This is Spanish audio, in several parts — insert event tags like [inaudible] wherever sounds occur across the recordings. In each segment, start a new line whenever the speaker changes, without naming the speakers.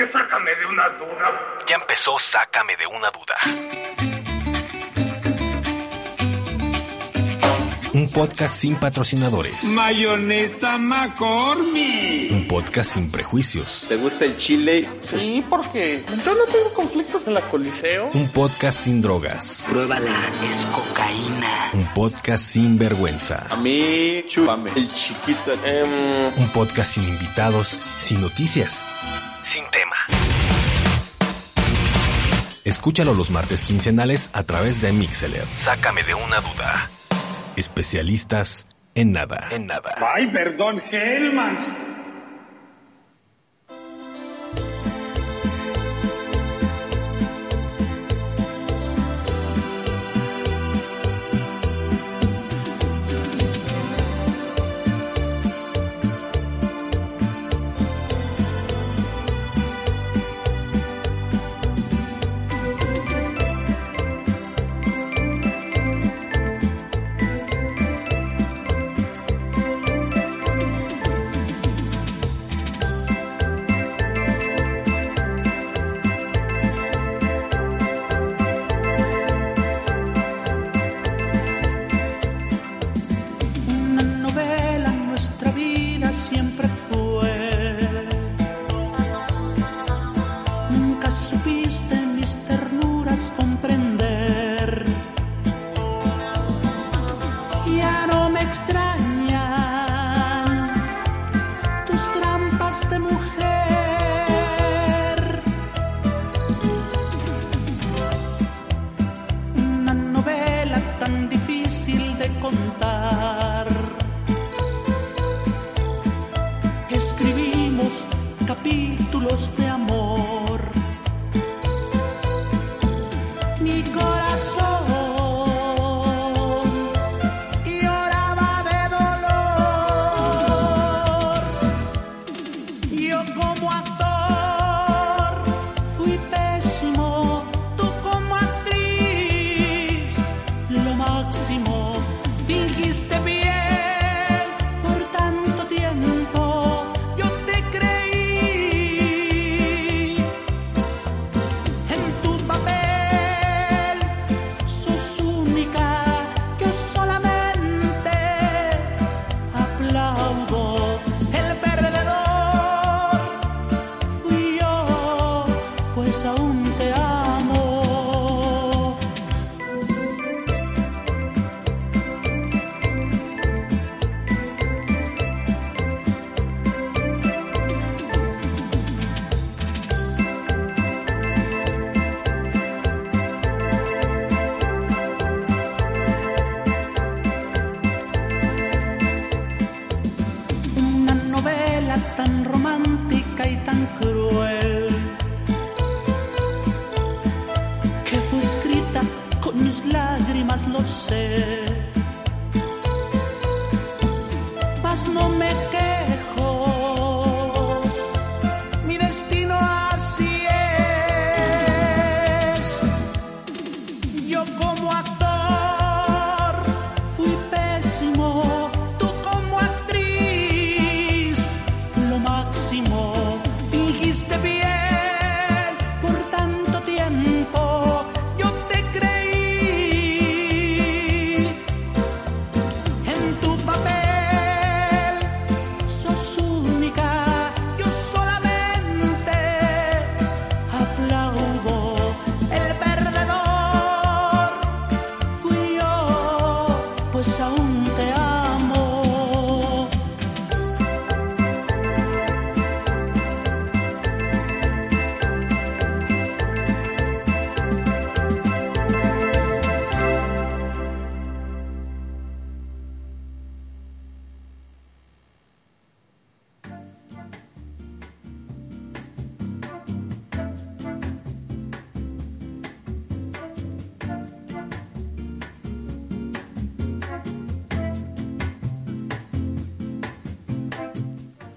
Oye, sácame de una duda.
Ya empezó Sácame de una duda. Un podcast sin patrocinadores.
Mayonesa McCormick.
Un podcast sin prejuicios.
¿Te gusta el chile? Sí, porque yo no tengo conflictos en la coliseo.
Un podcast sin drogas.
Pruébala, es cocaína.
Un podcast sin vergüenza.
A mí, chúpame. El chiquito. em,
Un podcast sin invitados, sin noticias, sin tema. Escúchalo los martes quincenales a través de Mixeler. Sácame de una duda. Especialistas en nada. En nada.
Ay, perdón, Hellmans.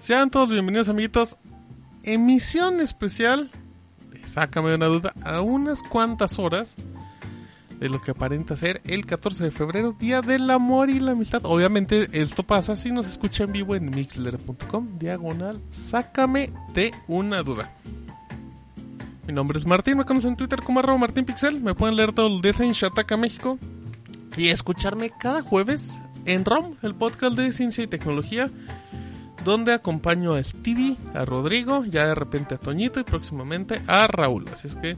Sean todos bienvenidos, amiguitos. Emisión especial Sácame de una duda a unas cuantas horas de lo que aparenta ser el 14 de febrero, Día del Amor y la Amistad. Obviamente esto pasa si nos escucha en vivo en mixler.com, diagonal, sácame de una duda. Mi nombre es Martín, me conocen en Twitter como arroba Martín. Me pueden leer todo el en Shataka México y escucharme cada jueves en ROM, el podcast de ciencia y tecnología, donde acompaño a Stevie, a Rodrigo, ya de repente a Toñito y próximamente a Raúl. Así es que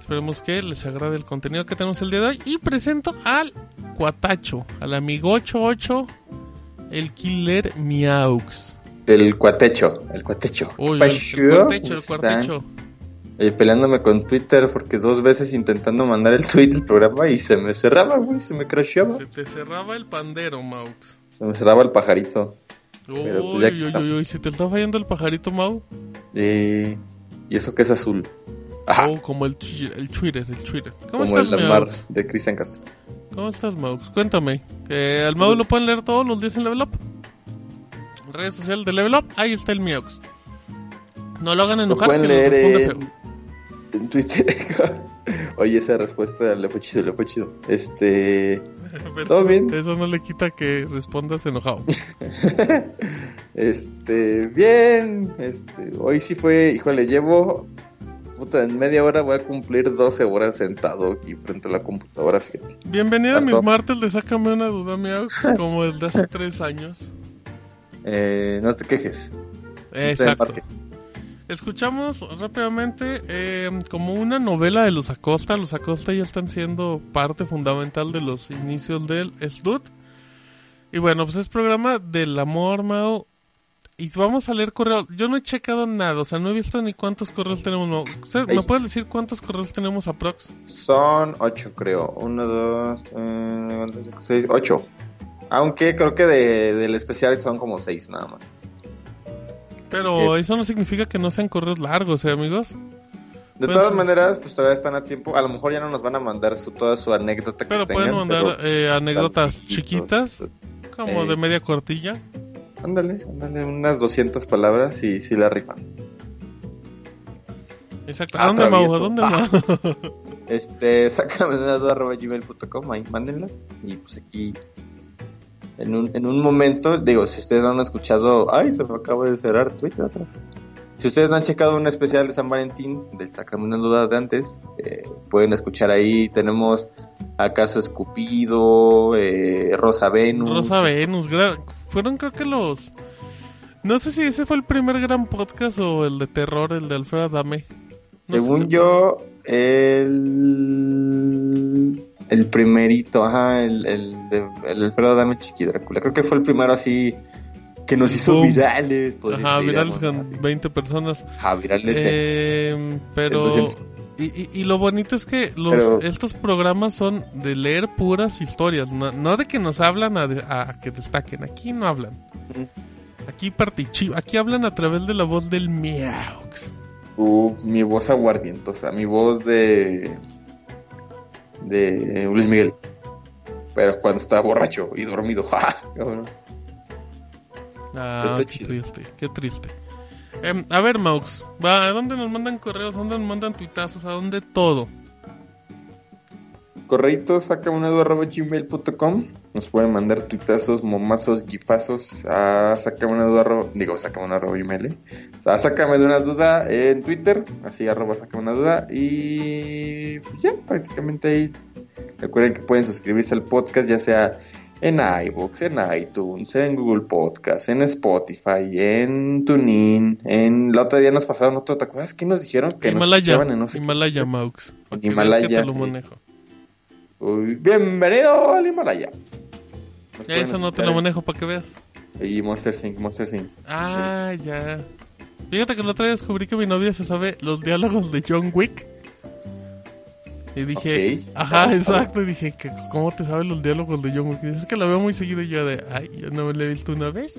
esperemos que les agrade el contenido que tenemos el día de hoy. Y presento al Cuatacho, al amigo 88, el Killer Miaux.
El cuatecho, el cuatecho.
Uy, el, el cuartecho, el cuartecho.
eh, peleándome con Twitter porque dos veces intentando mandar el tweet del programa y se me cerraba, güey, se me crasheaba.
Se te cerraba el pandero, Maux.
Se me cerraba el pajarito.
Uy,
Pero, pues,
uy,
está.
uy, uy, si te está fallando el pajarito, Mau.
Y, y eso que es azul. Ajá,
Oh, como el, el Twitter, el Twitter. ¿Cómo
como el mar
Maux?
de Cristian Castro.
¿Cómo estás, Maux? Cuéntame. Eh, al Mau lo pueden leer todos los días en Level Up. Redes sociales de Level Up, ahí está el Miaux. No lo hagan
Lo
enojar,
pueden
que
leer en, en Twitter. [laughs] Oye, esa respuesta le fue chido, le fue chido. Este.
Pero
¿Todo bien?
Eso no le quita que respondas enojado. [laughs]
Este, bien, este, hoy sí fue, híjole, llevo, puta, en media hora voy a cumplir 12 horas sentado aquí frente a la computadora, fíjate.
Bienvenido a mis martes de Sácame una duda, Miaux, como el de hace tres años.
Eh, no te quejes.
Exacto. Escuchamos rápidamente eh, como una novela de los Acosta. Los Acosta ya están siendo parte fundamental de los inicios del SDUT. Y bueno, pues es programa del amor, Mao. Y vamos a leer correos. Yo no he checado nada, o sea, no he visto ni cuántos correos tenemos. ¿Usted ¿Me puedes decir cuántos correos tenemos aprox?
Son 8, creo. 1, 2, 6, 8. Aunque creo que de, del especial son como 6 nada más.
Pero eso no significa que no sean correos largos, ¿eh, amigos?
De todas maneras, pues todavía están a tiempo. A lo mejor ya no nos van a mandar su, toda su anécdota que
Pero
tengan.
pueden mandar
pero
eh, anécdotas chiquitas, como
Eh.
de media cuartilla.
Ándale, ándale, unas 200 palabras y sí la rifan.
Exacto.
Ah,
¿A dónde, Mau? ¿A dónde,
Ah.
Mau? [laughs]
Este, sácame de gmail.com, ahí mándenlas. Y pues aquí, en un, en un momento, digo, si ustedes no han escuchado, ay, se me acaba de cerrar Twitter otra vez. Si ustedes no han checado un especial de San Valentín, de Sácame una duda de antes, eh, pueden escuchar ahí. Tenemos acaso Escupido, eh, Rosa Venus.
Rosa Venus, fueron creo que los... No sé si ese fue el primer gran podcast o el de terror, el de Alfredo Adame. No
Según
si-
yo, el, el primerito, ajá, el, el, de, el Alfredo Dame Chiqui Drácula. Creo que fue el primero así que nos hizo
Boom.
virales.
Ajá, virales con
así.
20 personas.
Ajá, virales. eh.
Eh, pero...
Entonces-
Y, y- y lo bonito es que los,
Pero-
estos programas son de leer puras historias, no, no de que nos hablan a, de- a que destaquen, aquí no hablan. Aquí aquí hablan a través de la voz del Miaux.
Uh, mi voz aguardientosa, mi voz de. De Luis Miguel. Pero cuando estaba borracho y dormido. [laughs] ¡ja!
Ah, qué
chido.
triste, qué triste. Em, a ver, Maux. ¿a dónde nos mandan correos? ¿A dónde nos mandan tuitazos? ¿A dónde todo?
Correito, saca una arroba gmail.com. Nos pueden mandar tuitazos, momazos, gifazos a una duda, arroba- digo, sácame una arroba gmail. eh. A sácame de una duda en Twitter, así arroba sácame una duda. Y pues ya, prácticamente ahí. Recuerden que pueden suscribirse al podcast, ya sea en iVoox, en iTunes, en Google Podcast, en Spotify, en TuneIn. En la otra día nos pasaron otro, ¿te acuerdas que nos dijeron que nos
Himalaya,
escuchaban en no sé?
Himalaya, Maux. para que veas
Himalaya,
que te lo
sí.
manejo.
Uy, bienvenido al Himalaya. Pueden
Eso no te lo manejo para que veas.
Y Monster Sync, Monster Sync.
Ah, ya. Fíjate que el otro día descubrí que mi novia se sabe los diálogos de John Wick. Y dije,
Ok.
ajá, exacto. Y dije, ¿qué- ¿cómo te sabes los diálogos de John Wick? Y dices, es que la veo muy seguido y yo de, ay, yo no me la he visto una vez.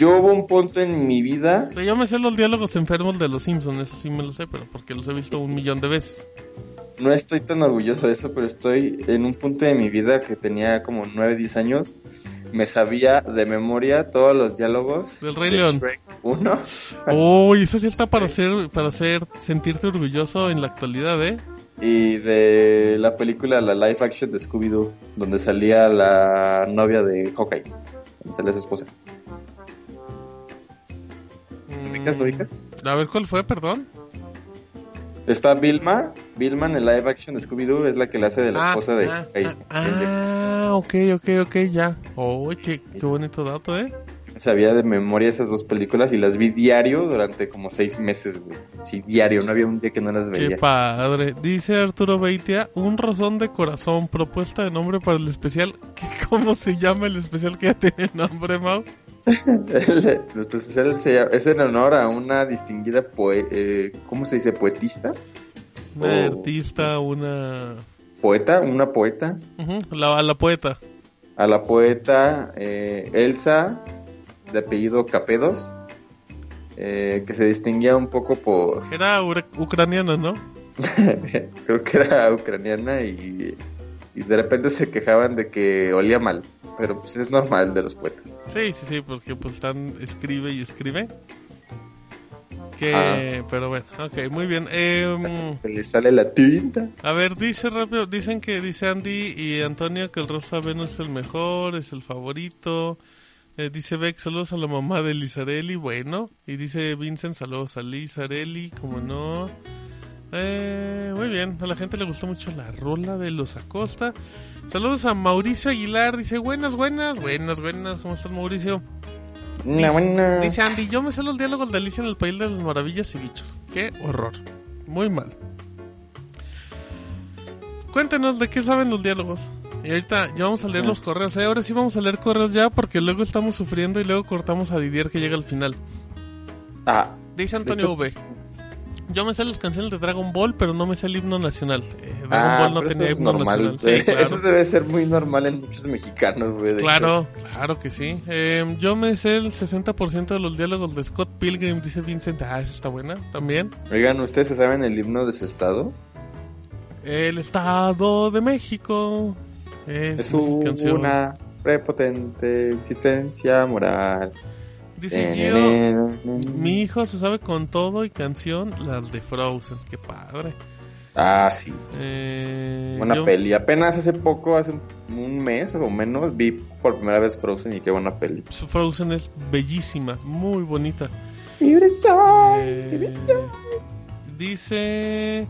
Yo hubo un punto en mi vida,
yo me sé los diálogos enfermos de los Simpsons, eso sí me lo sé, pero porque los he visto un millón de veces.
no estoy tan orgulloso de eso, pero estoy en un punto de mi vida que tenía como 9, 10 años. Me sabía de memoria todos los diálogos
Del Rey
de
León.
Shrek 1 [laughs]
Uy, eso sí está para hacer, para hacer, sentirte orgulloso en la actualidad, ¿eh?
y de la película La Live Action de Scooby-Doo, donde salía la novia de Hawkeye, donde salía su esposa. ¿Lo ubicas, lo ubicas?
Mm, A ver, ¿cuál fue, perdón?
Está Vilma. Vilma en el live action de Scooby-Doo es la que le hace de la esposa de...
ah,
Hey,
ah, ah, ok, ok, ok, ya. Oh, qué, qué bonito dato, ¿eh?
Sabía de memoria esas dos películas y las vi diario durante como seis meses, güey. Sí, diario. No había un día que no las
Qué
veía.
padre. Dice Arturo Beitia, un rozón de corazón, propuesta de nombre para el especial. ¿Qué- [laughs] ¿Cómo se llama el especial que ya tiene nombre, Mau? [laughs]
Nuestro especial se llama- es en honor a una distinguida poe eh, ¿cómo se dice? Poetista.
Una artista, una...
Poeta, una poeta.
La, a la poeta.
A la poeta eh, Elsa, de apellido Capedos, eh, que se distinguía un poco por...
Era ucraniana, ¿no? [laughs]
creo que era ucraniana y, y de repente se quejaban de que olía mal. Pero pues es normal de los poetas.
Sí, sí, sí, porque pues están escribe y escribe. Que,
Ah.
pero bueno, ok, muy bien. Eh,
le sale la tinta.
a ver, dice rápido, dicen que dice Andy y Antonio que el Rosa Venus es el mejor, es el favorito. Eh, dice Beck, saludos a la mamá de Lizarelli, bueno. Y dice Vincent, saludos a Lizarelli, como no. Eh, muy bien, a la gente le gustó mucho la rola de los Acosta. Saludos a Mauricio Aguilar, dice buenas, buenas, buenas, buenas, ¿cómo estás Mauricio?
Una buena-
Dice Andy, yo me sé los diálogos de Alicia en el País de las Maravillas y Bichos. Qué horror. Muy mal. Cuéntenos de qué saben los diálogos. Y ahorita ya vamos a leer los correos. ¿eh? Ahora sí vamos a leer correos ya porque luego estamos sufriendo y luego cortamos a Didier que llega al final.
Ah,
Dice Antonio V. Yo me sé las canciones de Dragon Ball, pero no me sé el himno nacional. Eh, Dragon
ah,
Ball no
pero
tenía
eso es
himno
normal.
nacional. Sí, claro.
Eso debe ser muy normal en muchos mexicanos, güey.
Claro, claro que sí. Eh, yo me sé el 60% de los diálogos de Scott Pilgrim, dice Vincent. Ah, esa está buena también.
Oigan, ¿ustedes se saben el himno de su estado?
El Estado de México es,
Es
canción.
una prepotente existencia moral.
Dice Gio, mi hijo se sabe con todo y canción las de Frozen. Qué padre.
Ah, sí.
Eh,
Buena
yo-
peli. Apenas hace poco, hace un- mes o menos, vi por primera vez Frozen y qué buena peli.
Frozen es bellísima, muy bonita.
Libre soy,
Eh,
libre soy.
dice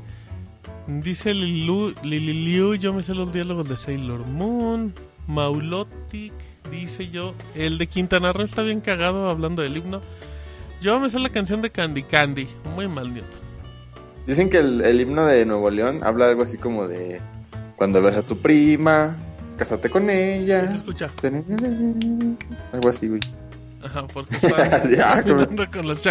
dice Lilu, Lililiu, yo me sé los diálogos de Sailor Moon, Maulotic, dice yo, el de Quintana Roo está bien cagado hablando del himno. Yo me sé la canción de Candy Candy, muy mal Newton.
Dicen que el, el himno de Nuevo León habla algo así como de cuando ves a tu prima, cásate con
Se
ella.
escucha,
Algo así, güey.
ajá, porque [laughs] está
ah,
con los. [laughs]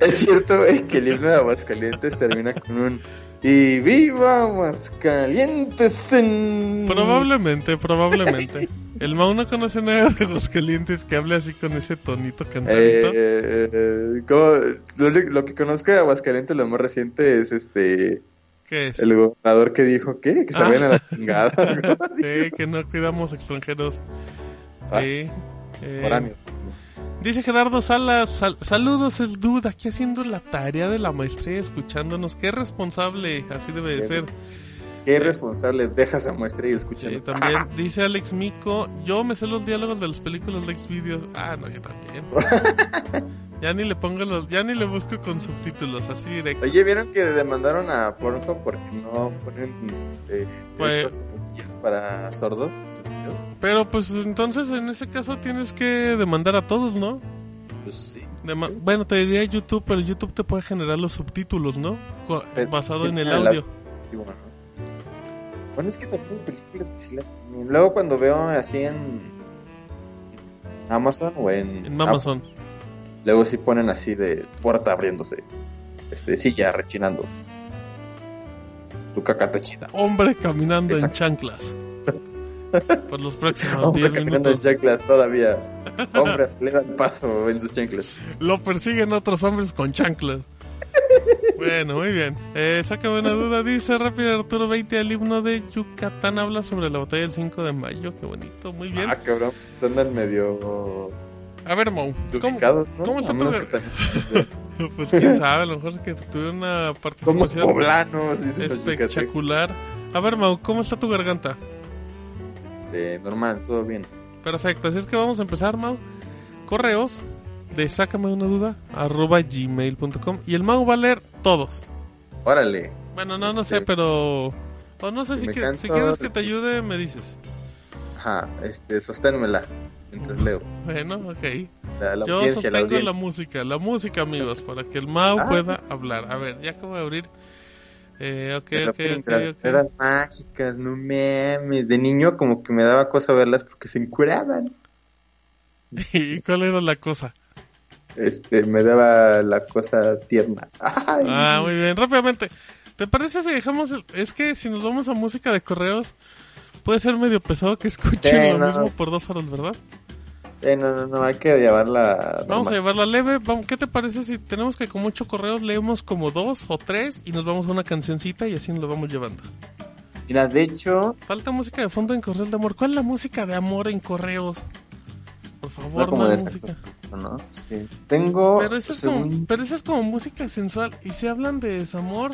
Es cierto, güey, que el himno de Aguascalientes termina con un y viva Aguascalientes en...
Probablemente, probablemente. [laughs] El Mau no conoce nada de los calientes que hable así con ese tonito cantadito.
eh, eh, lo, lo que conozco de Aguascalientes, lo más reciente es este
¿Qué es?
el gobernador que dijo ¿qué? que se
Ah.
a la [laughs] chingada.
Sí, que no cuidamos extranjeros.
Ah.
Sí. Eh. Dice Gerardo Salas, sal- saludos, es duda, aquí haciendo la tarea de la maestría, escuchándonos. Qué responsable, así debe de ser.
Qué responsable, dejas a muestra y escucha.
Sí, también [laughs] dice Alex Mico, yo me sé los diálogos de las películas de Xvideos. Ah, no, yo también. [laughs] ya ni le pongo los, ya ni le busco con subtítulos, así directo.
Oye, ¿vieron que demandaron a Pornhub porque no ponen eh,
Pues-
estas guías para sordos?
Pero pues entonces en ese caso tienes que demandar a todos, ¿no?
Pues sí.
Dema- bueno, te diría YouTube, pero YouTube te puede generar los subtítulos, ¿no? Co-
Pero-
Basado en el audio.
Bueno, ¿no? Bueno, es que también películas que sí la tienen. Luego cuando veo así en Amazon o en...
En Amazon.
Apple, luego sí ponen así de puerta abriéndose. Este, silla rechinando. Tu cacata china.
Hombre caminando
Exacto.
en chanclas. [laughs] Por los próximos
Hombre
10
caminando en
minutos.
chanclas todavía. [laughs] Hombre acelera el paso en sus chanclas.
Lo persiguen otros hombres con chanclas. Bueno, muy bien. Eh, sácame una duda. Dice rápido Arturo 20. El himno de Yucatán habla sobre la batalla del 5 de mayo. Qué bonito. Muy bien.
Ah, cabrón. Andan medio
A ver, Mo. ¿Cómo,
¿no?
cómo está tu [laughs] Pues quién sabe. A lo mejor es que tuvieron una
Somos
participación
poblanos,
espectacular. A ver, Mau, ¿cómo está tu garganta?
Este, normal, todo bien.
Perfecto, así es que vamos a empezar, Mau. Correos. de sácame una duda arroba gmail.com y el Mau va a leer todos.
Órale.
Bueno, no, no
Este-
sé, pero... O no sé
Si
si,
me
que-
canso-
si quieres que te ayude, me dices.
Ajá, este, sosténmela. Mientras leo.
Bueno, ok.
La, la
Yo
la
sostengo la música, la música, amigos, para que el Mau
Ah.
pueda hablar. A ver, ya acabo de abrir. Eh, ok, ok, ok,
las
ok.
esferas mágicas, no mames. De niño como que me daba cosa verlas porque se encuraban. [laughs]
¿Y cuál era la cosa?
Este, me daba la cosa tierna. Ay.
Ah, muy bien, rápidamente. ¿Te parece si dejamos el... Es que si nos vamos a música de correos, puede ser medio pesado que escuchen
Sí,
lo
no.
mismo por dos horas, ¿verdad?
Eh, no, no, no, hay que llevarla.
Vamos a
normal.
llevarla leve. Vamos, ¿Qué te parece si tenemos que con mucho correos leemos como dos o tres y nos vamos a una cancioncita y así nos lo vamos llevando?
Mira, de hecho,
Falta música de fondo en correos de amor. ¿Cuál es la música de amor en correos? Por favor,
no como
no
de
hay
sexo,
música.
¿no? Sí. Tengo.
Pero esa, es como, pero esa es como música sensual. ¿Y si hablan de desamor?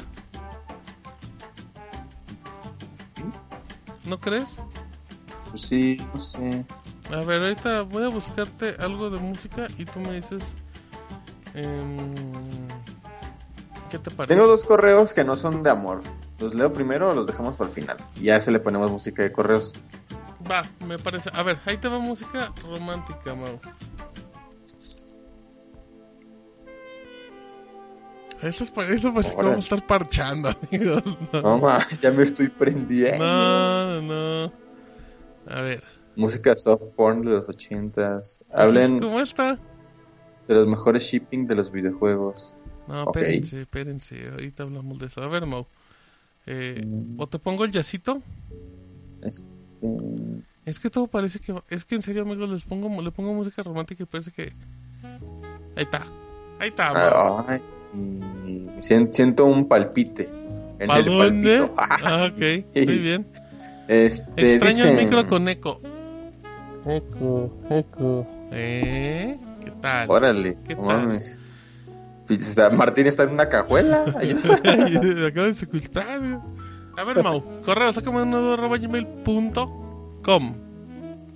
¿No crees?
pues sí, no sé.
A ver, ahorita voy a buscarte algo de música y tú me dices... em, ¿Qué te parece?
Tengo dos correos que no son de amor. ¿Los leo primero o los dejamos para el final? Y ya se le ponemos música de correos.
Va, me parece. A ver, ahí te va música romántica, Mau. Eso es eso parece que vamos a estar parchando, [laughs] amigos. No,
No, ma, ya me estoy prendiendo.
no, no. A ver.
Música soft porn de los ochentas.
¿Así es
Hablen
como está?
de los mejores shipping de los videojuegos.
No,
Ok.
espérense, espérense. Ahorita hablamos de eso. A ver, Mau. Eh,
Mm.
¿O te pongo el yacito?
Este,
Es que todo parece que... Es que en serio, amigos, les pongo, le pongo música romántica y parece que... Ahí está. Ahí está, Mau.
ay, siento un palpite. En
¿Para
el
dónde?
palpito. [laughs]
Ah, ok. Muy bien.
Este,
Extraño el micro con eco. Eco, eco. ¿Eh? ¿Qué tal?
Órale,
¿Qué tal?
está- Martín está en una cajuela. [laughs]
Me acabo de secuestrar. A ver, Mau. Correo, sácame una duda arroba gmail.com.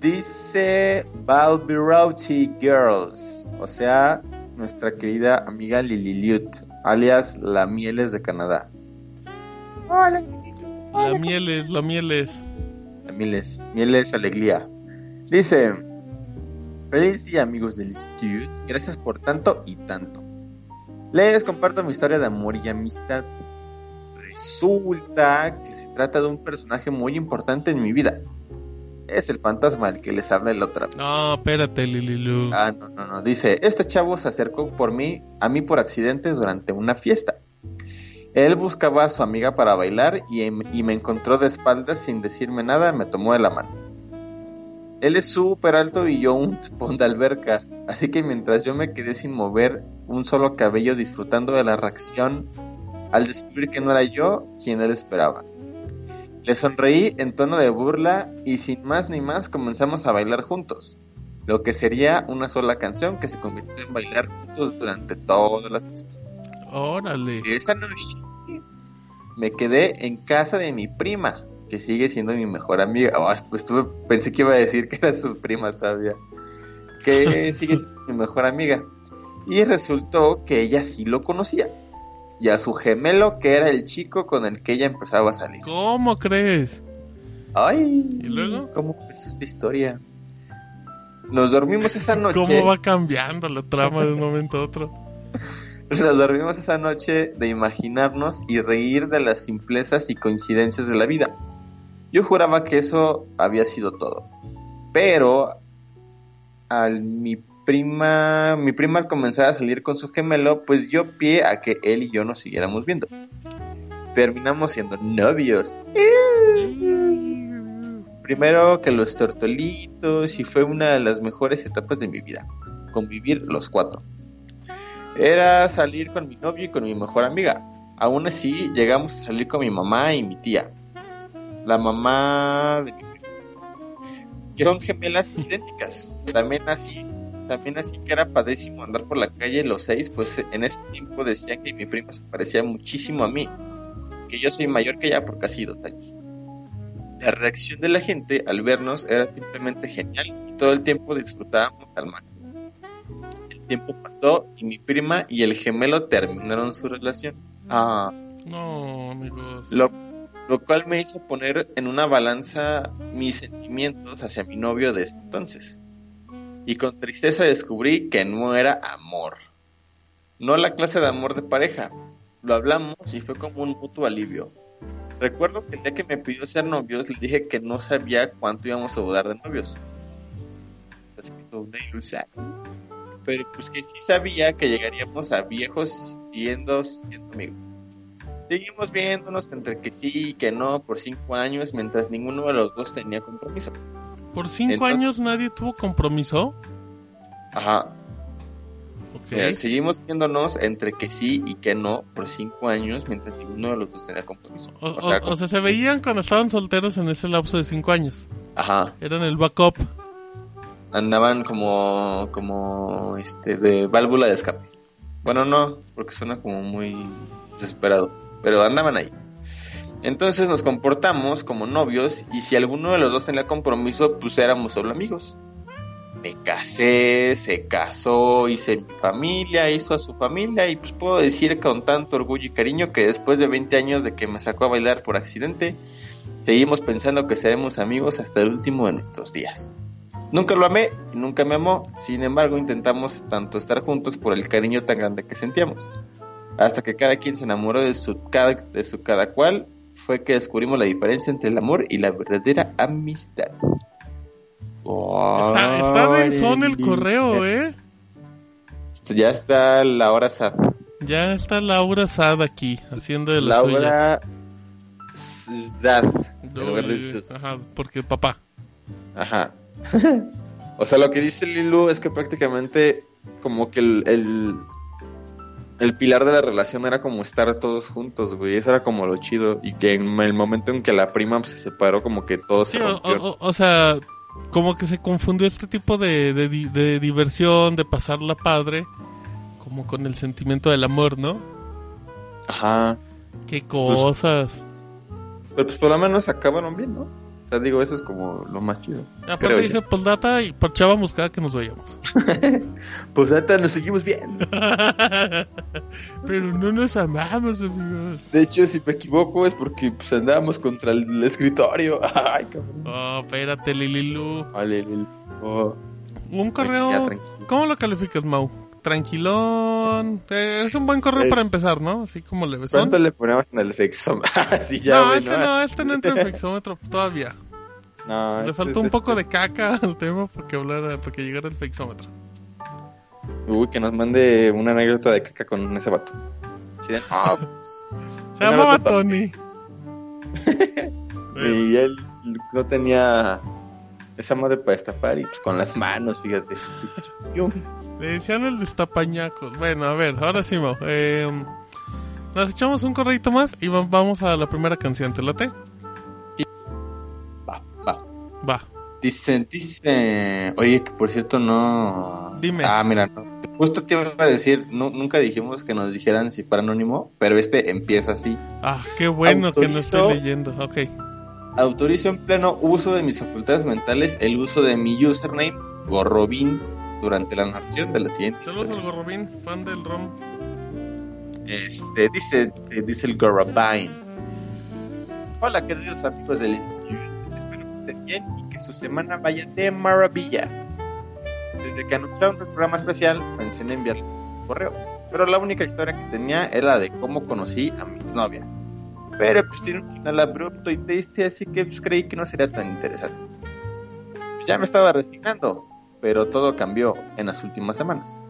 Dice Balbirauti Girls, o sea, nuestra querida amiga Lililiut, alias la Mieles de Canadá.
La mieles, la mieles.
La Mieles, Mieles Alegría. Dice, feliz día amigos del Institute, gracias por tanto y tanto. Les comparto mi historia de amor y amistad. Resulta que se trata de un personaje muy importante en mi vida. Es el fantasma el que les habla la otra vez.
No, espérate, Lililu.
Ah, no, no, no. Dice, este chavo se acercó por mí, a mí por accidente durante una fiesta. Él buscaba a su amiga para bailar y, em- y me encontró de espaldas sin decirme nada, me tomó de la mano. Él es súper alto y yo un tapón de alberca, así que mientras yo me quedé sin mover un solo cabello disfrutando de la reacción al descubrir que no era yo quien él esperaba. Le sonreí en tono de burla y sin más ni más comenzamos a bailar juntos lo que sería una sola canción que se convirtió en bailar juntos durante todas las fiestas.
Órale.
Esa noche me quedé en casa de mi prima, que sigue siendo mi mejor amiga. [laughs] Oh, estu- estuve, pensé que iba a decir que era su prima todavía. Que [laughs] sigue siendo mi mejor amiga. Y resultó que ella sí lo conocía. Y a su gemelo, que era el chico con el que ella empezaba a salir.
¿Cómo crees?
Ay,
¿Y luego?
¿Cómo es esta historia? Nos dormimos esa [laughs] noche.
¿Cómo va cambiando la trama de un momento a otro?
Nos dormimos esa noche de imaginarnos y reír de las simplezas y coincidencias de la vida. Yo juraba que eso había sido todo. Pero al mi prima, mi prima al comenzar a salir con su gemelo, pues dio pie a que él y yo nos siguiéramos viendo. Terminamos siendo novios. Primero que los tortolitos y fue una de las mejores etapas de mi vida. Convivir los cuatro era salir con mi novio y con mi mejor amiga. Aún así, llegamos a salir con mi mamá y mi tía. La mamá de mi primo. Que son gemelas idénticas. También así, también así que era padrísimo andar por la calle los seis, pues en ese tiempo decían que mi primo se parecía muchísimo a mí. Que yo soy mayor que ella por casi dos años. La reacción de la gente al vernos era simplemente genial y todo el tiempo disfrutábamos al máximo. El tiempo pasó y mi prima y el gemelo terminaron su relación. Ah,
No, amigos.
lo, lo cual me hizo poner en una balanza mis sentimientos hacia mi novio de entonces. Y con tristeza descubrí que no era amor. No la clase de amor de pareja. Lo hablamos y fue como un mutuo alivio. Recuerdo que el día que me pidió ser novios le dije que no sabía cuánto íbamos a dudar de novios. Que una ilusión. Pero pues que sí sabía que llegaríamos a viejos siendo, siendo amigos. Seguimos viéndonos entre que sí y que no por cinco años mientras ninguno de los dos tenía compromiso.
¿Por cinco
Entonces-
años nadie tuvo compromiso?
Ajá.
Ok.
Eh, seguimos viéndonos entre que sí y que no por cinco años mientras ninguno de los dos tenía compromiso.
O,
O
o-
sea,
o sea, se veían cuando estaban solteros en ese lapso de cinco años.
ajá.
Eran el backup.
Andaban como, como, este, de válvula de escape. Bueno, no, porque suena como muy desesperado, pero andaban ahí. Entonces nos comportamos como novios y si alguno de los dos tenía compromiso, pues éramos solo amigos. Me casé, se casó, hice mi familia, hizo a su familia y pues puedo decir con tanto orgullo y cariño que después de 20 años de que me sacó a bailar por accidente, seguimos pensando que seremos amigos hasta el último de nuestros días. Nunca lo amé y nunca me amó, sin embargo intentamos tanto estar juntos por el cariño tan grande que sentíamos. Hasta que cada quien se enamoró de su cada, de su cada cual, fue que descubrimos la diferencia entre el amor y la verdadera amistad.
Está, está densón el correo, ¿eh?
Ya está la hora sad.
Ya está Laura Sad aquí, haciendo de las.
Laura Sad.
Ajá, porque papá.
Ajá. [laughs] o sea, lo que dice Lilu es que prácticamente como que el, el, el pilar de la relación era como estar todos juntos, güey. Eso era como lo chido. Y que en el momento en que la prima se separó, como que todo
Sí,
se
o, o- o sea, como que se confundió este tipo de, de de diversión, de pasarla padre, como con el sentimiento del amor, ¿no?
Ajá.
Qué cosas.
Pero pues por lo menos acabaron bien, ¿no? Sea, digo, eso es como lo más chido.
Aparte dice postdata y parchábamos cada que nos veíamos. [laughs]
Pues hasta nos seguimos viendo. [laughs]
Pero no nos amamos, amigos.
De hecho, si me equivoco es porque pues andábamos contra el escritorio. [laughs] Ay, cabrón.
Oh, espérate, Lililu.
Vale, Lil- oh.
Un correo. ¿cómo lo calificas, Mau? Tranquilón. Eh, es un buen correo para empezar, ¿no? Así como le ves.
¿Cuánto le ponemos en el fexómetro? [laughs] Ya,
No, este no, este no entra en fixómetro todavía.
No,
Le
este
faltó un
este.
poco de caca al tema para que hablara, para que llegara el fixómetro.
Uy, que nos mande una anécdota de caca con ese vato. [laughs] Ah,
Se
Una
llamaba. Tony. [laughs]
y él no tenía esa madre para destapar y pues con las manos, fíjate.
Le decían el destapañacos. Bueno, a ver, ahora sí, Mau. Eh, nos echamos un correito más y va- vamos a la primera canción. ¿Te late?
Va, va.
Va.
Dicen, dice, oye, que por cierto no...
Dime.
Ah, mira, no. justo te iba a decir, nu- nunca dijimos que nos dijeran si fuera anónimo, pero este empieza así.
Ah, qué bueno que no estoy leyendo. Ok.
Autorizo en pleno uso de mis facultades mentales el uso de mi username, Gorrobin, durante la narración de la siguiente
Saludos al Gorrobín, fan del ROM.
Este, dice, eh, dice el Gorrobin. Hola, queridos amigos del Instituto. Espero que estén bien y que su semana vaya de maravilla. Desde que anunciaron el programa especial, pensé en enviarle un correo. Pero la única historia que tenía era la de cómo conocí a mi exnovia. Pero pues tiene un final abrupto y triste, así que pues, creí que no sería tan interesante. Ya me estaba resignando, pero todo cambió en las últimas semanas.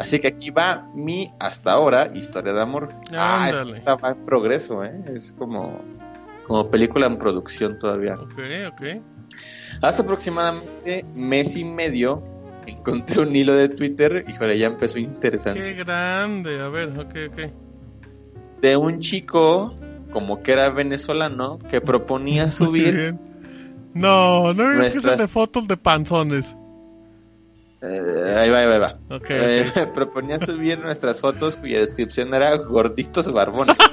Así que aquí va mi hasta ahora historia de amor. Ah, esta va en progreso, ¿eh? Es como, como película en producción todavía.
Ok, ok.
Hace aproximadamente mes y medio encontré un hilo de Twitter, híjole, ya empezó interesante,
Qué grande. A ver, ok, ok.
de un chico como que era venezolano que proponía [laughs] subir.
No, no es que
Nuestras-
de fotos de panzones.
Eh, ahí va, ahí va, ahí va.
Ok,
Eh,
ok. [laughs]
proponía subir nuestras fotos cuya descripción era gorditos barbones. [laughs]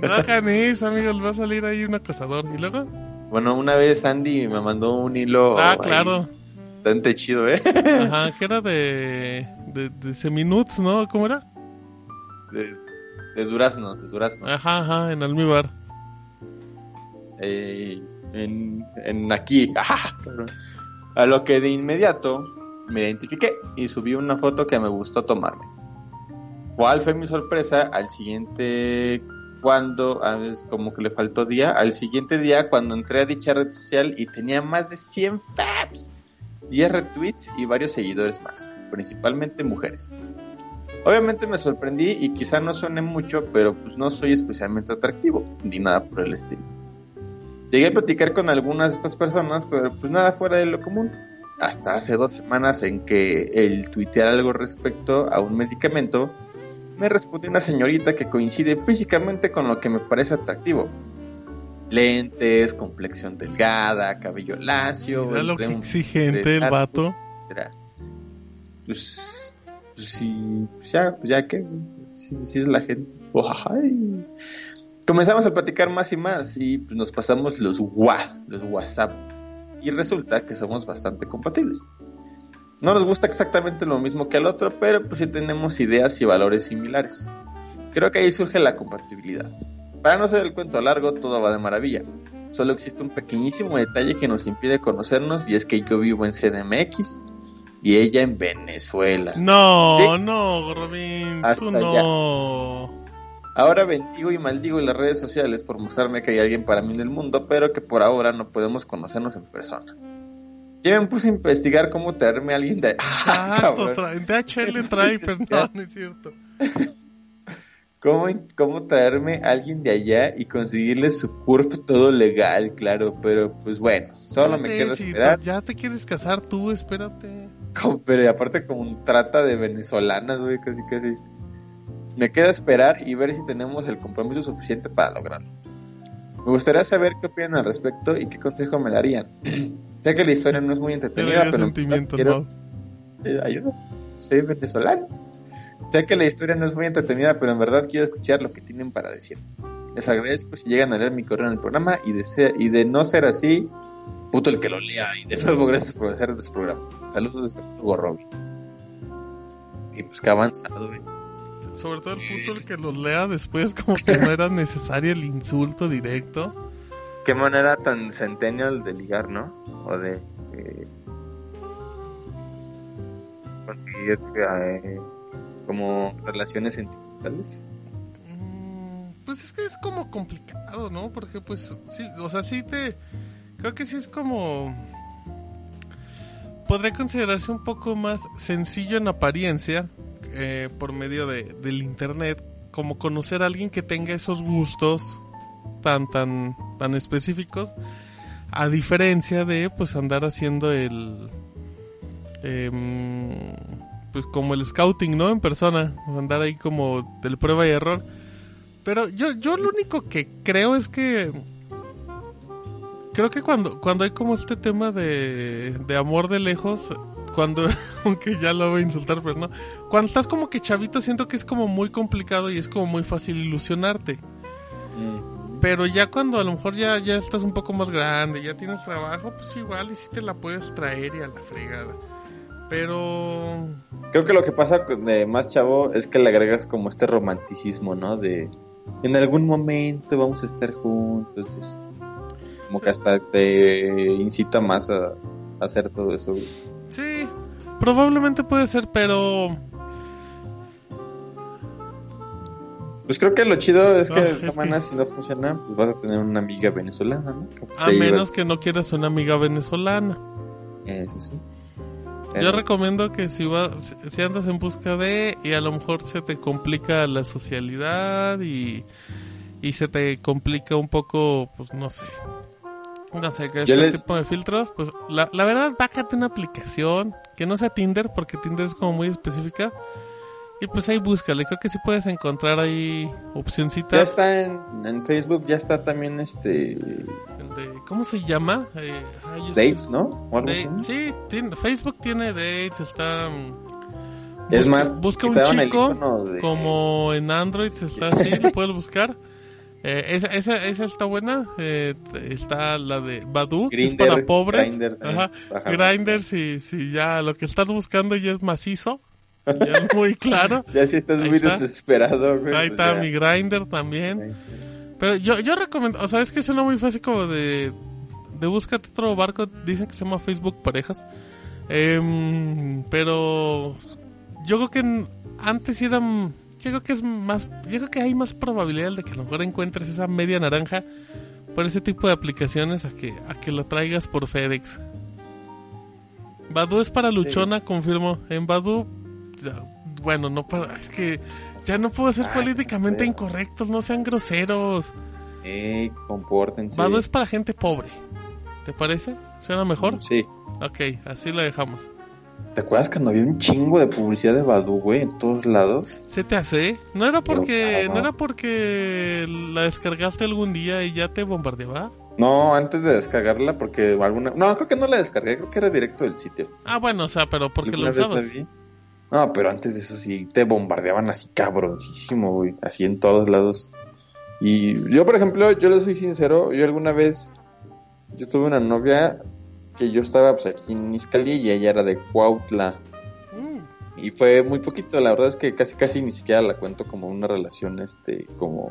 No hagan eso, amigos. Va a salir ahí un acosador. ¿Y luego?
bueno, una vez Andy me mandó un hilo.
Ah,
ahí
claro.
bastante chido, ¿eh?
Ajá, [laughs] que era de, de, de Seminuts, ¿no? ¿Cómo era?
De, de durazno, de durazno.
Ajá, ajá, en almíbar.
Eh, en, en aquí. Ajá, cabrón. A lo que de inmediato me identifiqué y subí una foto que me gustó tomarme. ¿Cuál fue mi sorpresa? Al siguiente, cuando, como que le faltó día, al siguiente día cuando entré a dicha red social y tenía más de 100 faps, 10 retweets y varios seguidores más, principalmente mujeres. Obviamente me sorprendí y quizá no suene mucho, pero pues no soy especialmente atractivo, ni nada por el estilo. Llegué a platicar con algunas de estas personas, pero pues nada fuera de lo común. Hasta hace dos semanas en que el tuitear algo respecto a un medicamento, me respondió una señorita que coincide físicamente con lo que me parece atractivo. Lentes, complexión delgada, cabello lacio.
Era lo que exigente el vato.
etcétera. Pues, pues sí, pues ya, pues ya que, sí, sí es la gente. Ay. Comenzamos a platicar más y más y pues, nos pasamos los wa, los WhatsApp. Y resulta que somos bastante compatibles. No nos gusta exactamente lo mismo que al otro, pero pues sí tenemos ideas y valores similares. Creo que ahí surge la compatibilidad. Para no ser el cuento largo, todo va de maravilla. Solo existe un pequeñísimo detalle que nos impide conocernos y es que yo vivo en CDMX y ella en Venezuela.
No,
Sí.
no, Robin,
Hasta
tú no.
Ahora bendigo y maldigo en las redes sociales por mostrarme que hay alguien para mí en el mundo, pero que por ahora no podemos conocernos en persona. Ya me puse a investigar cómo traerme a alguien de... [laughs] ¡Ah,
Exacto, en DHL trae, no es cierto.
¿Cómo, cómo traerme a alguien de allá y conseguirle su cuerpo todo legal, claro, pero pues bueno, solo me queda
si
esperar.
Ya te quieres casar tú, espérate.
Como- pero aparte como un trata de venezolanas, güey, casi casi. Me queda esperar y ver si tenemos el compromiso suficiente para lograrlo. Me gustaría saber qué opinan al respecto y qué consejo me darían. [clears throat] sé que la historia no es muy
Te
entretenida, pero
sentimientos,
quiero
¿no?
eh, ayuda. Soy venezolano. Sé que la historia no es muy entretenida, pero en verdad quiero escuchar lo que tienen para decir. Les agradezco si llegan a leer mi correo en el programa y de, ser- y de no ser así, puto el que lo lea. Y de nuevo, gracias por hacer este programa. Saludos de Hugo Robin. Y pues que avanzado, güey.
Sobre todo el punto de que los lea después, como que no era necesario el insulto directo.
Qué manera tan centennial de ligar, ¿no? O de eh, conseguir eh, como relaciones sentimentales.
Mm, Pues es que es como complicado, ¿no? Porque pues sí, o sea, sí te... Creo que sí es como... Podría considerarse un poco más sencillo en apariencia eh, por medio de, del internet, como conocer a alguien que tenga esos gustos tan, tan, tan específicos, a diferencia de pues andar haciendo el... em, pues como el scouting, ¿no? En persona, andar ahí como del prueba y error. Pero yo, yo lo único que creo es que. Creo que cuando, cuando hay como este tema de, de amor de lejos, cuando, [laughs] aunque ya lo voy a insultar, pero no. Cuando estás como que chavito, siento que es como muy complicado y es como muy fácil ilusionarte. Pero ya cuando a lo mejor ya, ya estás un poco más grande, ya tienes trabajo, pues igual y si te la puedes traer y a la fregada. Pero.
Creo que lo que pasa de más chavo es que le agregas como este romanticismo, ¿no? De en algún momento vamos a estar juntos. como que hasta te incita más a, a hacer todo eso.
Sí, probablemente puede ser, pero.
Pues creo que lo chido es que de
es
todas
que-
maneras, si no funciona, pues vas a tener una amiga venezolana, ¿no? Que
A menos que no quieras una amiga venezolana.
Eso sí.
Yo recomiendo que si vas, si andas en busca de y a lo mejor se te complica la socialidad y, y se te complica un poco, pues no sé, no sé, que este
les-
tipo de filtros, pues la, la verdad, bájate una aplicación que no sea Tinder, porque Tinder es como muy específica. Y pues ahí búscale, creo que sí puedes encontrar ahí
Ya
opcioncitas.
está en, en Facebook, ya está también este.
El de- ¿Cómo se llama? Eh, es-
Dates, ¿no?
Sí, tiene- Facebook tiene dates, está... mm,
Es
busca-
más,
busca un chico
de-
como en Android está así, lo puedes [laughs] buscar. Eh, esa, esa, esa está buena. Eh, está la de Badu, que es
Grindr,
para pobres.
Grindr.
Ajá. Grindr, si, si ya lo que estás buscando ya es macizo. Ya es muy claro. [laughs]
Ya si estás
Ahí
muy
está.
desesperado, güey.
Ahí
pues
está
ya.
mi Grindr también. Pero yo, yo recomiendo, o sea, es que suena muy fácil como de, de búscate otro barco, dicen que se llama Facebook Parejas. Em, pero yo creo que antes eran, yo creo que es más, yo creo que hay más probabilidad de que a lo mejor encuentres esa media naranja por ese tipo de aplicaciones a que, a que la traigas por FedEx. Badu es para luchona, confirmo. En Badu, bueno, no para, es que ya no puedo ser
Ay,
políticamente incorrectos, no sean groseros.
Ey, compórtense.
Badu es para gente pobre. ¿Te parece? ¿Suena mejor?
Sí.
Ok, así lo dejamos.
¿Te acuerdas cuando había un chingo de publicidad de Badu, güey, en todos lados?
¿Se te hace? ¿No era porque no era porque la descargaste algún día y ya te bombardeaba?
No, antes de descargarla, porque alguna... No, creo que no la descargué, creo que era directo del sitio.
Ah, bueno, o sea, pero porque lo usabas.
No, pero antes de eso sí te bombardeaban así cabroncísimo, güey, así en todos lados. Y yo, por ejemplo, yo le soy sincero, yo alguna vez, yo tuve una novia que yo estaba pues aquí en Izcali y ella era de Cuautla.
Mm,
Y fue muy poquito, la verdad es que casi casi ni siquiera la cuento como una relación, este, como,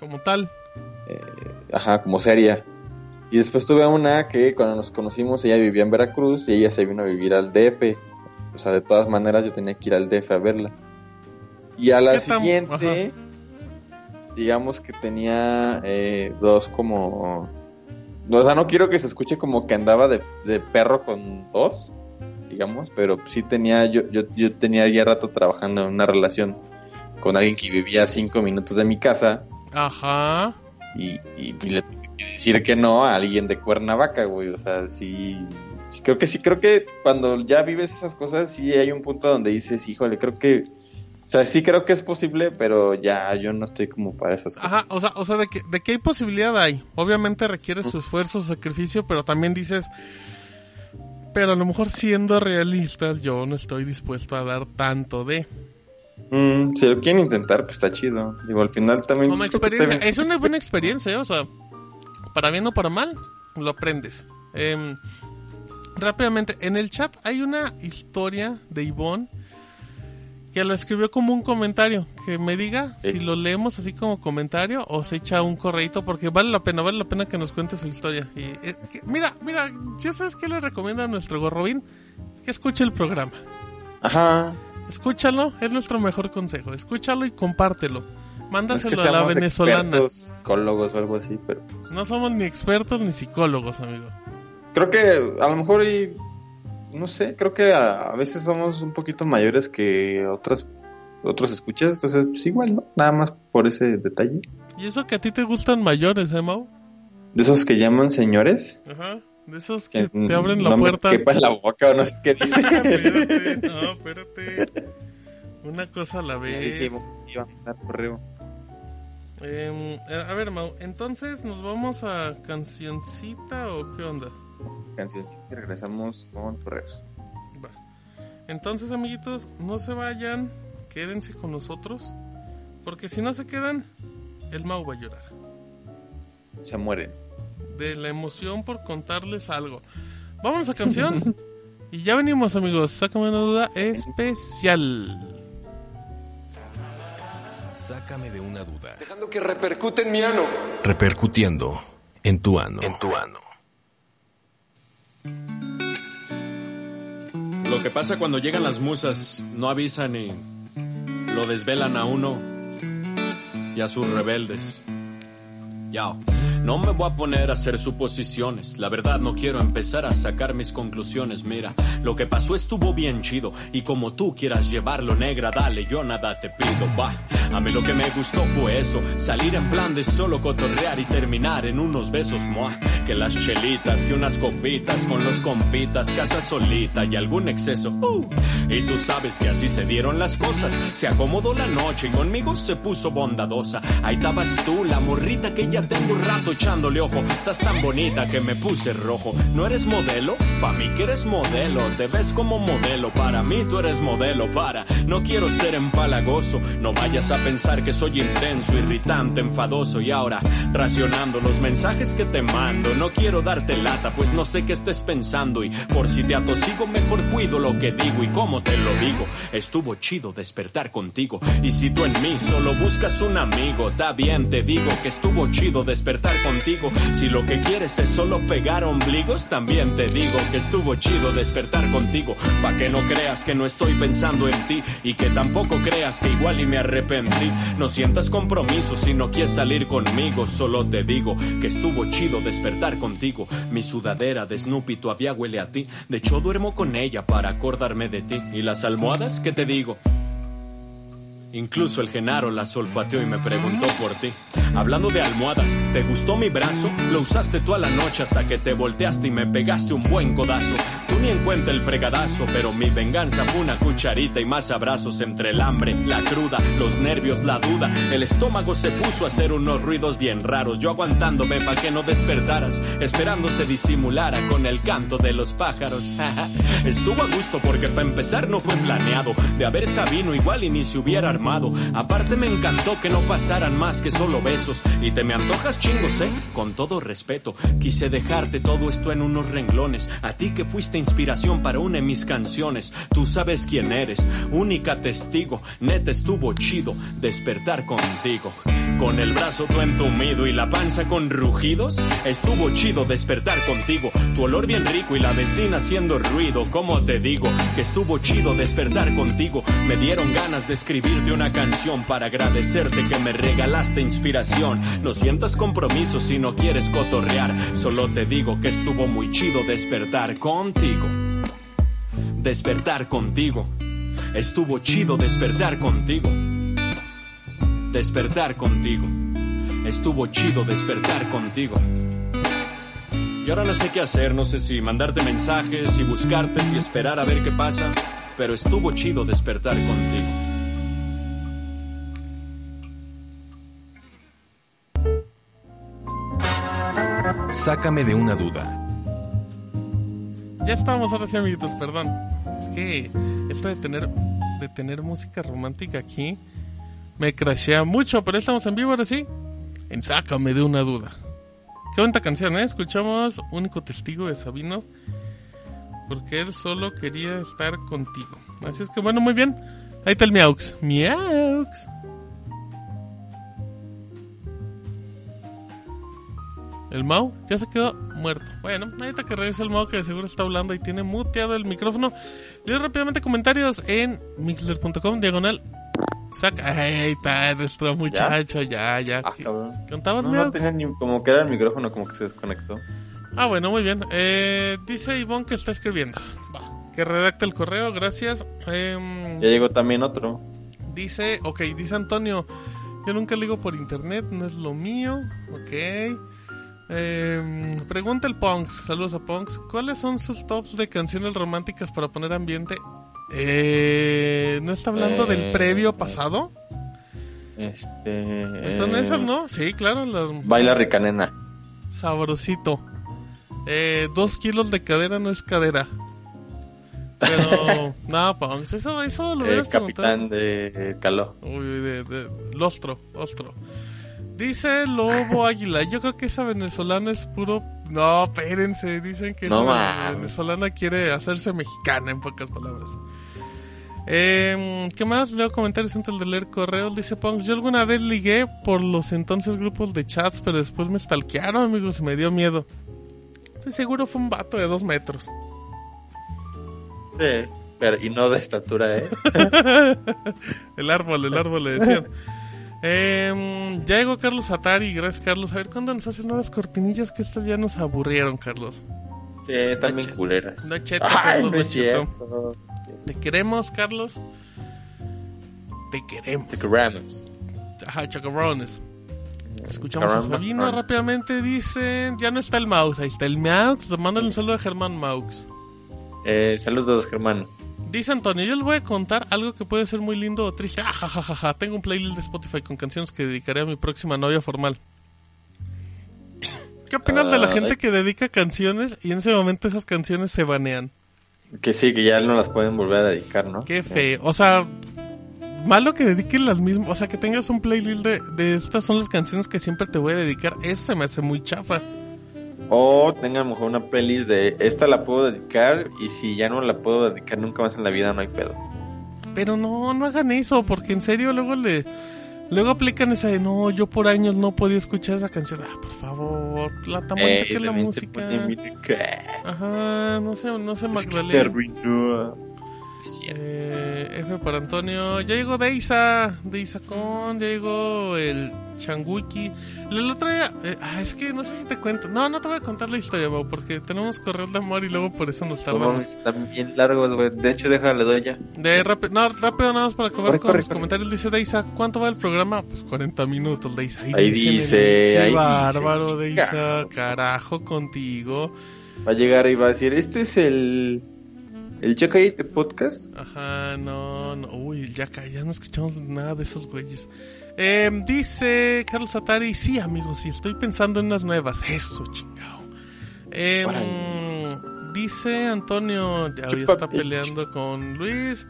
como tal.
eh, ajá, como seria. Y después tuve una que cuando nos conocimos ella vivía en Veracruz y ella se vino a vivir al DF. O sea, de todas maneras yo tenía que ir al DF a verla. Y a la
¿Qué tan-
siguiente, digamos que tenía eh, dos como... O sea, no quiero que se escuche como que andaba de, de perro con dos, digamos, pero sí tenía, yo, yo, yo tenía ya rato trabajando en una relación con alguien que vivía a cinco minutos de mi casa
Ajá.
y, y, y le tuve que decir que no a alguien de Cuernavaca, güey. O sea, sí, creo que sí, creo que cuando ya vives esas cosas, sí hay un punto donde dices, híjole, creo que, o sea, sí creo que es posible, pero ya yo no estoy como para esas cosas.
Ajá, o sea, o sea de, que, de que hay posibilidad hay. Obviamente requiere su esfuerzo, su sacrificio, pero también dices, pero a lo mejor siendo realistas, yo no estoy dispuesto a dar tanto de.
Mm, si lo quieren intentar, pues está chido. Digo, al final también.
Como experiencia, es una buena experiencia, ¿eh? o sea, para bien o para mal, lo aprendes. Em, rápidamente, en el chat hay una historia de Ivonne que lo escribió como un comentario. Que me diga
Sí.
si lo leemos así como comentario o se echa un correito porque vale la pena, vale la pena que nos cuente su historia. Y, eh, que- mira, mira, ¿ya sabes qué le recomienda a nuestro gorrobín? Que escuche el programa.
Ajá.
Escúchalo, es nuestro mejor consejo. Escúchalo y compártelo.
No es que
Mándaselo a la venezolana.
psicólogos o algo así, pero
No somos ni expertos ni psicólogos, amigo.
Creo que a lo mejor y no sé, creo que a, a veces somos un poquito mayores que otras otros escuchas, entonces pues igual, ¿no? Nada más por ese detalle.
Y eso que a ti te gustan mayores, ¿eh, Mau?
De esos que llaman señores,
Ajá. De esos que
que
te abren la
no
puerta.
en la boca o no sé qué [laughs] dice.
espérate, no, espérate. Una cosa a la vez.
dice, iba a mandar correo.
Em, eh, a ver, Mau, entonces nos vamos a cancioncita o qué onda?
Canción y regresamos con correos.
Va. Entonces, amiguitos, no se vayan, quédense con nosotros, porque si no se quedan, el Mau va a llorar.
Se mueren.
de la emoción por contarles algo. Vámonos a canción. [laughs] y ya venimos, amigos. Sácame una duda especial.
Sácame de una duda.
Dejando que repercute en mi ano.
Repercutiendo en tu ano. En tu ano.
Lo que pasa cuando llegan las musas, no avisan y lo desvelan a uno y a sus rebeldes. Yao. No me voy a poner a hacer suposiciones. La verdad no quiero empezar a sacar mis conclusiones. Mira, lo que pasó estuvo bien chido. Y como tú quieras llevarlo negra, dale, yo nada te pido. Va, a mí lo que me gustó fue eso. Salir en plan de solo cotorrear y terminar en unos besos. Mua, que las chelitas, que unas copitas con los compitas, casa solita y algún exceso. Uh, y tú sabes que así se dieron las cosas. Se acomodó la noche y conmigo se puso bondadosa. Ahí estabas tú, la morrita que ya tengo rato echándole ojo. Estás tan bonita que me puse rojo. ¿No eres modelo? Pa' mí que eres modelo. Te ves como modelo. Para mí tú eres modelo. Para, no quiero ser empalagoso. No vayas a pensar que soy intenso, irritante, enfadoso. Y ahora, racionando los mensajes que te mando. No quiero darte lata, pues no sé qué estés pensando. Y por si te atosigo, mejor cuido lo que digo y cómo te lo digo. Estuvo chido despertar contigo. Y si tú en mí solo buscas un amigo, está bien, te digo que estuvo chido despertar contigo. Si lo que quieres es solo pegar ombligos, también te digo que estuvo chido despertar contigo. Pa' que no creas que no estoy pensando en ti y que tampoco creas que igual y me arrepentí. No sientas compromiso si no quieres salir conmigo, solo te digo que estuvo chido despertar contigo. Mi sudadera de Snoopy todavía huele a ti. De hecho, duermo con ella para acordarme de ti. ¿Y las almohadas? ¿Qué te digo? Incluso el Genaro las olfateó y me preguntó por ti. Hablando de almohadas, ¿te gustó mi brazo? Lo usaste toda la noche hasta que te volteaste y me pegaste un buen codazo. Tú ni en cuenta el fregadazo, pero mi venganza fue una cucharita y más abrazos entre el hambre, la cruda, los nervios, la duda. El estómago se puso a hacer unos ruidos bien raros. Yo aguantándome para que no despertaras, esperando se disimulara con el canto de los pájaros. [laughs] Estuvo a gusto porque para empezar no fue planeado. De haber sabido igual y ni se hubiera armado. Aparte me encantó que no pasaran más que solo besos. Y te me antojas chingos, ¿eh? Con todo respeto, quise dejarte todo esto en unos renglones. A ti que fuiste inspiración para una de mis canciones. Tú sabes quién eres, única testigo. Neta estuvo chido despertar contigo. Con el brazo tú entumido y la panza con rugidos. Estuvo chido despertar contigo. Tu olor bien rico y la vecina haciendo ruido. Como te digo, que estuvo chido despertar contigo. Me dieron ganas de escribirte una canción para agradecerte que me regalaste inspiración. No sientas compromiso si no quieres cotorrear. Solo te digo que estuvo muy chido despertar contigo. Despertar contigo. Estuvo chido despertar contigo. Despertar contigo. Estuvo chido despertar contigo. Y ahora no sé qué hacer, no sé si mandarte mensajes, si buscarte, si esperar a ver qué pasa, pero estuvo chido despertar contigo.
Sácame de una duda.
Ya estamos ahora sí, amiguitos, perdón. Es que esto de tener, de tener música romántica aquí me crashea mucho, pero estamos en vivo ahora sí. En Sácame de una duda. Qué bonita canción, ¿eh? Escuchamos Único Testigo de Sabino. Porque él solo quería estar contigo. Así es que bueno, muy bien. Ahí está el Miaux. Miaux. El Mau ya se quedó muerto. Bueno, ahorita que regrese el Mau que de seguro está hablando y tiene muteado el micrófono. Leo rápidamente comentarios en mixler.com diagonal. Saca. Ahí está nuestro muchacho, ya, ya.
Ah, cabrón.
¿Contabas,
No, no tenía ni como que era el micrófono, como que se desconectó.
Ah, bueno, muy bien. Eh, dice Ivonne que está escribiendo. Va, que redacta el correo, gracias. Em,
Ya llegó también otro.
Dice, ok, dice Antonio, yo nunca ligo por internet, no es lo mío, ok. Eh, pregunta el Punks, saludos a Punks, ¿cuáles son sus tops de canciones románticas para poner ambiente? Eh, ¿No está hablando del
Eh,
previo pasado?
Este.
¿Son
eh,
esas, no? Sí, claro, las
Baila ricanena.
sabrosito. Eh, dos kilos de cadera no es cadera. Pero, [laughs] no, Punks, eso, eso lo hubieras preguntado.
capitán de Caló.
Uy, de, de Lostro, Lostro. Dice Lobo Águila, yo creo que esa venezolana es puro... No, espérense, dicen que
No
esa venezolana quiere hacerse mexicana, en pocas palabras. Eh, ¿Qué más? Leo comentarios antes de leer correos. Dice Punk, yo alguna vez ligué por los entonces grupos de chats, pero después me stalkearon, amigos, y me dio miedo. Estoy seguro fue un vato de dos metros.
Sí, pero y no de estatura, ¿eh? [laughs]
El árbol, el árbol le decían. [laughs] Eh, ya llegó Carlos Atari, gracias Carlos. A ver cuándo nos hacen nuevas cortinillas que estas ya nos aburrieron, Carlos.
Sí, también culeras.
No cheto,
Ay,
Carlos,
no
no
es
cheto.
cierto.
Te queremos, Carlos. Te queremos.
Te queremos.
Ajá, chocorrones. Escuchamos a Sabino
caramba.
rápidamente. Dicen, ya no está el mouse, ahí está el mouse. Mándale un saludo a Germán Maux.
Eh, saludos, Germán.
Dice Antonio, yo les voy a contar algo que puede ser muy lindo o triste. Ah, ja, ja, ja, ja. Tengo un playlist de Spotify con canciones que dedicaré a mi próxima novia formal. ¿Qué opinas de la
Ay.
gente que dedica canciones y en ese momento esas canciones se banean?
Que sí, que ya no las pueden volver a dedicar, ¿no?
Qué feo. O sea, malo que dediquen las mismas. O sea, que tengas un playlist de, de estas son las canciones que siempre te voy a dedicar. Eso se me hace muy chafa.
O tengan mejor una playlist de esta la puedo dedicar y si ya no la puedo dedicar nunca más en la vida no hay pedo.
Pero no, no hagan eso, porque en serio luego le. Luego aplican esa de no, yo por años no podía escuchar esa canción. Ah, por favor, la tan
Ey,
que es la música. Ajá, no sé, no sé,
Es que
Eh, F para Antonio. Ya llegó Deisa. Deisa con. Ya llegó el Changuiki. El otro día. eh, ah, es que no sé si te cuento. No, no te voy a contar la historia, Mau, porque tenemos correos de amor y luego por eso nos
No
tardamos.
Están bien largos, güey. De hecho, déjale, doy ya.
De rápido, no, rápido nada más para acabar
Corre,
con
corre,
los
corre.
comentarios. Dice Deisa, ¿cuánto va el programa? Pues 40 minutos, Deisa.
Ahí
dice,
dice,
nene.
ahí
Qué
dice,
bárbaro,
qué
Deisa.
Carajo
contigo.
Va a llegar y va a decir, este es el... El Chacayete Podcast.
Ajá, no, no. Uy, ya, ya no escuchamos nada de esos güeyes. Eh, dice Carlos Atari, sí, amigos, sí, estoy pensando en unas nuevas. Eso, chingado. Eh, dice Antonio, ya
Chupa
está peleando con Luis.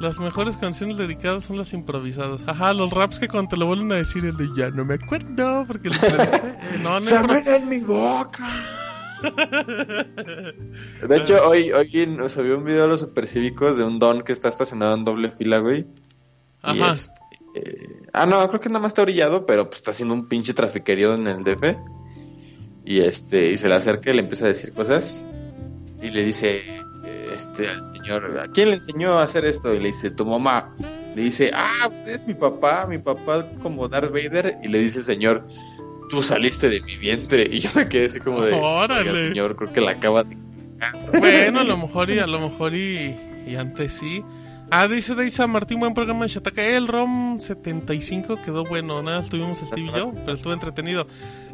Las mejores canciones dedicadas son las improvisadas. Ajá, los raps que cuando te lo vuelven a decir el de ya no me acuerdo porque lo [laughs] dice. Eh, no, no impro-
en mi boca. De hecho, hoy, hoy nos subió un video de los supercívicos de un don que está estacionado en doble fila, güey. Y este, eh, ah, no, creo que nada más está orillado, pero pues está haciendo un pinche trafiquerío en el DF. Y este, y se le acerca y le empieza a decir cosas. Y le dice, este, al señor, ¿a quién le enseñó a hacer esto? Y le dice, tu mamá. Le dice, ah, usted es mi papá, mi papá como Darth Vader. Y le dice señor, tú saliste de mi vientre. Y yo me quedé así como de,
Órale.
"Oiga, señor, creo que la acaba de...
Bueno, a lo mejor y a lo mejor y, y antes sí. Ah, dice Deisa Martín, buen programa de Shataka. El ROM 75 quedó bueno. Nada, estuvimos Steve y yo, pero estuvo entretenido.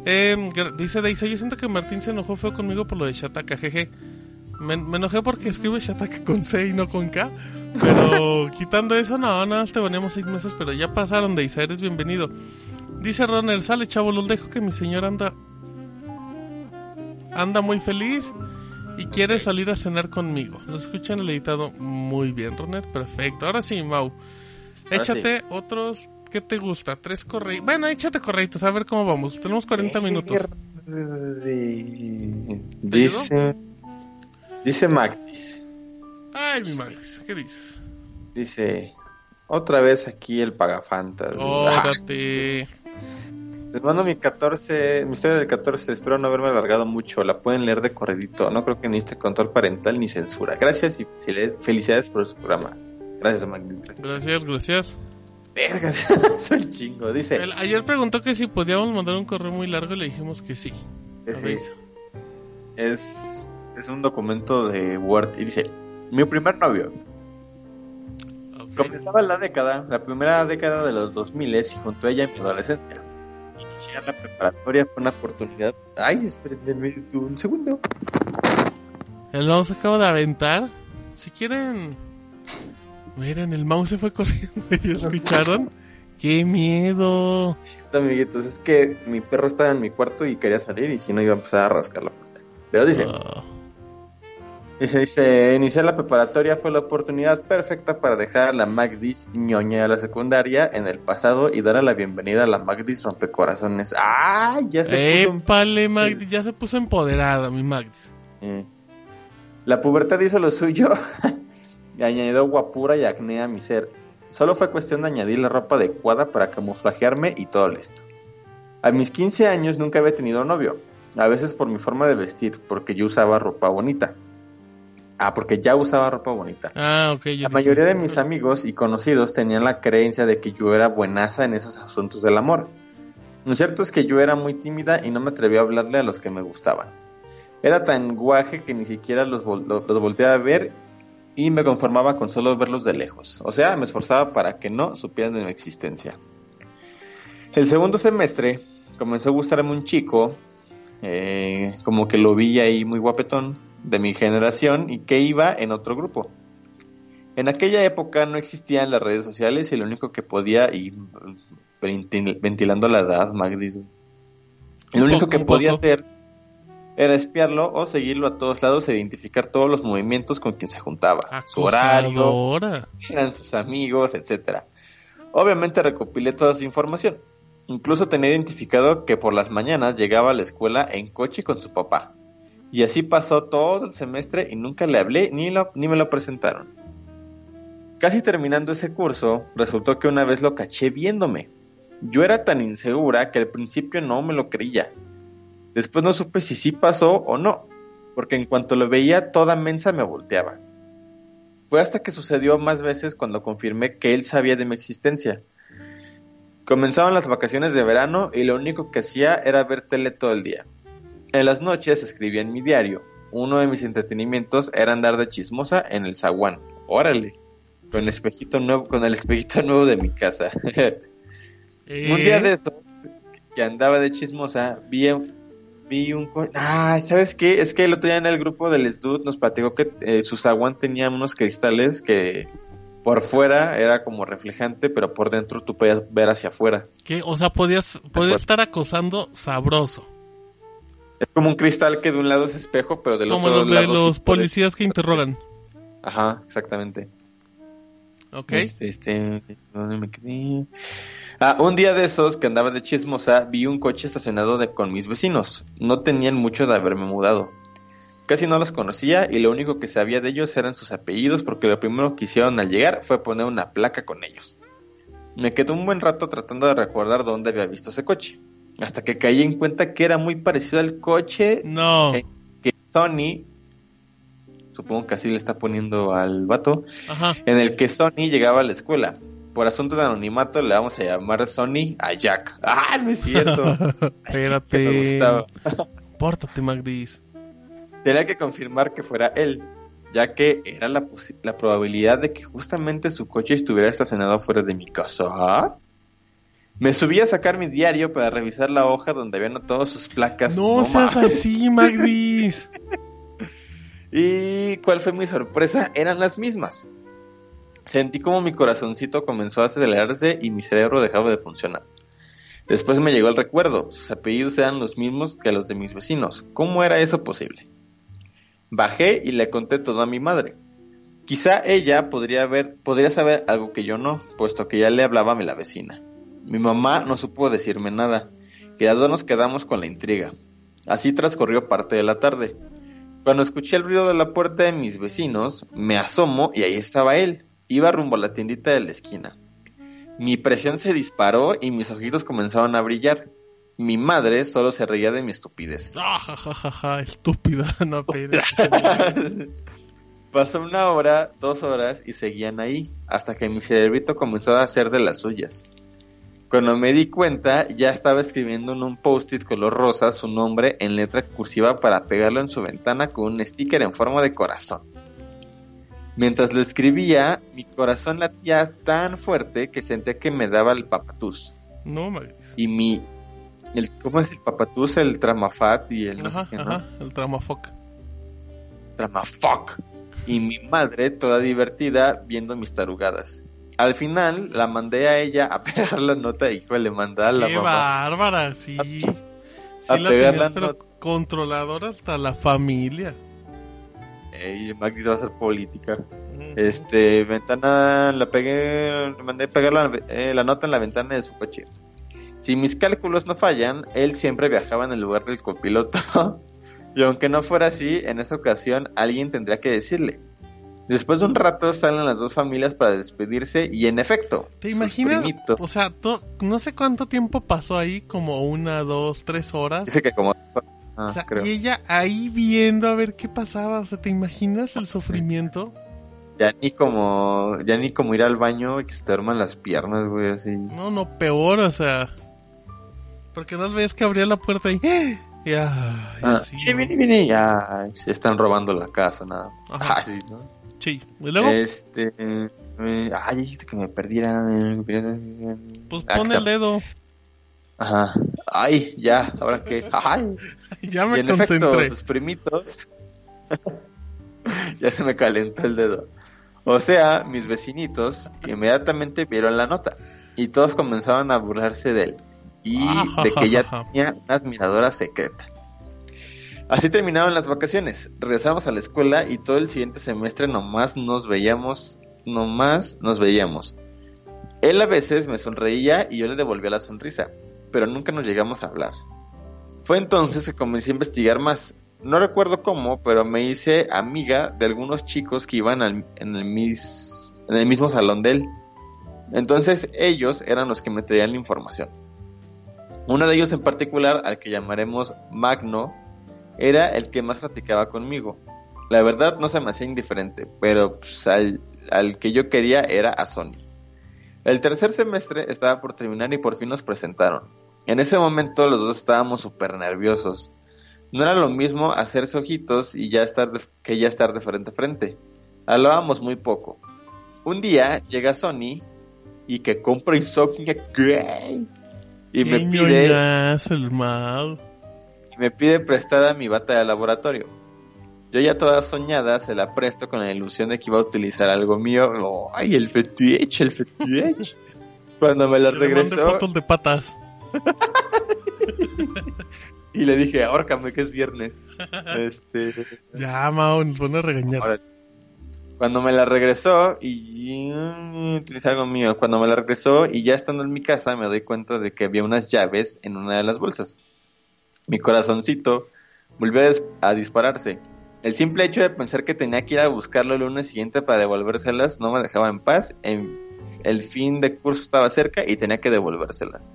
Eh, dice Deisa, yo siento que Martín se enojó feo conmigo por lo de Shataka, jeje. Me, me enojé porque escribe Shataka con C y no con K. Pero quitando eso, no, nada, te ponemos seis meses, pero ya pasaron, Deisa, eres bienvenido. Dice Roner, sale chavo, los dejo que mi señor anda anda muy feliz y quiere salir a cenar conmigo. Lo escuchan el editado muy bien, Roner. Perfecto. Ahora sí, Mau. Échate otros. ¿Qué te gusta? Tres correitos. Bueno, échate correitos, a ver cómo vamos. Tenemos 40 minutos.
Dice. Dice Mactis.
Ay, mi Max, ¿qué dices?
Dice. Otra vez aquí el pagafantas.
Órate.
Les mando mi 14. Mi historia del 14. Espero no haberme alargado mucho. La pueden leer de corredito. No creo que necesite control parental ni censura. Gracias y felicidades por su programa. Gracias, Mactis. Gracias.
Gracias.
Vergas, [laughs] soy chingo. Dice.
El- ayer preguntó que si podíamos mandar un correo muy largo y le dijimos que sí.
sí. Es, es un documento de Word y dice, mi primer novio. Comenzaba la década, la primera década de los 2000 y junto a ella en mi adolescencia. Iniciar la preparatoria fue una oportunidad. Ay, espérenme un segundo.
El mouse se acaba de aventar. Si quieren. Miren, el mouse se fue corriendo [laughs] y escucharon. ¡Qué miedo!
Cierto, amiguitos, es que mi perro estaba en mi cuarto y quería salir y si no iba a empezar a rascar la puerta. Pero dice,
Ah,
dice, dice, iniciar la preparatoria fue la oportunidad perfecta para dejar a la Magdis ñoña de la secundaria en el pasado y dar a la bienvenida a la Magdis rompecorazones. ¡Ah! Ya se puso un
¡Épale, Magdi! Ya se puso empoderada, mi Magdi.
Mm. La pubertad hizo lo suyo y [laughs] añadió guapura y acné a mi ser. Solo fue cuestión de añadir la ropa adecuada para camuflajearme y todo listo. A mis 15 años nunca había tenido novio, a veces por mi forma de vestir, porque yo usaba ropa bonita. Ah, porque ya usaba ropa bonita.
Ah, ok. yo
La mayoría de mis amigos y conocidos tenían la creencia de que yo era buenaza en esos asuntos del amor. Lo cierto es que yo era muy tímida y no me atrevía a hablarle a los que me gustaban. Era tan guaje que ni siquiera los, vol- los volteaba a ver y me conformaba con solo verlos de lejos. O sea, me esforzaba para que no supieran de mi existencia. El segundo semestre comenzó a gustarme un chico, eh, como que lo vi ahí muy guapetón, de mi generación y que iba en otro grupo. En aquella época no existían las redes sociales y lo único que podía, y ventil- ventilando la edad, Magdis, lo [laughs] único que podía hacer era espiarlo o seguirlo a todos lados e identificar todos los movimientos con quien se juntaba, su horario, eran sus amigos, etcétera. Obviamente recopilé toda esa información. Incluso tenía identificado que por las mañanas llegaba a la escuela en coche con su papá. Y así pasó todo el semestre y nunca le hablé ni, lo- ni me lo presentaron. Casi terminando ese curso, resultó que una vez lo caché viéndome. Yo era tan insegura que al principio no me lo creía. Después no supe si sí pasó o no, porque en cuanto lo veía toda mensa me volteaba. Fue hasta que sucedió más veces cuando confirmé que él sabía de mi existencia. Comenzaban las vacaciones de verano y lo único que hacía era ver tele todo el día. En las noches escribía en mi diario. Uno de mis entretenimientos era andar de chismosa en el zaguán. Órale. Con el espejito nuevo, con el espejito nuevo de mi casa.
Eh, [laughs]
Un día de eso, que andaba de chismosa, vi, vi un... Ah, ¿sabes qué? Es que el otro día en el grupo del SDUD nos platicó que eh, su zaguán tenía unos cristales que por fuera era como reflejante, pero por dentro tú podías ver hacia afuera.
¿Qué? O sea, podías, podías estar acosando sabroso.
Es como un cristal que de un lado es espejo, pero del
Como
otro
los de
lado... sí
los
puedes-
policías que interrogan.
Ajá, exactamente.
¿Ok?
Este, este, ¿dónde me quedé? Ah, un día de esos que andaba de chismosa, vi un coche estacionado de, con mis vecinos. No tenían mucho de haberme mudado. Casi no los conocía y lo único que sabía de ellos eran sus apellidos porque lo primero que hicieron al llegar fue poner una placa con ellos. Me quedé un buen rato tratando de recordar dónde había visto ese coche. Hasta que caí en cuenta que era muy parecido al coche
No.
Eh. que Sony, supongo que así le está poniendo al vato,
Ajá.
en el que Sony llegaba a la escuela. Por asunto de anonimato le vamos a llamar Sony a Jack. ¡Ah, no es cierto! [laughs] Que me
Espérate.
gustaba.
Pórtate, Magdis.
Tenía que confirmar que fuera él, ya que era la, la probabilidad de que justamente su coche estuviera estacionado fuera de mi casa. Me subí a sacar mi diario para revisar la hoja donde habían anotado sus placas.
No, seas
mames.
así, Magdis. [laughs]
¿Y cuál fue mi sorpresa? Eran las mismas. Sentí como mi corazoncito comenzó a acelerarse y mi cerebro dejaba de funcionar. Después me llegó el recuerdo, sus apellidos eran los mismos que los de mis vecinos. ¿Cómo era eso posible? Bajé y le conté todo a mi madre. Quizá ella podría ver, podría saber algo que yo no, puesto que ya le hablaba a mi la vecina. Mi mamá no supo decirme nada, y las dos nos quedamos con la intriga. Así transcurrió parte de la tarde. Cuando escuché el ruido de la puerta de mis vecinos, me asomo y ahí estaba él. Iba rumbo a la tiendita de la esquina. Mi presión se disparó y mis ojitos comenzaron a brillar. Mi madre solo se reía de mi estupidez.
Ah, ja, ja, ja, ja, estúpida. [laughs] No. [laughs]
Pasó una hora, dos horas y seguían ahí, hasta que mi cerebrito comenzó a hacer de las suyas. Cuando me di cuenta, ya estaba escribiendo en un post-it color rosa su nombre en letra cursiva para pegarlo en su ventana con un sticker en forma de corazón. Mientras lo escribía, mi corazón latía tan fuerte que sentía que me daba el papatús.
No, Magdis.
Y mi... El, ¿Cómo es el papatús? El tramafat y el no
Ajá,
sé qué, ¿no?
ajá, el tramafoc.
Trama fuck. Y mi madre, toda divertida, viendo mis tarugadas. Al final, la mandé a ella a [laughs] pegar la nota y le mandé a la
Qué
mamá.
bárbara, sí. Sí
a
la
pegar
tenías,
la
pero
nota.
controladora hasta la familia.
Ey, Magdi va a hacer política. Este, ventana, la pegué, le mandé a pegar la, eh, la nota en la ventana de su coche. Si mis cálculos no fallan, él siempre viajaba en el lugar del copiloto. [laughs] y aunque no fuera así, en esa ocasión alguien tendría que decirle. Después de un rato salen las dos familias para despedirse y en efecto,
¿Te imaginas?
primitos-
O sea, no sé cuánto tiempo pasó ahí, como una, dos, tres horas.
dice que como... Ah,
O sea,
creo.
y ella ahí viendo a ver qué pasaba. O sea, ¿te imaginas el sufrimiento?
Ya ni como, ya ni como ir al baño y que se te duerman las piernas, güey, así.
No, no, peor, o sea. Porque no ves que abría la puerta y. Ya, [gasps] y
Ah,
así,
viene, viene, viene, ya, se están robando la casa, nada.
Ajá.
Ah, sí, ¿no?
Sí. Y luego,
Este. eh, ay, dijiste que me perdiera. eh,
pues
ah,
pon el dedo.
Ajá. Ay, ya, ahora qué. [laughs] Ay.
Ya
Y
me
en efecto, sus primitos. [laughs] ya se me calentó el dedo. O sea, mis vecinitos inmediatamente vieron la nota. Y todos comenzaron a burlarse de él. Y de que
ja.
tenía una admiradora secreta. Así terminaron las vacaciones. Regresamos a la escuela y todo el siguiente semestre nomás nos veíamos, nomás nos veíamos. Él a veces me sonreía y yo le devolvía la sonrisa, pero nunca nos llegamos a hablar. Fue entonces que comencé a investigar más. No recuerdo cómo, pero me hice amiga de algunos chicos que iban en, el en el mismo salón de él. Entonces ellos eran los que me traían la información. Uno de ellos en particular, al que llamaremos Magno, era el que más platicaba conmigo. La verdad no se me hacía indiferente, pero pues, al, al que yo quería era a Sony. El tercer semestre estaba por terminar y por fin nos presentaron. En ese momento los dos estábamos súper nerviosos. No era lo mismo hacerse ojitos y ya estar de- que ya estar de frente a frente. Hablábamos muy poco. Un día llega Sony y que compra Insomnia Gray y me pide
el.
Y me pide prestada mi bata de laboratorio. Yo ya toda soñada se la presto con la ilusión de que iba a utilizar algo mío. Oh, ¡Ay, el fetiche, el fetiche! [laughs] Cuando me la
le
regresó
fotos de patas. [laughs]
y le dije, ahórcame que es viernes. [laughs] Este,
Ya, Mau, nos van a regañar.
Ahora, cuando me la regresó y mm, utilicé algo mío, cuando me la regresó y ya estando en mi casa me doy cuenta de que había unas llaves en una de las bolsas. Mi corazoncito volvió a, dis- a dispararse. El simple hecho de pensar que tenía que ir a buscarlo el lunes siguiente para devolvérselas no me dejaba en paz. El fin de curso estaba cerca y tenía que devolvérselas.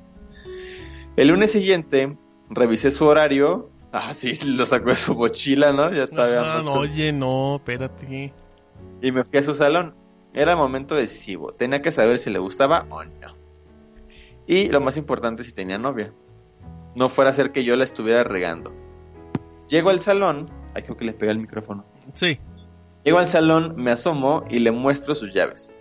El lunes siguiente revisé su horario. [laughs] Ah, sí, lo sacó de su mochila, ¿no? Ya estaba
Ah, no, oye, no, espérate.
y me fui a su salón. Era el momento decisivo. Tenía que saber si le gustaba o no. Y lo más importante, si tenía novia. No fuera a ser que yo la estuviera regando. Llego al salón. Ay, creo que les pegué el micrófono.
Sí.
Llego al salón, me asomo y le muestro sus llaves.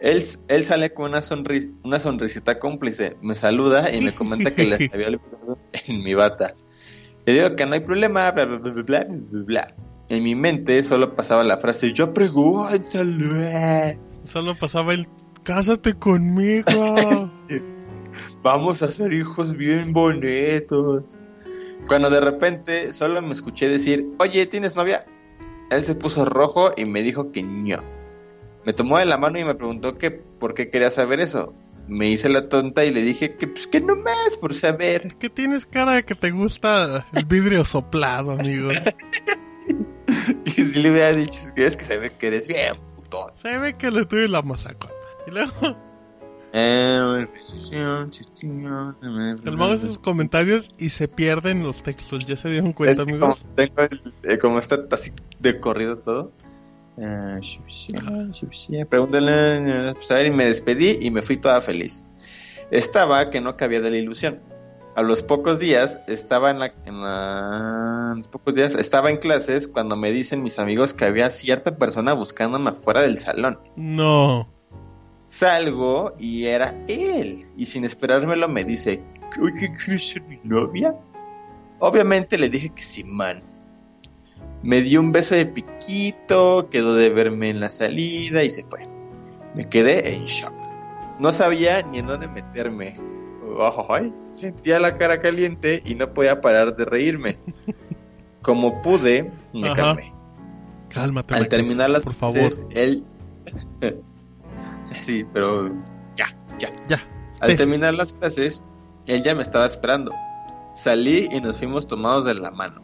Él, él sale con una, sonris- una sonrisita cómplice, me saluda y me comenta que les [laughs] había olvidado en mi bata. Le digo que no hay problema, bla, bla, bla, bla, bla, bla, bla. En mi mente solo pasaba la frase, yo pregúntale,
Solo pasaba el cásate conmigo. [laughs]
vamos a ser hijos bien bonitos. Cuando de repente solo me escuché decir, oye, ¿tienes novia? Él se puso rojo y me dijo que no. Me tomó de la mano y me preguntó que por qué quería saber eso. Me hice la tonta y le dije que pues que no más por saber.
que tienes cara de que te gusta el vidrio soplado, amigo. [laughs]
Y si le hubiera dicho es que se ve que eres bien putón.
Se ve que le tuve la masacota. Y luego, el mago hace sus comentarios y se pierden los textos. ¿Ya se dieron cuenta,
Es que
amigos?
Como, tengo el- eh, como está así de corrido todo. Shubshia, Pregúntale, pues, a ver, y me despedí y me fui toda feliz. Estaba que no cabía de la ilusión. A los pocos días estaba en la, en la- pocos días estaba en clases cuando me dicen mis amigos que había cierta persona buscándome afuera del salón.
No.
Salgo y era él. Y sin esperármelo me dice, oye, ¿quieres ser mi novia? Obviamente le dije que sí, man. Me dio un beso de piquito, quedó de verme en la salida y se fue. Me quedé en shock. No sabía ni en dónde meterme. Ay, sentía la cara caliente y no podía parar de reírme. Como pude, me
Ajá.
calmé.
Cálmate,
Al terminar las
por favor.
él... sí, pero ya, ya.
Ya.
Al
Pese.
terminar las clases, él ya me estaba esperando. Salí y nos fuimos tomados de la mano.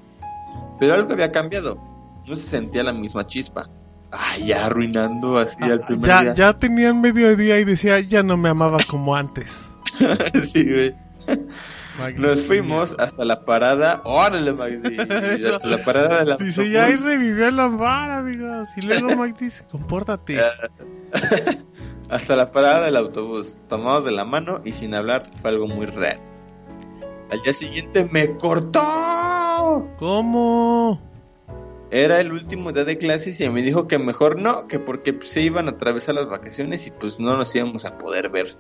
Pero algo había cambiado. No se sentía la misma chispa. Ay, ya arruinando así al primer
Ah, Ya,
día.
ya tenían mediodía y decía, ya no me amaba como antes. [laughs]
sí, güey.
Magdi,
Nos fuimos hasta la parada. ¡Órale, Magdi! [laughs] Hasta la parada de la
Dice, ya ahí revivió el amor, amigos. Y luego Mike dice, compórtate. [laughs]
hasta la parada del autobús, tomados de la mano y sin hablar, fue algo muy raro. Al día siguiente me cortó.
¿Cómo?
Era el último día de clases y me dijo que mejor no, que porque se iban a atravesar las vacaciones y pues no nos íbamos a poder ver.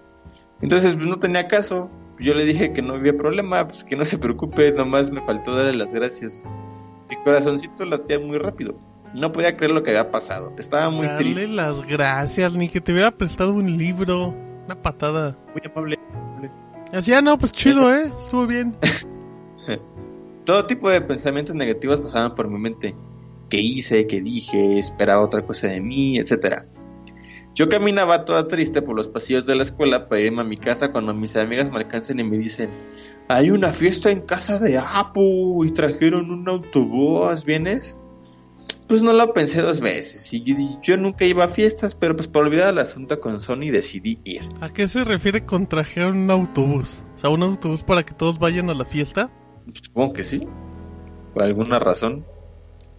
Entonces pues no tenía caso. Yo le dije que no había problema, pues que no se preocupe, nomás me faltó darle las gracias. Mi corazoncito latía muy rápido. No podía creer lo que había pasado. Estaba muy
Darle
triste,
las gracias, ni que te hubiera prestado un libro. Una patada.
muy amable.
Así, ah, no, pues chido, ¿eh? Estuvo bien. [laughs]
Todo tipo de pensamientos negativos pasaban por mi mente. ¿Qué hice? ¿Qué dije? ¿Esperaba otra cosa de mí? Etcétera. Yo caminaba toda triste por los pasillos de la escuela para irme a mi casa cuando mis amigas me alcanzan y me dicen, hay una fiesta en casa de Apu y trajeron un autobús, ¿vienes? Pues no lo pensé dos veces y yo, yo nunca iba a fiestas, pero pues por olvidar el asunto con Sony decidí ir.
¿A qué se refiere con trajeron un autobús? O sea, un autobús para que todos vayan a la fiesta.
Supongo que sí, por alguna razón.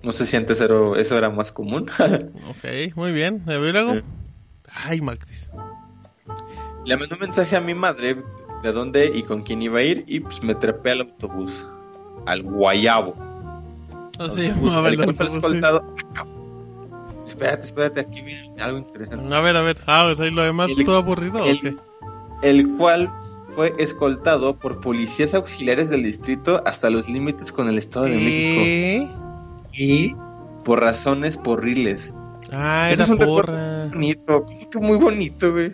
No sé si antes era- eso era más común. [laughs]
Ok, muy bien. A ver.
Sí.
Ay, Magdis.
Le mandé un mensaje a mi madre de dónde y con quién iba a ir y pues me trepé al autobús, al Guayabo.
Así llamaba
el
sí.
escoltado. Espérate, espérate, aquí viene algo interesante.
A ver, a ver. Ah, o sea, ¿y lo demás
El-
todo aburrido
el-
o qué?
El cual fue escoltado por policías auxiliares del distrito hasta los límites con el Estado de México.
¿Eh?
Y por razones porriles.
Ah,
Ese
era
es un
porra.
bonito, que muy bonito, güey.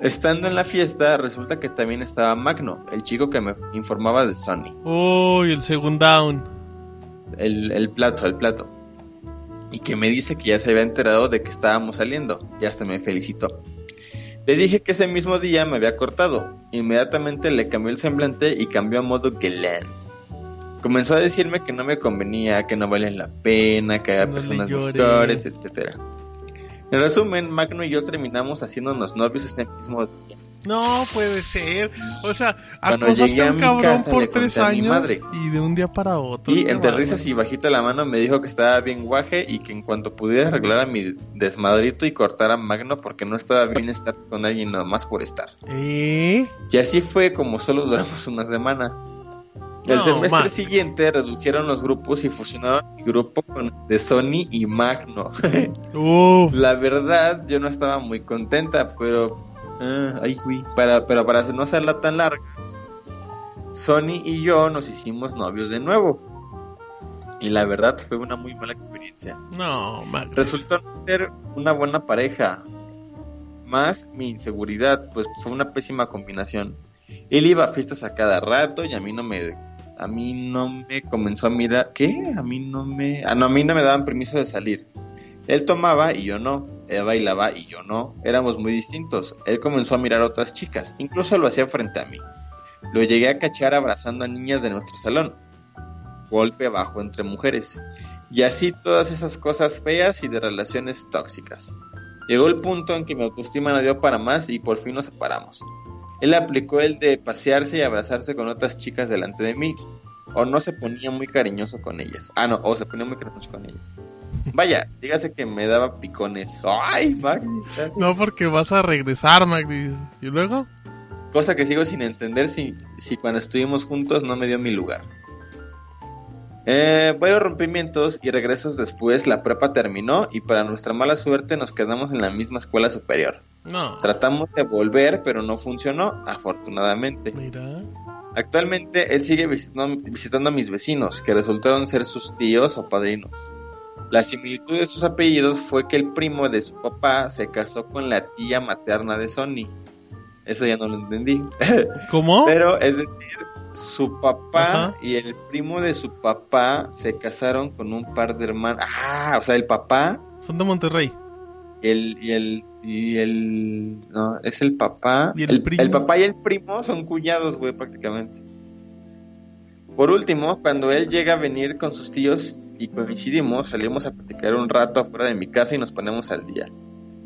Estando en la fiesta, resulta que también estaba Magno, el chico que me informaba de Sony.
Uy, el second down.
El, el plato, el plato. Y que me dice que ya se había enterado de que estábamos saliendo. Y hasta me felicitó. Le dije que ese mismo día me había cortado. Inmediatamente le cambió el semblante y cambió a modo galán. Comenzó a decirme que no me convenía, que no valía la pena, que había
No
personas mejores, etcétera. En resumen, Magno y yo terminamos haciéndonos novios ese mismo día.
No puede ser. O sea,
Cuando
acosaste a un cabrón
casa,
por tres años y de un día para otro.
Y entre risas y bajita la mano me dijo que estaba bien guaje y que en cuanto pudiera arreglar a mi desmadrito y cortar a Magno porque no estaba bien estar con alguien nomás por estar.
¿Eh?
Y así fue como solo duramos una semana. El
No,
semestre siguiente redujeron los grupos y fusionaron mi grupo con el de Sony y Magno. [laughs] La verdad, yo no estaba muy contenta, pero. Ah, ay, güey. Para, pero para no hacerla tan larga, Sony y yo nos hicimos novios de nuevo. Y la verdad fue una muy mala experiencia.
No, Max.
Resultó no ser una buena pareja. Más mi inseguridad, pues fue una pésima combinación. Él iba a fiestas a cada rato y a mí no me a mí no me comenzó a mirar, ¿qué? A mí no me ah, no, a mí no me daban permiso de salir. Él tomaba y yo no, él bailaba y yo no, éramos muy distintos. Él comenzó a mirar a otras chicas, incluso lo hacía frente a mí. Lo llegué a cachar abrazando a niñas de nuestro salón. Golpe bajo entre mujeres. Y así todas esas cosas feas y de relaciones tóxicas. Llegó el punto en que mi autoestima no dio para más y por fin nos separamos. Él aplicó el de pasearse y abrazarse con otras chicas delante de mí. O no se ponía muy cariñoso con ellas. Ah, no, o se ponía muy cariñoso con ellas. Vaya, dígase que me daba picones. ¡Ay, Magnus!
No, porque vas a regresar, Magdis. ¿Y luego?
Cosa que sigo sin entender si, si cuando estuvimos juntos no me dio mi lugar. Eh, varios rompimientos y regresos después, la prepa terminó y para nuestra mala suerte nos quedamos en la misma escuela superior.
No.
Tratamos de volver, pero no funcionó, afortunadamente.
Mira.
Actualmente él sigue visitando, visitando a mis vecinos, que resultaron ser sus tíos o padrinos. La similitud de sus apellidos fue que el primo de su papá se casó con la tía materna de Sony. Eso ya no lo entendí. [laughs]
¿Cómo?
Pero es decir, su papá
Ajá.
y el primo de su papá se casaron con un par de hermanos. Ah, o sea, el papá
Son de Monterrey.
el, y el y el no es el papá
¿Y el primo?
papá y el primo son cuñados güey prácticamente por último cuando él llega a venir con sus tíos y coincidimos salimos a platicar un rato afuera de mi casa y nos ponemos al día.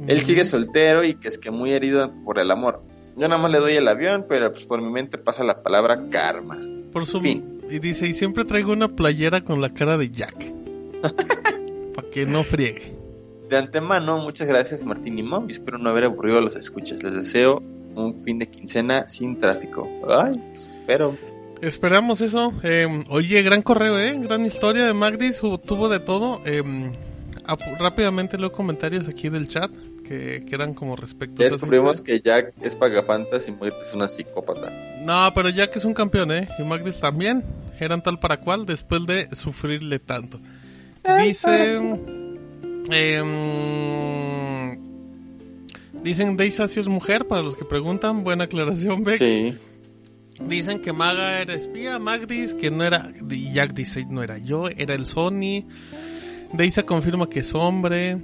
Él sigue soltero y que es que muy herido por el amor. Yo nada más le doy el avión pero pues por mi mente pasa la palabra karma.
Por su...
Fin.
Y dice, y siempre traigo una playera con la cara de Jack. [laughs] Para que no friegue.
de antemano muchas gracias Martín y Mom y espero no haber aburrido a los escuchas. Les deseo un fin de quincena sin tráfico. Ay espero
Esperamos eso. Eh, oye, gran correo, ¿eh? Gran historia de Magdis. hu- Tuvo de todo. Eh, ap- rápidamente leo comentarios aquí del chat que, que eran como respecto
Ya descubrimos que Jack es pagafantas y Muerte es una psicópata.
No, pero Jack es un campeón, ¿eh? Y Magdis también. Eran tal para cual después de sufrirle tanto. Dice... em, dicen Daisy si es mujer, para los que preguntan. Buena aclaración, Beck.
Sí.
Dicen que Maga era espía, Magdis que no era, y Jack dice no era yo, era el Sony. Daisy confirma que es hombre.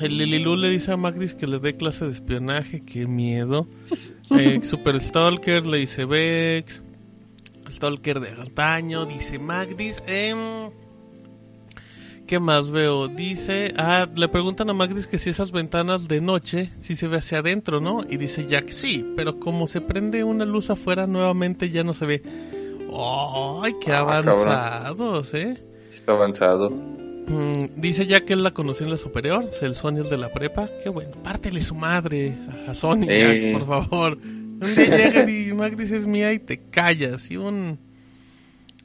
El Lililu le dice a Magdis que le dé clase de espionaje, qué miedo. [laughs] Eh, Super Stalker le dice Vex. Stalker de antaño, dice Magdis. Em, ¿Qué más veo? Dice, ah, le preguntan a Magdis que si esas ventanas de noche, si se ve hacia adentro, ¿no? Y dice Jack, sí, pero como se prende una luz afuera nuevamente ya no se ve. ¡Ay, qué
Ah,
avanzados, eh!
Está avanzado.
Mm, dice Jack que él la conoció en la superior, es el Sony el de la prepa. Qué bueno, pártele su madre a Sony. Jack, [laughs] por favor. Un día llega y Magdis es mía y te callas. Y un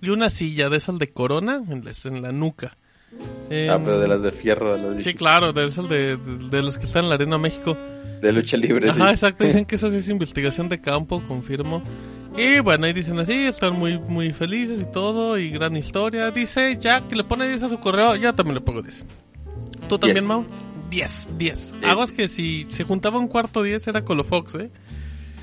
y una silla de esas de corona en la, en la nuca.
Ah,
Em,
pero de las de fierro, de las
Sí, claro, de esos de, de- de los que están en la Arena México.
de lucha libre.
Ajá,
sí.
exacto, [laughs] dicen que eso sí es investigación de campo, confirmo. Y bueno, ahí dicen así, están muy muy felices y todo, y gran historia. Dice Jack que le pone 10 a su correo, yo también le pongo 10. ¿Tú también,
10.
Mau? 10, 10. Aguas que si se juntaba un cuarto 10 era Colofox, ¿eh?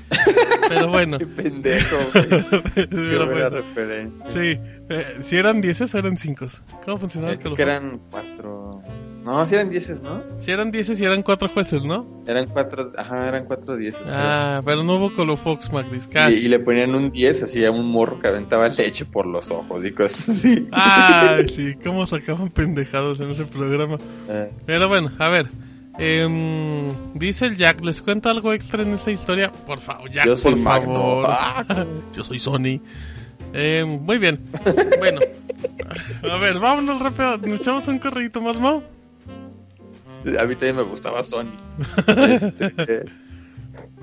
[laughs] Pero bueno. [laughs]
Qué pendejo, güey. [laughs] Qué
Pero
buena
bueno.
referencia.
Sí, eh, si eran 10 o eran 5. ¿Cómo funcionaba
Eh, que eran cuatro. No, sí eran dieces, ¿no?
Si eran 10 y eran 4 jueces, ¿no?
Eran cuatro. Ajá, eran cuatro dieces.
Ah, pero no hubo Colofox, Magdis,
creo.
casi.
Y, y le ponían un 10 así a un morro que aventaba leche por los ojos y cosas así.
Ay, sí, cómo sacaban pendejados en ese programa.
Ah,
Pero bueno, a ver. Em, dice el Jack, ¿les cuento algo extra en esta historia? Por favor, Jack,
Yo soy
por
Magno.
favor.
Ah. [laughs]
Yo soy Sony. Em, muy bien. Bueno. [laughs] A ver, vámonos rápido. ¿Nos echamos un corrito más, Mo?
A mí también me gustaba Sony. [laughs] Este,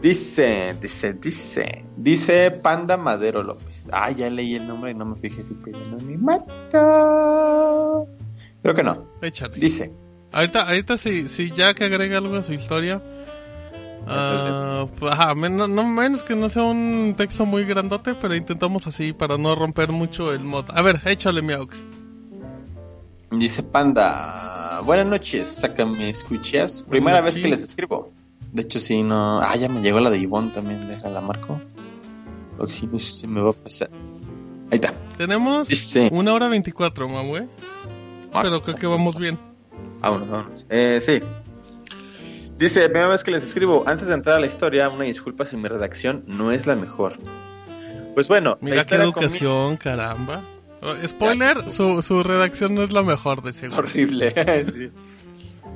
dice, dice, dice. Dice Panda Madero López. Ah, ya leí el nombre y no me fijé si pedí mi mato. Creo que no.
Échale.
Dice.
Ahorita, ahorita si, si Jack agrega algo a su historia. pues, ajá, men- no, no menos que no sea un texto muy grandote, pero intentamos así para no romper mucho el mod. A ver, échale mi aux.
Dice Panda, buenas noches, sácame, ¿escuchas? Primera vez que les escribo. De hecho, sí, no... Ah, ya me llegó la de Ivonne también, déjala, marco. O si no se me va a pasar. Ahí está.
Tenemos
Dice...
una hora 24, mamá, ¿eh?
Marco.
Pero creo que vamos bien.
Vámonos, vámonos. Eh, sí. Dice, primera vez que les escribo, antes de entrar a la historia, una disculpa si mi redacción no es la mejor. Pues bueno,
Mira qué educación, caramba. Oh, Spoiler, su, su redacción no es la mejor de seguro.
Horrible, [laughs] sí.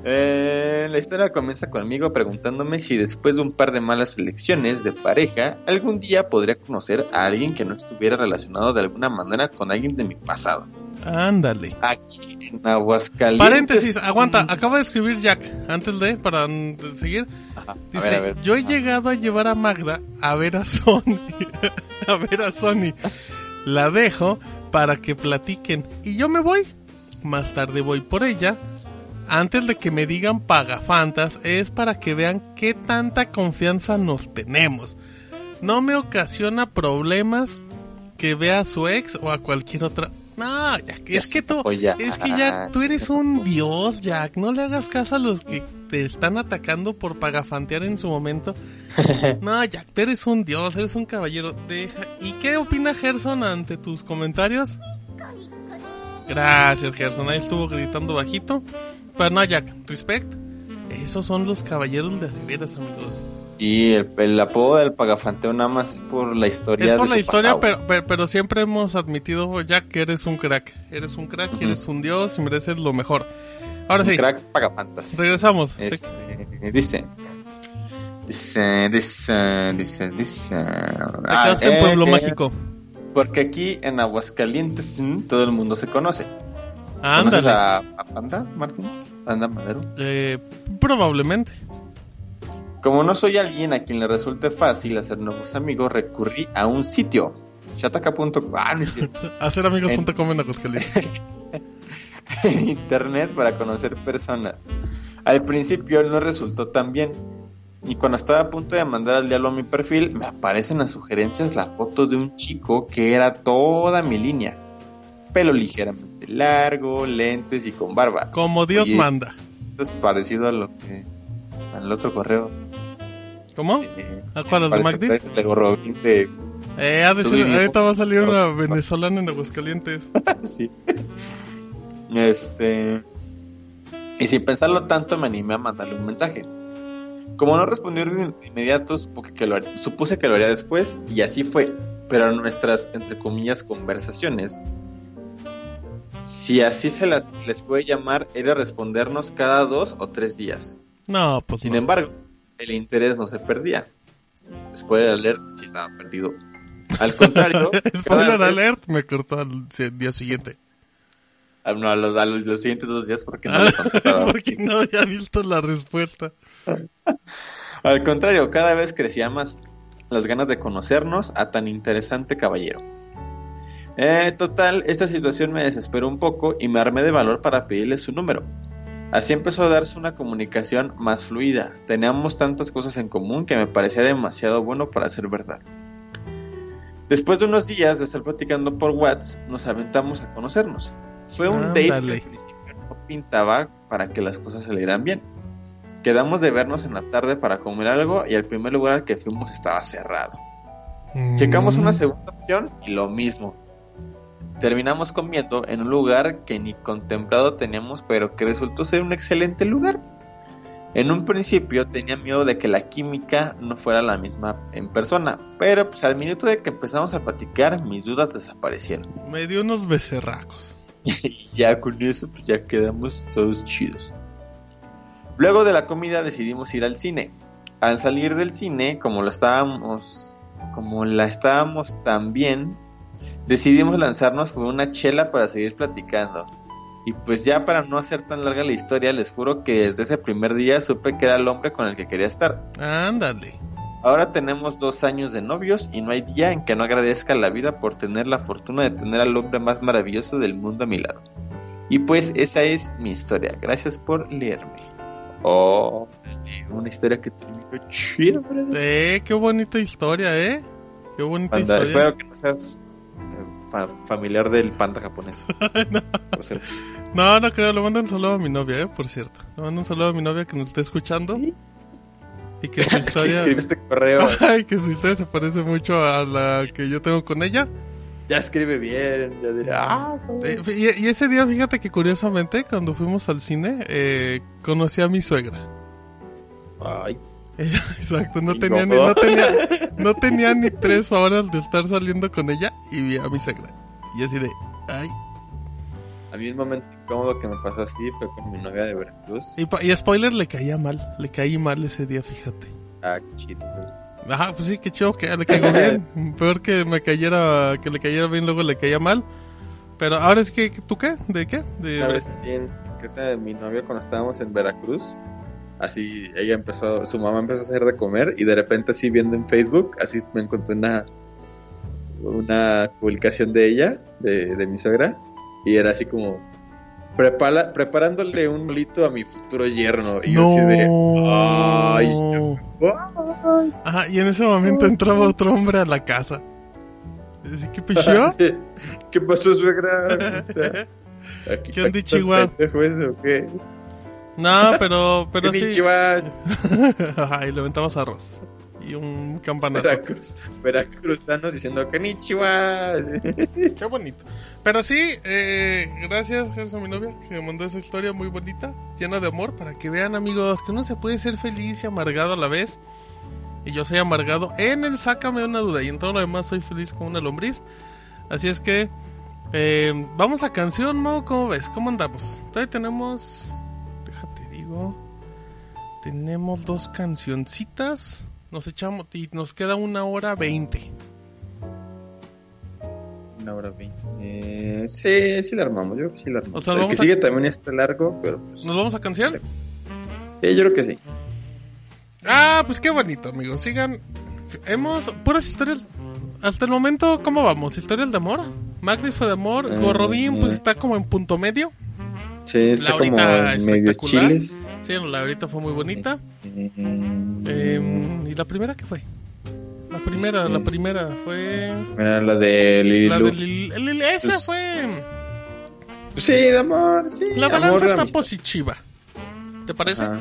Eh, la historia comienza conmigo preguntándome si después de un par de malas elecciones de pareja, algún día podría conocer a alguien que no estuviera relacionado de alguna manera con alguien de mi pasado.
Ándale.
Aquí en Aguascalientes.
Paréntesis, aguanta, acaba de escribir Jack, antes de, para seguir.
Ajá, a
Dice,
ver, a ver.
yo he llegado a llevar a Magda a ver a Sony. [laughs] a ver a Sony. La dejo para que platiquen. Y yo me voy. Más tarde voy por ella. Antes de que me digan pagafantas, es para que vean qué tanta confianza nos tenemos. No me ocasiona problemas que vea a su ex o a cualquier otra. No, Jack, es que tú, es que Jack, tú eres un dios, Jack. No le hagas caso a los que te están atacando por pagafantear en su momento. [laughs] No, Jack, tú eres un dios, eres un caballero. Deja. ¿Y qué opina Gerson ante tus comentarios? Gracias, Gerson. Ahí estuvo gritando bajito. Pero no, Jack, respect. Esos son los caballeros de de veras, amigos.
Y el, el apodo del pagafanteo nada más es por la historia.
Es por
de
la historia, pero, pero, pero siempre hemos admitido, Jack, que eres un crack. Eres un crack, eres un dios y mereces lo mejor. Ahora
Un
sí,
Crack pagafantas.
regresamos.
Este, dice. Dice, dice, dice, dice. Ah,
quedaste en
eh,
Pueblo
que-
Mágico.
Porque aquí en Aguascalientes mm, todo el mundo se conoce. ¿Conoces
Ándale.
a, a Panda, Martín? Panda Madero.
Eh, probablemente.
Como no soy alguien a quien le resulte fácil hacer nuevos amigos, recurrí a un sitio. Shataka.com. Ah. [laughs]
Haceramigos.com en Aguascalientes. [laughs]
en internet para conocer personas. Al principio no resultó tan bien. Y cuando estaba a punto de mandar al diálogo mi perfil, me aparecen las sugerencias la foto de un chico que era toda mi línea. Pelo ligeramente largo, lentes y con barba.
Como Dios
Oye.
manda.
Esto es parecido a lo que... al otro correo.
¿Cómo? ¿A cuál? ¿Al de Magdis?
de
Eh, ha de ser- ahorita va a salir una venezolana en Aguascalientes. [laughs]
sí. Este. Y sin pensarlo tanto, me animé a mandarle un mensaje. Como no respondió de inmediato, supo que lo haría- supuse que lo haría después, y así fue. Pero nuestras, entre comillas, conversaciones, si así se las les puede llamar, era respondernos cada dos o tres días.
No, pues
Sin
no.
embargo, el interés no se perdía. Spoiler alert, sí estaba perdido. Al contrario, [laughs]
Spoiler
vez-
alert, me cortó al si- día siguiente.
Ah, no, a los, a los, los siguientes dos días porque no [laughs] le contestaba.
Porque no había visto la respuesta. [laughs]
Al contrario, cada vez crecía más las ganas de conocernos a tan interesante caballero. Eh, total, esta situación me desesperó un poco y me armé de valor para pedirle su número. Así empezó a darse una comunicación más fluida. Teníamos tantas cosas en común que me parecía demasiado bueno para ser verdad. Después de unos días de estar platicando por WhatsApp, nos aventamos a conocernos. Fue un date que al principio no pintaba para que las cosas salieran bien. Quedamos de vernos en la tarde para comer algo y el primer lugar al que fuimos estaba cerrado. Checamos
Mm.
una segunda opción y lo mismo. Terminamos comiendo en un lugar que ni contemplado teníamos, pero que resultó ser un excelente lugar. En un principio tenía miedo de que la química no fuera la misma en persona, pero pues al minuto de que empezamos a platicar mis dudas desaparecieron. [laughs]
Me dio unos becerracos.
y ya con eso pues ya quedamos todos chidos. Luego de la comida decidimos ir al cine. Al salir del cine, como lo estábamos, como la estábamos también, decidimos lanzarnos por una chela para seguir platicando. Y pues ya para no hacer tan larga la historia, les juro que desde ese primer día supe que era el hombre con el que quería estar.
Ándale.
Ahora tenemos dos años de novios y no hay día en que no agradezca la vida por tener la fortuna de tener al hombre más maravilloso del mundo a mi lado. Y pues esa es mi historia. Gracias por leerme. Oh, una historia que terminó chido.
Eh, qué bonita historia, ¿eh? Qué bonita historia.
espero que no seas fa- familiar del panda japonés. [laughs]
No, no creo. Le mando un saludo a mi novia, ¿eh? Por cierto. Le mando un saludo a mi novia que nos está escuchando. Y que su [laughs] historia...
este correo. [laughs]
Ay, que su historia se parece mucho a la que yo tengo con ella.
Ya escribe bien. Ya dirá. Ah,
Eh, Y, y ese día, fíjate que curiosamente, cuando fuimos al cine, eh, conocí a mi suegra.
ay. [laughs]
Exacto, no tenía, ni, no, tenía, [laughs] no tenía ni tres horas de estar saliendo con ella y vi a mi suegra. Y así de, ay.
A mí el momento incómodo que me pasó así fue con mi novia de Veracruz.
Y, spoiler, le caía mal. Le caí mal ese día, fíjate.
Ah, qué chido.
Ajá, pues sí, qué chido que le caigo bien. [laughs] Peor que me cayera, que le cayera bien, luego le caía mal. Pero ahora es que, ¿tú qué? ¿De qué? De,
Una vez en casa de mi novia cuando estábamos en Veracruz, así ella empezó, su mamá empezó a hacer de comer y de repente así viendo en Facebook, así me encontré una una publicación de ella, de, de mi suegra, y era así como prepara, preparándole un molito a mi futuro yerno. Y yo así de ay,
Ajá, y en ese momento entraba otro hombre a la casa. Así que pichó. [laughs]
¿Qué pasó, suegra? [laughs] Aquí
¿Qué onda, Chihuahua?
¿o qué?
No, pero, pero
¿Qué
sí. Ajá, y [laughs] le aventabas arroz. Y un campanazo.
Veracruz, veracruzanos diciendo que Nichiwa.
Qué bonito. Pero sí, eh, gracias, a mi novia que me mandó esa historia muy bonita, llena de amor, para que vean, amigos, que uno se puede ser feliz y amargado a la vez. Y yo soy amargado en el Sácame una duda, y en todo lo demás soy feliz como una lombriz. Así es que, eh, vamos a canción, Mau, ¿cómo ves? ¿Cómo andamos? Todavía tenemos, digo, tenemos dos cancioncitas. Nos echamos y nos queda una hora veinte.
Una hora veinte. Eh, sí, sí la armamos, yo creo que sí la armamos.
O sea,
el que
a-
sigue también está largo, pero pues,
¿Nos vamos a canción?
sí, yo creo que sí.
Ah, pues qué bonito, amigos. Sigan. Hemos puras historias. Hasta el momento, ¿cómo vamos? ¿Historias de amor? Magdi fue de amor.
Eh,
Gorrobín, pues
eh.
está como en punto medio.
Sí, está como
Laurita
en medios
espectacular.
chiles.
Sí, la ahorita fue muy bonita.
Este,
Eh, ¿Y la primera qué fue? La primera,
Sí,
la
sí.
primera fue.
Mira, la de Lili
La de el- el- esa
Pues,
fue.
Sí, de amor, sí.
La
amor,
balanza está positiva. ¿Te parece?
Ajá.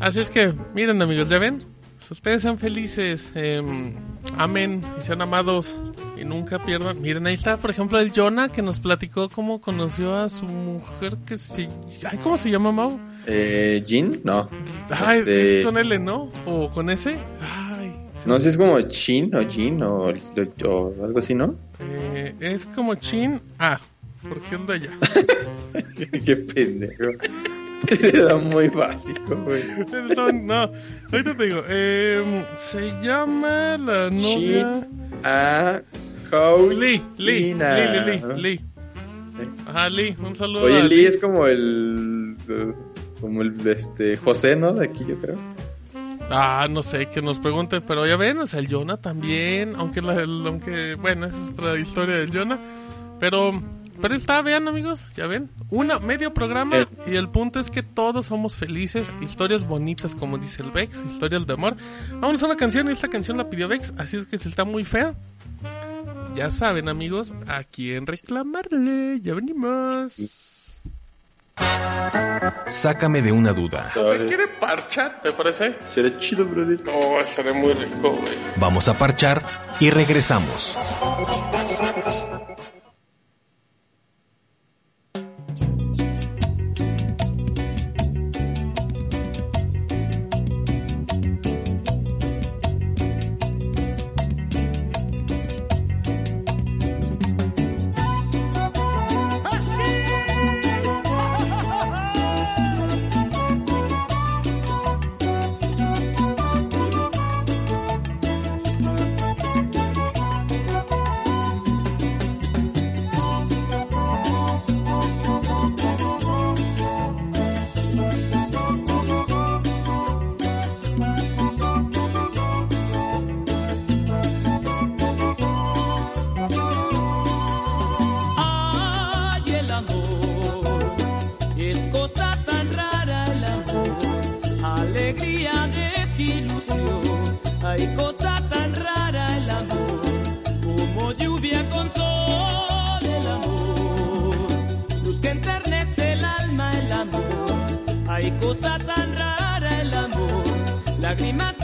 Así es que, miren amigos, ya ven, ustedes sean felices, eh, Amen y sean amados y nunca pierdan. Miren, ahí está, por ejemplo, el Jonah que nos platicó cómo conoció a su mujer que se... Ay, ¿Cómo se llama, Mau?
Eh, Jean, no.
Ay,
Este-
es con L, ¿no? ¿O con S? Ay,
No sé si es como Chin o Jean o, o algo así, ¿no?
eh, es como Chin. Ah, ¿por qué anda allá? [laughs]
Qué pendejo. [laughs] Era muy básico, güey.
Perdón, no. Ahorita te digo. Eh, se llama la novia...
A
Lee, Lee. Lee, Lee, Lee, Lee. Ajá, Lee, un saludo
Oye,
a
Lee es como el. Como el este José, ¿no? De aquí, yo creo.
Ah, no sé, que nos pregunten, pero ya ven, o sea, el Jonah también, aunque, la, el- aunque bueno, esa es otra historia del Jonah, pero, pero está, vean amigos, ya ven, una, medio programa,
Eh.
y el punto es que todos somos felices, historias bonitas, como dice el Vex, historias de amor. Vamos a una canción, y esta canción la pidió Vex, así es que si está muy fea, ya saben amigos, a quién reclamarle, ya venimos.
Sácame de una duda.
¿Se quiere parchar, te parece?
Será chido, brother.
Estaré muy rico, güey.
Vamos a parchar y regresamos.
Hay cosa tan rara el amor, como lluvia con sol el amor, que enternece el alma el amor. Hay cosa tan rara el amor, lágrimas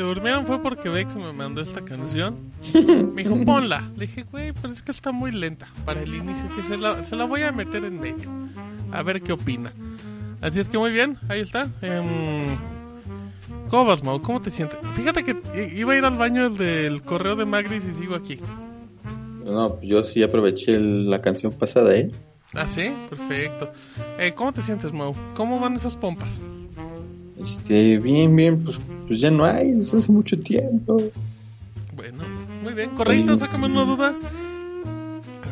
se durmieron fue porque Vex me mandó esta canción. [laughs] Me dijo, ponla. Le dije, güey, pero es que está muy lenta para el inicio. Que se la, se la voy a meter en medio. A ver qué opina. Así es que muy bien, ahí está. Em, ¿Cómo vas, Mau? ¿Cómo te sientes? Fíjate que iba a ir al baño el del correo de Magris y sigo aquí.
No, yo sí aproveché el- la canción pasada, ¿eh?
Ah, sí, perfecto. Eh, ¿Cómo te sientes, Mau? ¿Cómo van esas pompas?
Este, bien, bien, pues, pues ya no hay, desde hace mucho tiempo.
Bueno, muy bien. Correito, sácame una duda.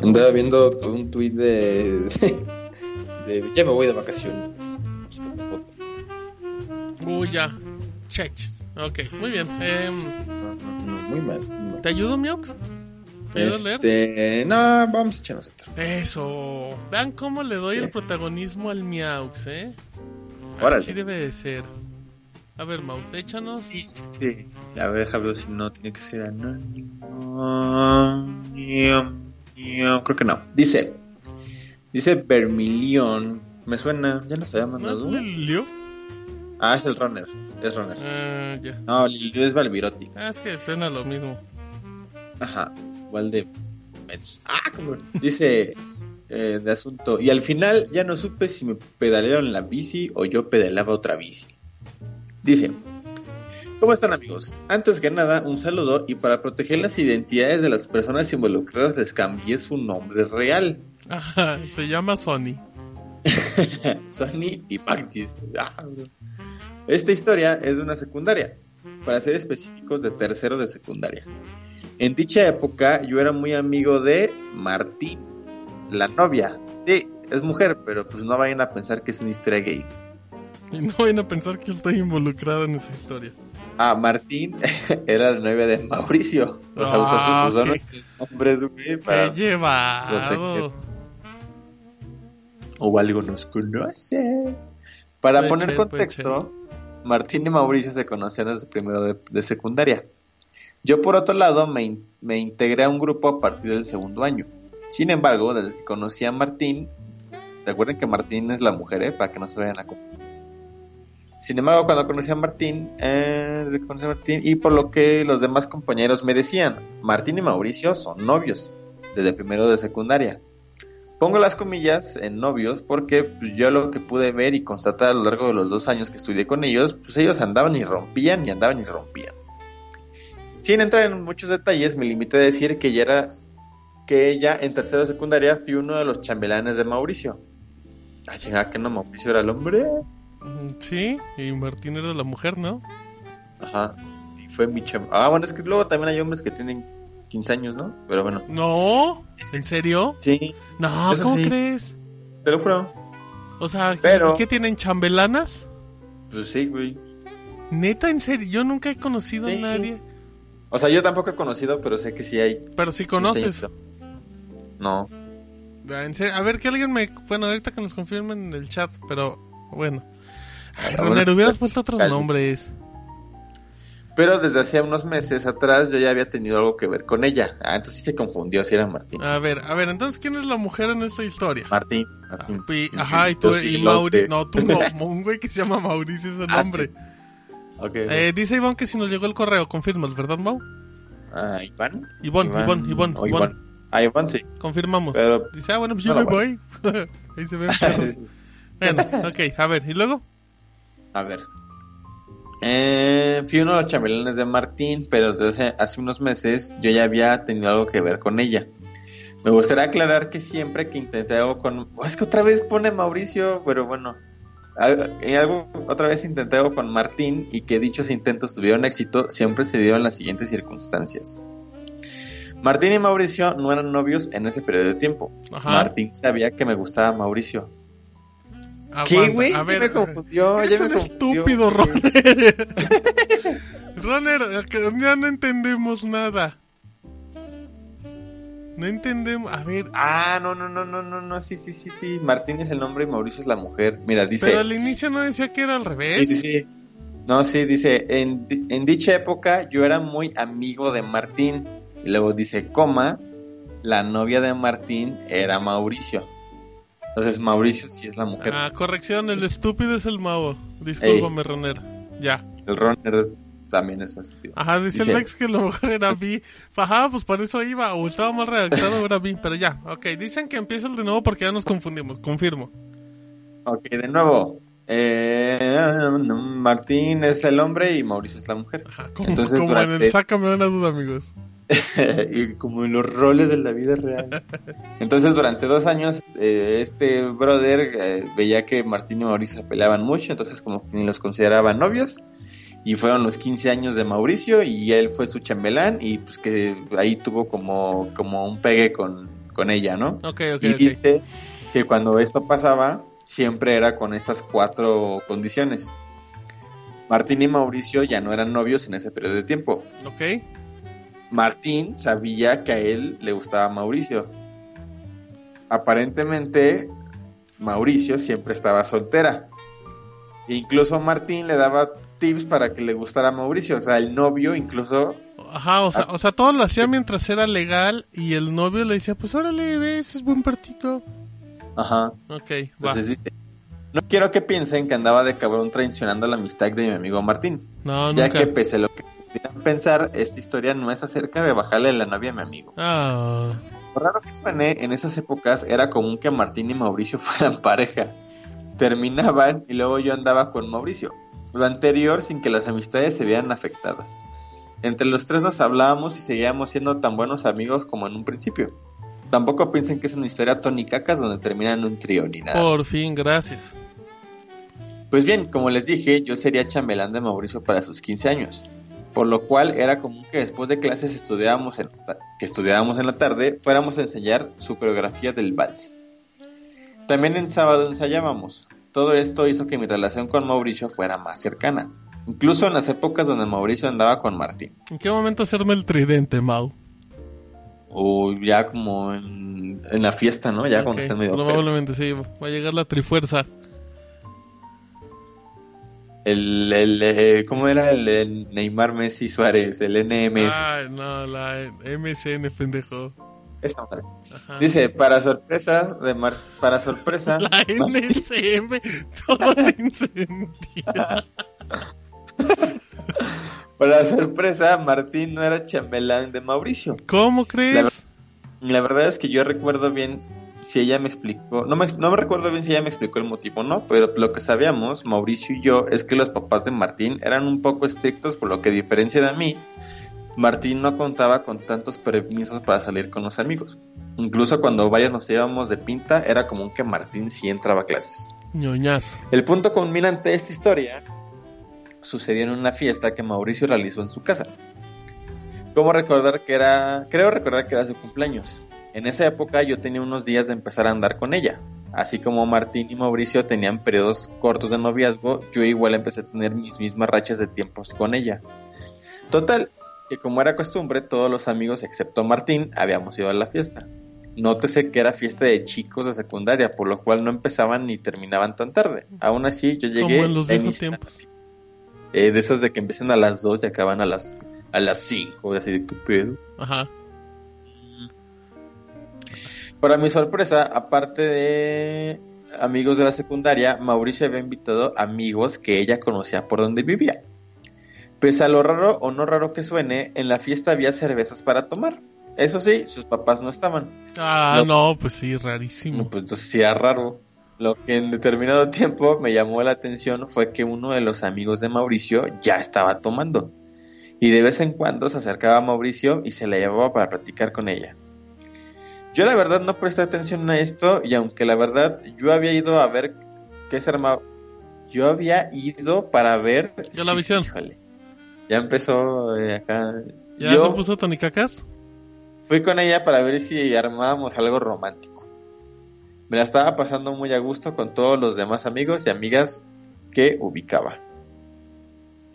Andaba viendo un tuit de, [laughs] de, ya me voy de vacaciones.
Uy, ya. Cheches. Ok, muy bien. Em,
No, muy mal. muy mal.
¿Te ayudo, Miox? ¿Te ayudo a leer?
Este, no, vamos a echar nosotros.
Eso. Vean cómo le doy
Sí.
el protagonismo al Miaux, ¿eh?
Órale.
Así debe de ser. A ver, Mau, échanos.
Dice, a ver, déjame si no tiene que ser anónimo. Creo que no. Dice, dice Vermilion. Me suena, ya nos había
¿No es
mandado.
Lilio?
Ah, es el runner. Es runner.
Ah, ya.
No, Lilio es Valvirotti.
Ah, es que suena lo mismo.
Ajá, igual de. Ah, cabrón. Dice [laughs] eh, de asunto. Y al final ya no supe si me pedalearon la bici o yo pedaleaba otra bici. Dice. ¿Cómo están amigos? Antes que nada, un saludo y para proteger las identidades de las personas involucradas les cambié su nombre real.
Ajá, se llama Sony. [laughs]
Sony y Marquis. Ah. Esta historia es de una secundaria, para ser específicos de tercero de secundaria. En dicha época yo era muy amigo de Martín, la novia. Sí, es mujer, pero pues no vayan a pensar que es una historia gay.
Y [laughs] no vayan a pensar que estoy involucrado en esa historia.
Ah, Martín [laughs] era la novia de Mauricio. O sea, usó
Ah,
su usó
ok.
nuestros nombres, güey,
Qué
para...
llevado.
o algo nos conoce. Para
Puede
poner
ser,
contexto, Martín y Mauricio se conocían desde primero de, de secundaria. Yo, por otro lado, me, in- me integré a un grupo a partir del segundo año. Sin embargo, desde que conocí a Martín, recuerden que Martín es la mujer, ¿eh? Para que no se vayan a confundir. Sin embargo, cuando conocí a Martín, eh, y por lo que los demás compañeros me decían, Martín y Mauricio son novios, desde primero de secundaria. Pongo las comillas en novios porque pues, yo lo que pude ver y constatar a lo largo de los dos años que estudié con ellos, pues ellos andaban y rompían y andaban y rompían. Sin entrar en muchos detalles, me limité a decir que ya era que ella en tercero de secundaria fui uno de los chambelanes de Mauricio. Ah, chinga, que no, Mauricio era el hombre.
Sí, y Martín era la mujer, ¿no?
Ajá. Y fue mi chamba. Ah, bueno, es que luego también hay hombres que tienen 15 años, ¿no? Pero bueno.
No, ¿en serio?
Sí,
No,
Eso
¿cómo
sí.
crees?
te lo juro.
O sea, ¿qué-
Pero-
¿qué tienen chambelanas?
Pues sí, güey.
Neta, en serio, yo nunca he conocido
Sí.
a nadie.
O sea, yo tampoco he conocido, pero sé que sí hay.
Pero si conoces.
No.
Ah, en serio, A ver, que alguien me... Bueno, ahorita que nos confirmen en el chat, pero bueno.
Ah,
Roner, hubieras puesto otros nombres.
Pero desde hacía unos meses atrás yo ya había tenido algo que ver con ella. Ah, entonces sí se confundió si era Martín.
A ver, a ver, entonces, ¿quién es la mujer en esta historia?
Martín. Martín.
Y- ajá, y tú,
sí
y Mauricio...
sé.
No, tú no, [laughs] un güey que se llama Mauricio es el
Ah,
nombre.
Ok.
Eh, dice Iván que si nos llegó el correo, confirmas, ¿verdad, Mau?
Ah, Iván.
Iván, Iván, Iván,
o
Iván.
Ah, Iván sí.
Confirmamos.
Pero-
Dice, ah, bueno, pues yo
No
me voy. [laughs] Ahí se ve. [laughs] bueno, ok, a ver, ¿y luego?
A ver. Eh, fui uno de los chambelanes de Martín, pero desde hace, hace unos meses yo ya había tenido algo que ver con ella. Me gustaría aclarar que siempre que intenté algo con... Oh, es que otra vez pone Mauricio, pero bueno. En algo, otra vez intenté algo con Martín y que dichos intentos tuvieron éxito, siempre se dieron las siguientes circunstancias. Martín y Mauricio no eran novios en ese periodo de tiempo.
Ajá.
Martín sabía que me gustaba Mauricio. ¿Qué, güey?
A
Ya
ver,
me confundió,
eres
ya me
un
confundió,
estúpido. Roner. Roner, eh, ya no entendemos nada. No entendemos. A ver,
Ah, no, no, no, no, no, no, sí, sí, sí, sí. Martín es el nombre y Mauricio es la mujer. Mira, dice.
pero al inicio no decía que era al
Sí,
revés.
sí, sí. No, sí, dice, en, en dicha época yo era muy amigo de Martín. Y luego dice, coma, la novia de Martín era Mauricio. Entonces Mauricio sí es la mujer.
Ah, corrección, el estúpido es el Mao. Discúlpame, Roner. Ya.
El runner también es estúpido.
Ajá, dice,
Dice-
el Lex que lo mejor era B. Ajá, pues por eso iba. O estaba mal redactado era B. Pero ya, ok. Dicen que empieza el de nuevo porque ya nos confundimos. Confirmo.
Ok, de nuevo. Eh, Martín es el hombre y Mauricio es la mujer.
Ajá, como,
Entonces,
como en
durante-
el Sácame una duda, amigos. [laughs]
y como en los roles de la vida real. Entonces, durante dos años, eh, este brother eh, veía que Martín y Mauricio se peleaban mucho, entonces como que ni los consideraban novios. Y fueron los 15 años de Mauricio y él fue su chambelán y pues que ahí tuvo como, como un pegue con, con ella, ¿no?
Ok, ok,
y dice que cuando esto pasaba, siempre era con estas cuatro condiciones. Martín y Mauricio ya no eran novios en ese periodo de tiempo.
Ok.
Martín sabía que a él le gustaba Mauricio. Aparentemente, Mauricio siempre estaba soltera. E incluso Martín le daba tips para que le gustara a Mauricio. O sea, el novio incluso...
Ajá, o sea, o sea, todo lo hacía mientras era legal y el novio le decía, pues órale, ve, ese es buen partito.
Ajá.
Ok, va.
Entonces dice, no quiero que piensen que andaba de cabrón traicionando la amistad de mi amigo Martín.
No,
ya
nunca.
que pese a lo que pudieran pensar, esta historia no es acerca de bajarle la novia a mi amigo.
Ah,
Por raro que suene, en esas épocas era común que Martín y Mauricio [laughs] fueran pareja. Terminaban y luego yo andaba con Mauricio. Lo anterior sin que las amistades se vieran afectadas. Entre los tres nos hablábamos y seguíamos siendo tan buenos amigos como en un principio. Tampoco piensen que es una historia tonicacas donde termina en un trío ni nada.
por fin, gracias.
Pues bien, como les dije, yo sería chambelán de Mauricio para sus 15 años. Por lo cual era común que después de clases estudiábamos en, que estudiábamos en la tarde, fuéramos a ensayar su coreografía del vals. También en sábado ensayábamos. Todo esto hizo que mi relación con Mauricio fuera más cercana. Incluso en las épocas donde Mauricio andaba con Martín.
¿En qué momento hacerme el tridente, Mau?
O ya como en, en la fiesta, ¿no? Ya cuando
Ok,
estén medio.
Probablemente sí, va a llegar la trifuerza.
El, el, eh, ¿Cómo era el Neymar, Messi, Suárez? El NMS.
Ay, no, la MSN, pendejo.
Esa madre.
Ajá.
Dice, para sorpresa de Mar para sorpresa, [laughs]
La NSM, todo sin sentido. [laughs]
para sorpresa, Martín no era chambelán de Mauricio.
¿Cómo crees?
La verdad es que yo recuerdo bien si ella me explicó, no me, no me recuerdo bien si ella me explicó el motivo, ¿no? Pero lo que sabíamos, Mauricio y yo, es que los papás de Martín eran un poco estrictos, por lo que a diferencia de mí, Martín no contaba con tantos permisos para salir con los amigos. Incluso cuando varios nos íbamos de pinta, era común que Martín sí entraba a clases.
Ñoñazo.
El punto culminante de esta historia sucedió en una fiesta que Mauricio realizó en su casa. Como recordar que era, creo recordar que era su cumpleaños. En esa época yo tenía unos días de empezar a andar con ella. Así como Martín y Mauricio tenían periodos cortos de noviazgo, yo igual empecé a tener mis mismas rachas de tiempos con ella. Total, que como era costumbre, todos los amigos excepto Martín habíamos ido a la fiesta. Nótese que era fiesta de chicos de secundaria, por lo cual no empezaban ni terminaban tan tarde. Aún así, yo llegué
Como en los viejos tiempos.
Eh, de esas de que empiezan a las 2 y acaban a las a las 5, así de qué pedo.
Ajá.
Para mi sorpresa, aparte de amigos de la secundaria, Mauricio había invitado amigos que ella conocía por donde vivía. Pese a lo raro o no raro que suene, en la fiesta había cervezas para tomar. Eso sí, sus papás no estaban.
Ah,
Lo-
no, pues sí, rarísimo.
No, pues entonces sí era raro. Lo que en determinado tiempo me llamó la atención fue que uno de los amigos de Mauricio ya estaba tomando. Y de vez en cuando se acercaba a Mauricio y se la llevaba para platicar con ella. Yo la verdad no presté atención a esto y aunque la verdad yo había ido a ver qué se armaba. Yo había ido para ver...
Ya la visión.
híjole. Ya empezó eh, acá.
¿Ya
yo
se puso tonicacas?
Fui con ella para ver si armábamos algo romántico. Me la estaba pasando muy a gusto con todos los demás amigos y amigas que ubicaba.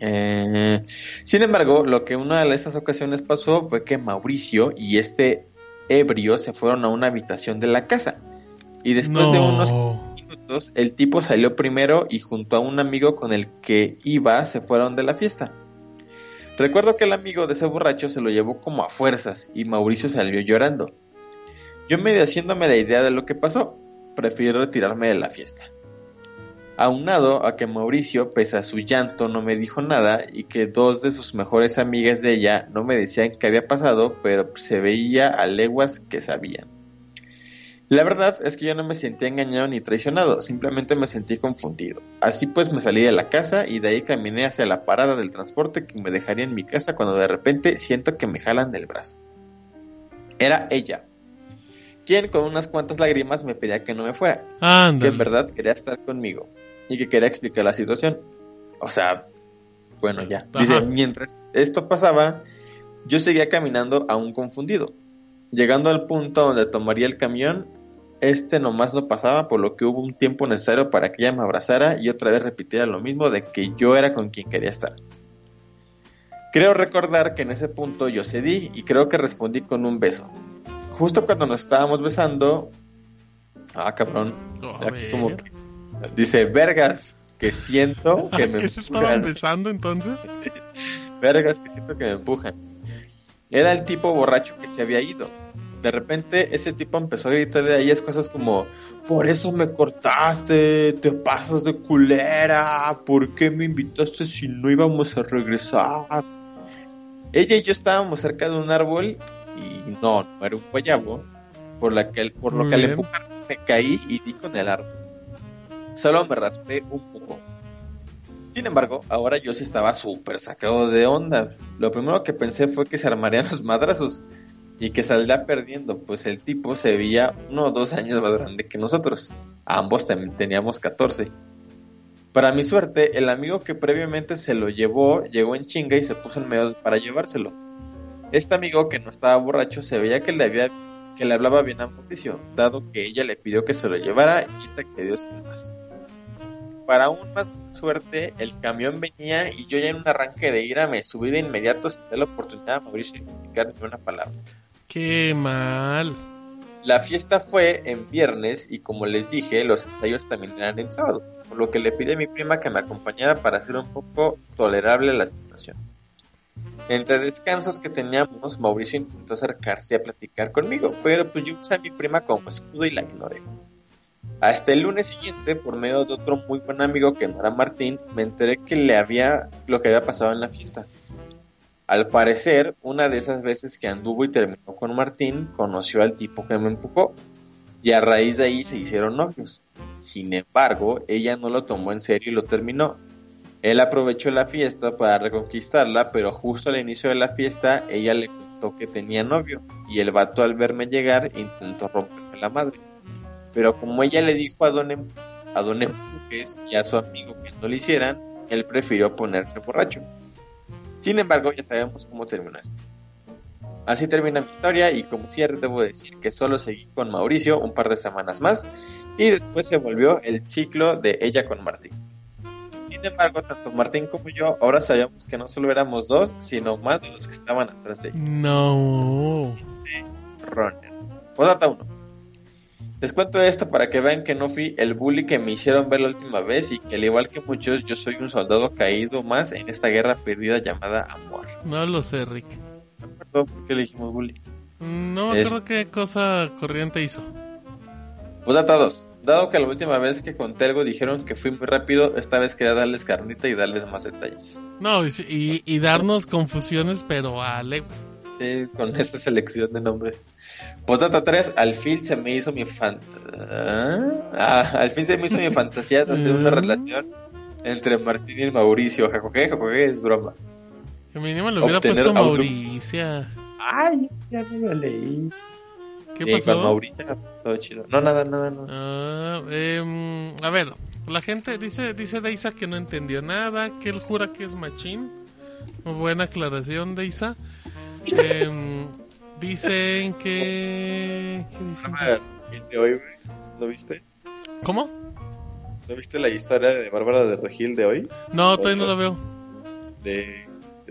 Eh, sin embargo, lo que una de estas ocasiones pasó fue que Mauricio y este ebrio se fueron a una habitación de la casa. Y después de unos
No.
minutos, el tipo salió primero y junto a un amigo con el que iba se fueron de la fiesta. Recuerdo que el amigo de ese borracho se lo llevó como a fuerzas y Mauricio salió llorando. Yo medio haciéndome la idea de lo que pasó, prefiero retirarme de la fiesta. Aunado a que Mauricio, pese a su llanto, no me dijo nada y que dos de sus mejores amigas de ella no me decían qué había pasado, pero se veía a leguas que sabían. La verdad es que yo no me sentía engañado ni traicionado, simplemente me sentí confundido. Así pues me salí de la casa y de ahí caminé hacia la parada del transporte que me dejaría en mi casa cuando de repente siento que me jalan del brazo. Era ella, quien con unas cuantas lágrimas me pedía que no me fuera, que en verdad quería estar conmigo y que quería explicar la situación. O sea, bueno, ya. Dice, mientras esto pasaba, yo seguía caminando aún confundido. Llegando al punto donde tomaría el camión, este nomás no pasaba, por lo que hubo un tiempo necesario para que ella me abrazara y otra vez repitiera lo mismo de que yo era con quien quería estar. Creo recordar que en ese punto yo cedí y creo que respondí con un beso. Justo cuando nos estábamos besando, ah cabrón, Aquí como que dice, vergas, que siento que me
¿Qué se estaban besando entonces? [laughs]
Vergas, que siento que me empujan. Era el tipo borracho que se había ido. De repente ese tipo empezó a gritar de ahí es cosas como, por eso me cortaste, te pasas de culera, ¿por qué me invitaste si no íbamos a regresar? Ella y yo estábamos cerca de un árbol y no, no era un guayabo, por, la que, por lo
Muy
que al empujar me caí y di con el árbol. Solo me raspé un poco. Sin embargo, ahora yo sí estaba súper sacado de onda. Lo primero que pensé fue que se armarían los madrazos y que saldría perdiendo, pues el tipo se veía uno o dos años más grande que nosotros. Ambos teníamos 14. Para mi suerte, el amigo que previamente se lo llevó llegó en chinga y se puso en medio para llevárselo. Este amigo que no estaba borracho se veía que le había que le hablaba bien a Mauricio, dado que ella le pidió que se lo llevara y este accedió sin más. Para aún más suerte, el camión venía y yo ya en un arranque de ira me subí de inmediato sin dar la oportunidad a Mauricio de explicar ni una palabra.
Qué mal.
La fiesta fue en viernes y como les dije, los ensayos también eran en sábado, por lo que le pide a mi prima que me acompañara para hacer un poco tolerable la situación. Entre descansos que teníamos, Mauricio intentó acercarse a platicar conmigo, pero pues yo usé a mi prima como escudo y la ignoré. Hasta el lunes siguiente, por medio de otro muy buen amigo que no era Martín, me enteré que le había lo que había pasado en la fiesta. Al parecer, una de esas veces que anduvo y terminó con Martín, conoció al tipo que me empujó, y a raíz de ahí se hicieron novios. Sin embargo, ella no lo tomó en serio y lo terminó. Él aprovechó la fiesta para reconquistarla, pero justo al inicio de la fiesta ella le contó que tenía novio, y el vato al verme llegar intentó romperme la madre. Pero como ella le dijo a Don, Em- a Empujes y a su amigo que no lo hicieran, él prefirió ponerse borracho. Sin embargo, ya sabemos cómo terminó esto. Así termina mi historia y como cierre debo decir que solo seguí con Mauricio un par de semanas más y después se volvió el ciclo de ella con Martín. Sin embargo, tanto Martín como yo ahora sabíamos que no solo éramos dos, sino más de los que estaban atrás de ella.
No.
Runner. Posdata 1. Les cuento esto para que vean que no fui el bully que me hicieron ver la última vez y que al igual que muchos yo soy un soldado caído más en esta guerra perdida llamada amor.
No lo sé, Rick.
No me acuerdo por qué le dijimos bully.
No
Es-
acuerdo qué cosa corriente hizo.
Posdata 2. Dado que la última vez que conté algo dijeron que fui muy rápido, esta vez quería darles carnita y darles más detalles.
No, y, y- y darnos confusiones, pero a leguas.
Sí, con esta selección de nombres. Postdata 3, al fin se me hizo mi fan... Ah, al fin se me hizo mi fantasía de hacer una [laughs]
Mm.
relación entre Martín y Mauricio. Jacoque, jacoque, es broma.
Que mínimo le hubiera
Obtener
puesto. Mauricia.
Ay, ya me lo leí.
¿Qué
Sí,
pasó?
con Mauricio, todo chido. No, nada, nada, no.
Ah, em, a ver, la gente dice dice Deisa que no entendió nada, que él jura que es machín. Muy buena aclaración, Deisa. Em, dicen que... ¿Qué dicen?
Ah, el de hoy. ¿Lo viste?
¿Cómo?
¿No viste la historia de Bárbara de Regil de hoy?
No, todavía no lo veo.
De,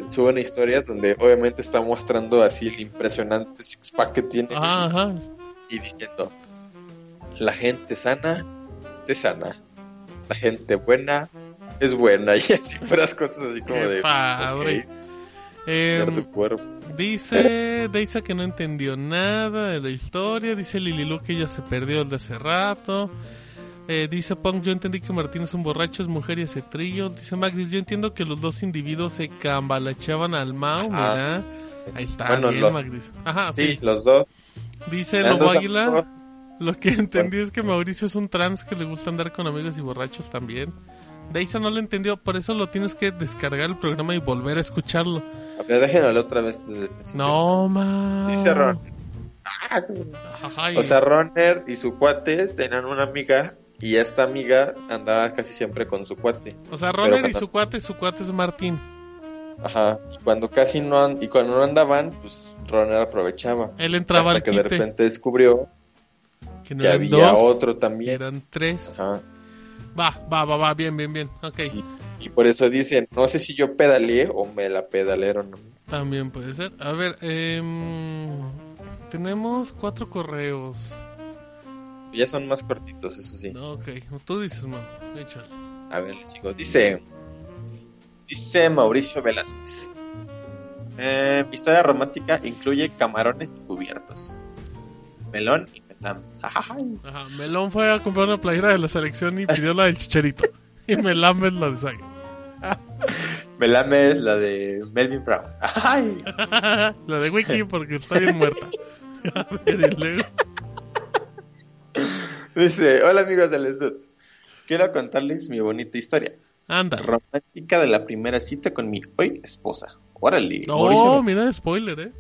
sube una historia donde obviamente está mostrando así el impresionante six pack que tiene
Ajá, ajá.
y diciendo la gente sana te sana la gente buena es buena [laughs] y así fueras cosas así como
Qué
de
padre.
ok,
Em,
ver tu cuerpo
Dice Deisa que no entendió nada de la historia. Dice Lililu que ella se perdió desde hace rato. Eh, dice Punk, yo entendí que Martín es un borracho, es mujer y hace trillos. Dice Max, yo entiendo que los dos individuos se cambalacheaban al Mao,
Ajá.
mira. Ahí está,
Bueno,
bien,
los-
Magdis. Ajá,
Sí,
sí.
los dos.
Dice Lobo Águila, lo que entendí es que Mauricio es un trans que le gusta andar con amigos y borrachos también. Deisa no lo entendió, por eso lo tienes que descargar el programa y volver a escucharlo.
A ver, déjenlo otra vez.
No, ma.
Dice Ron. O sea, Roner y su cuate tenían una amiga y esta amiga andaba casi siempre con su cuate.
o sea, Roner
pero
y su cuate, su cuate es Martín.
Ajá. Cuando casi no an- y cuando no andaban, pues Roner aprovechaba.
Él entraba
Hasta
al
que de
quite,
repente descubrió
que no
que había
dos,
otro también.
eran tres.
Ajá.
Va, va, va, va, bien, bien, bien. Ok,
Y por eso dicen, no sé si yo pedaleé o me la pedalearon.
también puede ser. A ver, em, tenemos cuatro correos.
Ya son más cortitos, eso sí.
Ok, tú dices, man, échale.
A ver, sigo. Dice, dice Mauricio Velázquez. Eh, mi historia romántica incluye camarones y cubiertos. Melón y melambes.
Ajá, Melón fue a comprar una playera de la selección y pidió la del chicharito. [laughs] y Melambes la de Saga.
Melambes, la de Melvin Brown. [laughs]
La de Wiki porque está bien muerta. [laughs] a ver, y luego.
Dice, hola amigos del Stud. Quiero contarles mi bonita historia.
Anda.
Romántica de la primera cita con mi hoy esposa. Órale.
No, mira, spoiler, ¿eh?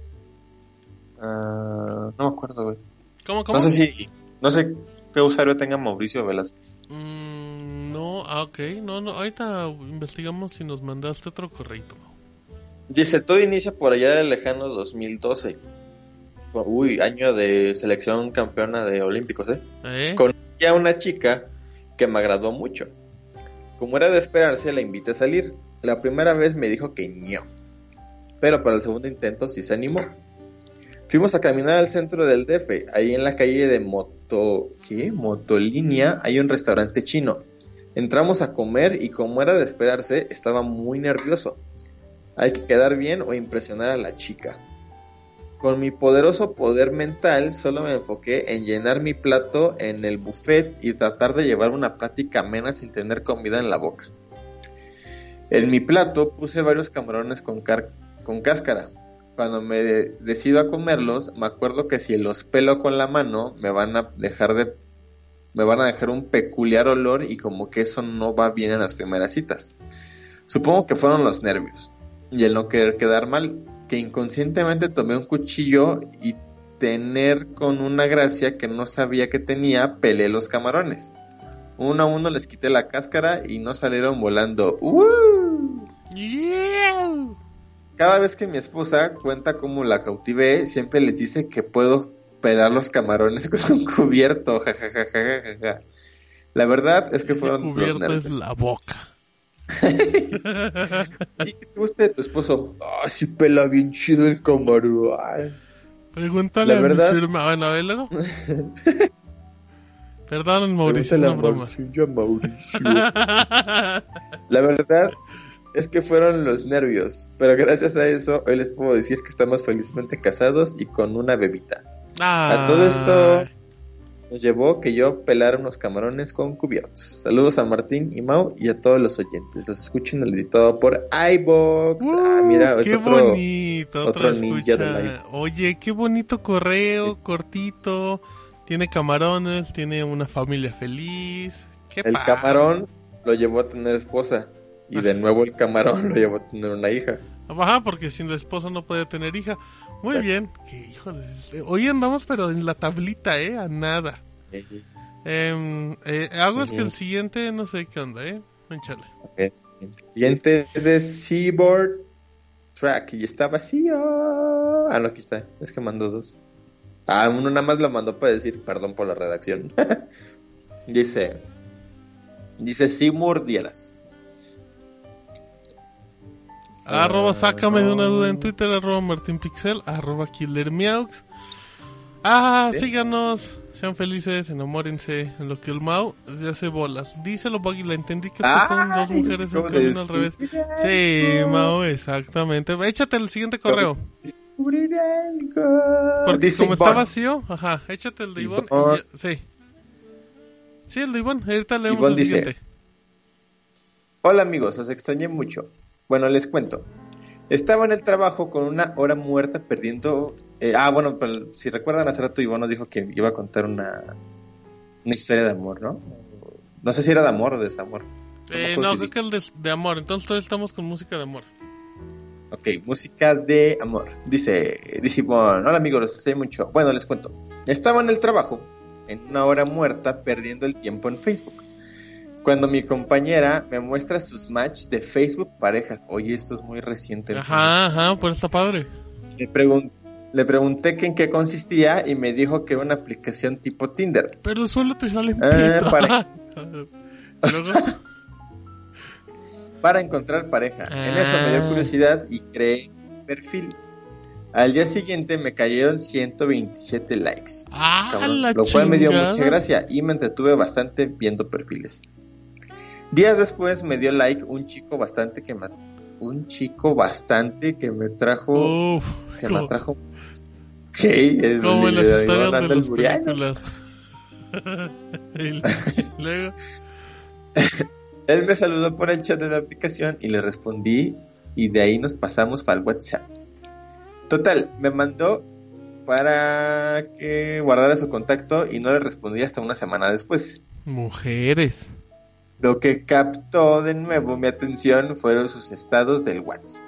Ah, no me acuerdo, güey.
¿Cómo, cómo?
No sé si, no sé qué usuario tenga Mauricio Velázquez.
Mm, no, ah, ok. No, no, ahorita investigamos si nos mandaste otro correito.
Dice, todo inicia por allá del lejano 2012. Uy, año de selección campeona de Olímpicos, ¿eh?
¿Eh?
Conocí a una chica que me agradó mucho. Como era de esperarse, la invité a salir. La primera vez me dijo que no. Pero para el segundo intento sí se animó. Fuimos a caminar al centro del DF. Ahí en la calle de Moto... ¿Qué? Motolínea hay un restaurante chino. Entramos a comer y como era de esperarse, estaba muy nervioso. Hay que quedar bien o impresionar a la chica. Con mi poderoso poder mental solo me enfoqué en llenar mi plato en el buffet y tratar de llevar una plática amena sin tener comida en la boca. En mi plato puse varios camarones con, car- con cáscara. Cuando me de- decido a comerlos, me acuerdo que si los pelo con la mano me van a dejar de me van a dejar un peculiar olor y como que eso no va bien en las primeras citas. Supongo que fueron los nervios y el no querer quedar mal, que inconscientemente tomé un cuchillo y tener con una gracia que no sabía que tenía, pelé los camarones. Uno a uno les quité la cáscara y no salieron volando. ¡Uh!
Yeah.
Cada vez que mi esposa cuenta cómo la cautivé, siempre les dice que puedo pelar los camarones [laughs] con un cubierto. Ja, ja, ja, ja, ja, ja. La verdad es que
El
fueron los
cubierto es
nervios.
la boca. [laughs]
¿Y qué te gusta de tu esposo? Ah, sí pela bien chido el camarón.
Pregúntale
La
a
verdad-
mi firma. Bueno, a ver, luego. [laughs] Perdón, Mauricio, es una
a
broma.
Mauricio. La verdad es que fueron los nervios, pero gracias a eso hoy les puedo decir que estamos felizmente casados y con una bebita. A todo esto nos llevó que yo pelara unos camarones con cubiertos. Saludos a Martín y Mau y a todos los oyentes. Los escucho en el editado por iBox. ah, mira, es otro.
bonito,
otro ninja del.
Oye, qué bonito correo, cortito. Tiene camarones, tiene una familia feliz. Qué
El
padre.
camarón lo llevó a tener esposa. Y de nuevo el camarón [laughs] lo llevó a tener una hija.
Ajá, porque sin la esposa no puede tener hija. Muy bien. Que, híjole, hoy andamos pero en la tablita, ¿eh? A nada. Em, eh, hago es que el siguiente no sé qué onda, ¿eh?
El siguiente es de Seaboard Track y está vacío. Ah, no, aquí está. Es que mandó dos. Ah, uno nada más lo mandó para decir perdón por la redacción. [laughs] dice: Dice Seymour Dieras.
Arroba sácame de una duda en Twitter, arroba Martín Pixel, arroba Killer Meows. Ah,
¿Sí?
síganos, sean felices, enamórense, en lo que el Mau se hace bolas. Díselo, Buggy, la entendí que esto son dos mujeres en un
¿cómo
camino al revés. Sí, Mau, exactamente. Échate el siguiente correo. Porque
Dice
como está vacío, ajá, échate el de Ivonne. y ya- sí. Sí, el de Ivonne. Ahorita leemos el
dice,
siguiente.
Hola amigos, os extrañé mucho. Bueno, les cuento. Estaba en el trabajo con una hora muerta perdiendo... eh, ah, bueno, pero si recuerdan, hace rato Ivonne nos dijo que iba a contar una, una historia de amor, ¿no? No sé si era de amor o de desamor.
Eh, no, creo que el de, de amor. Entonces todos estamos con música de amor.
Ok, música de amor. Dice, dice Ivonne, hola amigos, los extrañé mucho. Bueno, les cuento. Estaba en el trabajo, en una hora muerta, perdiendo el tiempo en Facebook. Cuando mi compañera me muestra sus match de Facebook parejas. Oye, esto es muy reciente.
Ajá, ajá, pues está padre.
Le, pregun- le pregunté que en qué consistía y me dijo que una aplicación tipo Tinder.
Pero solo te salen
Eh, [laughs] [laughs] para- encontrar pareja. En eso me dio
Ah.
curiosidad y creé un perfil. Al día siguiente me cayeron 127 likes.
ah,
cabrón,
la
lo cual me dio mucha gracia y me entretuve bastante viendo perfiles. Días después me dio like un chico bastante que me un chico bastante que me trajo
Uf,
que me
como,
atrajo ¿Qué? El-
como en las historias de
anda
las películas. [laughs] Luego,
Él me saludó por el chat de la aplicación y le respondí y de ahí nos pasamos para el WhatsApp. Total, me mandó para que guardara su contacto y no le respondí hasta una semana después.
mujeres.
Lo que captó de nuevo mi atención fueron sus estados del WhatsApp,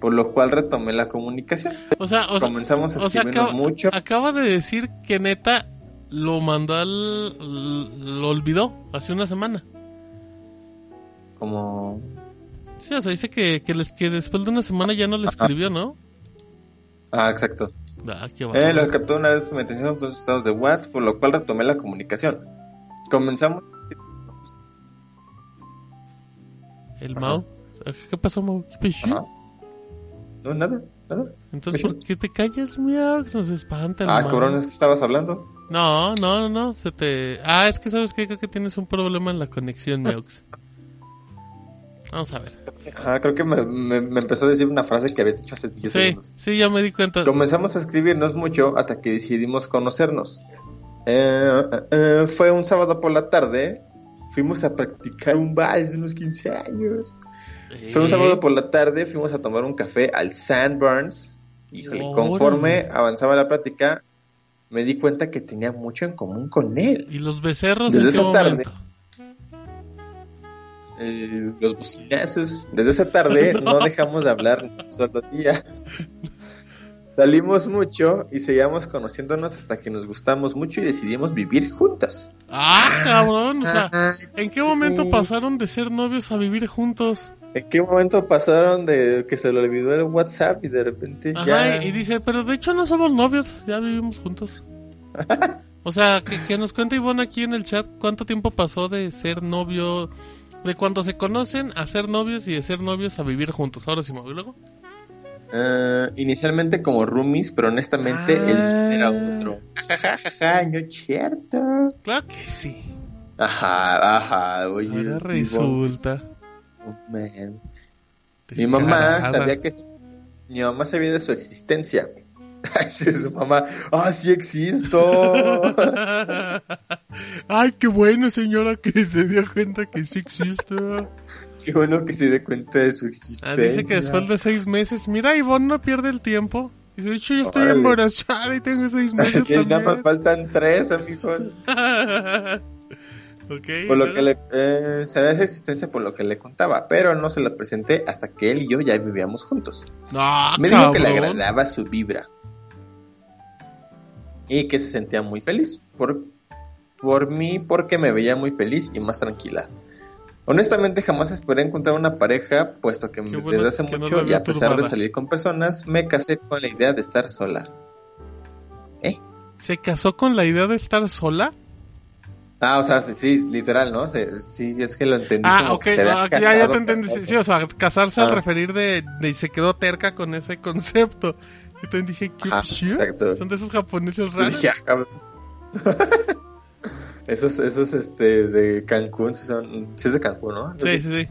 por lo cual retomé la comunicación.
O sea, o
Comenzamos a
sea, acaba,
mucho.
acaba de decir que neta lo mandó al. lo olvidó hace una semana.
Como...
Sí, o sea, dice que, que, les, que después de una semana ya no le escribió, ¿no?
Ah, exacto.
Ah, qué
Eh, lo captó una vez mi atención fueron sus estados de WhatsApp, por lo cual retomé la comunicación. Comenzamos
El
Ajá.
Mau. ¿Qué pasó, Mau? ¿Qué pasó?
No, nada, nada.
Entonces, ¿por qué te callas, Miau? Que nos espanta el
Ah,
Mau.
cabrón, es que estabas hablando.
No, no, no, no, se te... Ah, es que sabes que creo que tienes un problema en la conexión, Miaux. Vamos a ver.
Ah, creo que me, me- me empezó a decir una frase que habías dicho hace 10
Sí,
segundos.
sí, ya me di cuenta.
Comenzamos a escribirnos mucho hasta que decidimos conocernos. Eh, eh, fue un sábado por la tarde. Fuimos a practicar un vals de unos 15 años. Fue un
Eh,
sábado por la tarde, fuimos a tomar un café al Sandburns. Híjole,
Órale.
conforme avanzaba la plática, me di cuenta que tenía mucho en común con él.
¿Y los becerros
Desde
en qué
esa tarde. Eh, los bocinazos. Desde esa tarde [laughs] no dejamos de hablar ni un solo día. Salimos mucho y seguíamos conociéndonos hasta que nos gustamos mucho y decidimos vivir juntos.
Ah, cabrón, o sea, ¿en qué momento pasaron de ser novios a vivir juntos?
¿En qué momento pasaron de que se le olvidó el WhatsApp y de repente
Ajá,
ya...
y, dice, pero de hecho no somos novios, ya vivimos juntos. [laughs] O sea, que, que nos cuente Ivonne aquí en el chat cuánto tiempo pasó de ser novio, de cuando se conocen a ser novios y de ser novios a vivir juntos. Ahora sí, Mau, ¿y luego?
Eh, inicialmente como roomies, pero honestamente
Ah.
él era otro. Jajajaja, no es cierto.
Claro que sí.
Ajá, ajá, oye.
Ahora resulta.
oh, man. Mi mamá sabía que mi mamá sabía de su existencia. [laughs] Sí, su mamá, ah, sí existo. [laughs]
Ay, qué bueno, señora, que se dio cuenta que sí existe.
Qué bueno que se dé cuenta de su
Ah,
existencia.
dice que después de seis meses, mira, Ivonne no pierde el tiempo. Dice, de hecho, yo estoy
Órale.
embarazada y tengo seis meses [laughs]
Sí, nada más faltan tres, amigos. [laughs]
ok.
Por lo que le eh, sabía su existencia por lo que le contaba, pero no se lo presenté hasta que él y yo ya vivíamos juntos.
No,
Me dijo que le
Ah,
agradaba su vibra y que se sentía muy feliz por, por mí porque me veía muy feliz y más tranquila. Honestamente jamás esperé encontrar una pareja, puesto que
bueno
desde hace
que
mucho y a pesar de salir con personas, me casé con la idea de estar sola.
¿Se casó con la idea de estar sola?
Ah, o sea, sí, sí, literal, ¿no? Se- sí, es que lo entendí.
Ah, ok, ya, ya te entendí.
casado.
Sí, o sea, casarse al
Ah.
referir de, de- y se quedó terca con ese concepto. Y entonces dije, ¿qué
Ajá.
Son de esos japoneses raros.
dije, ah. [laughs] esos, esos, este, de Cancún, sí son, sí es de Cancún, ¿no?
Sí, sí, sí.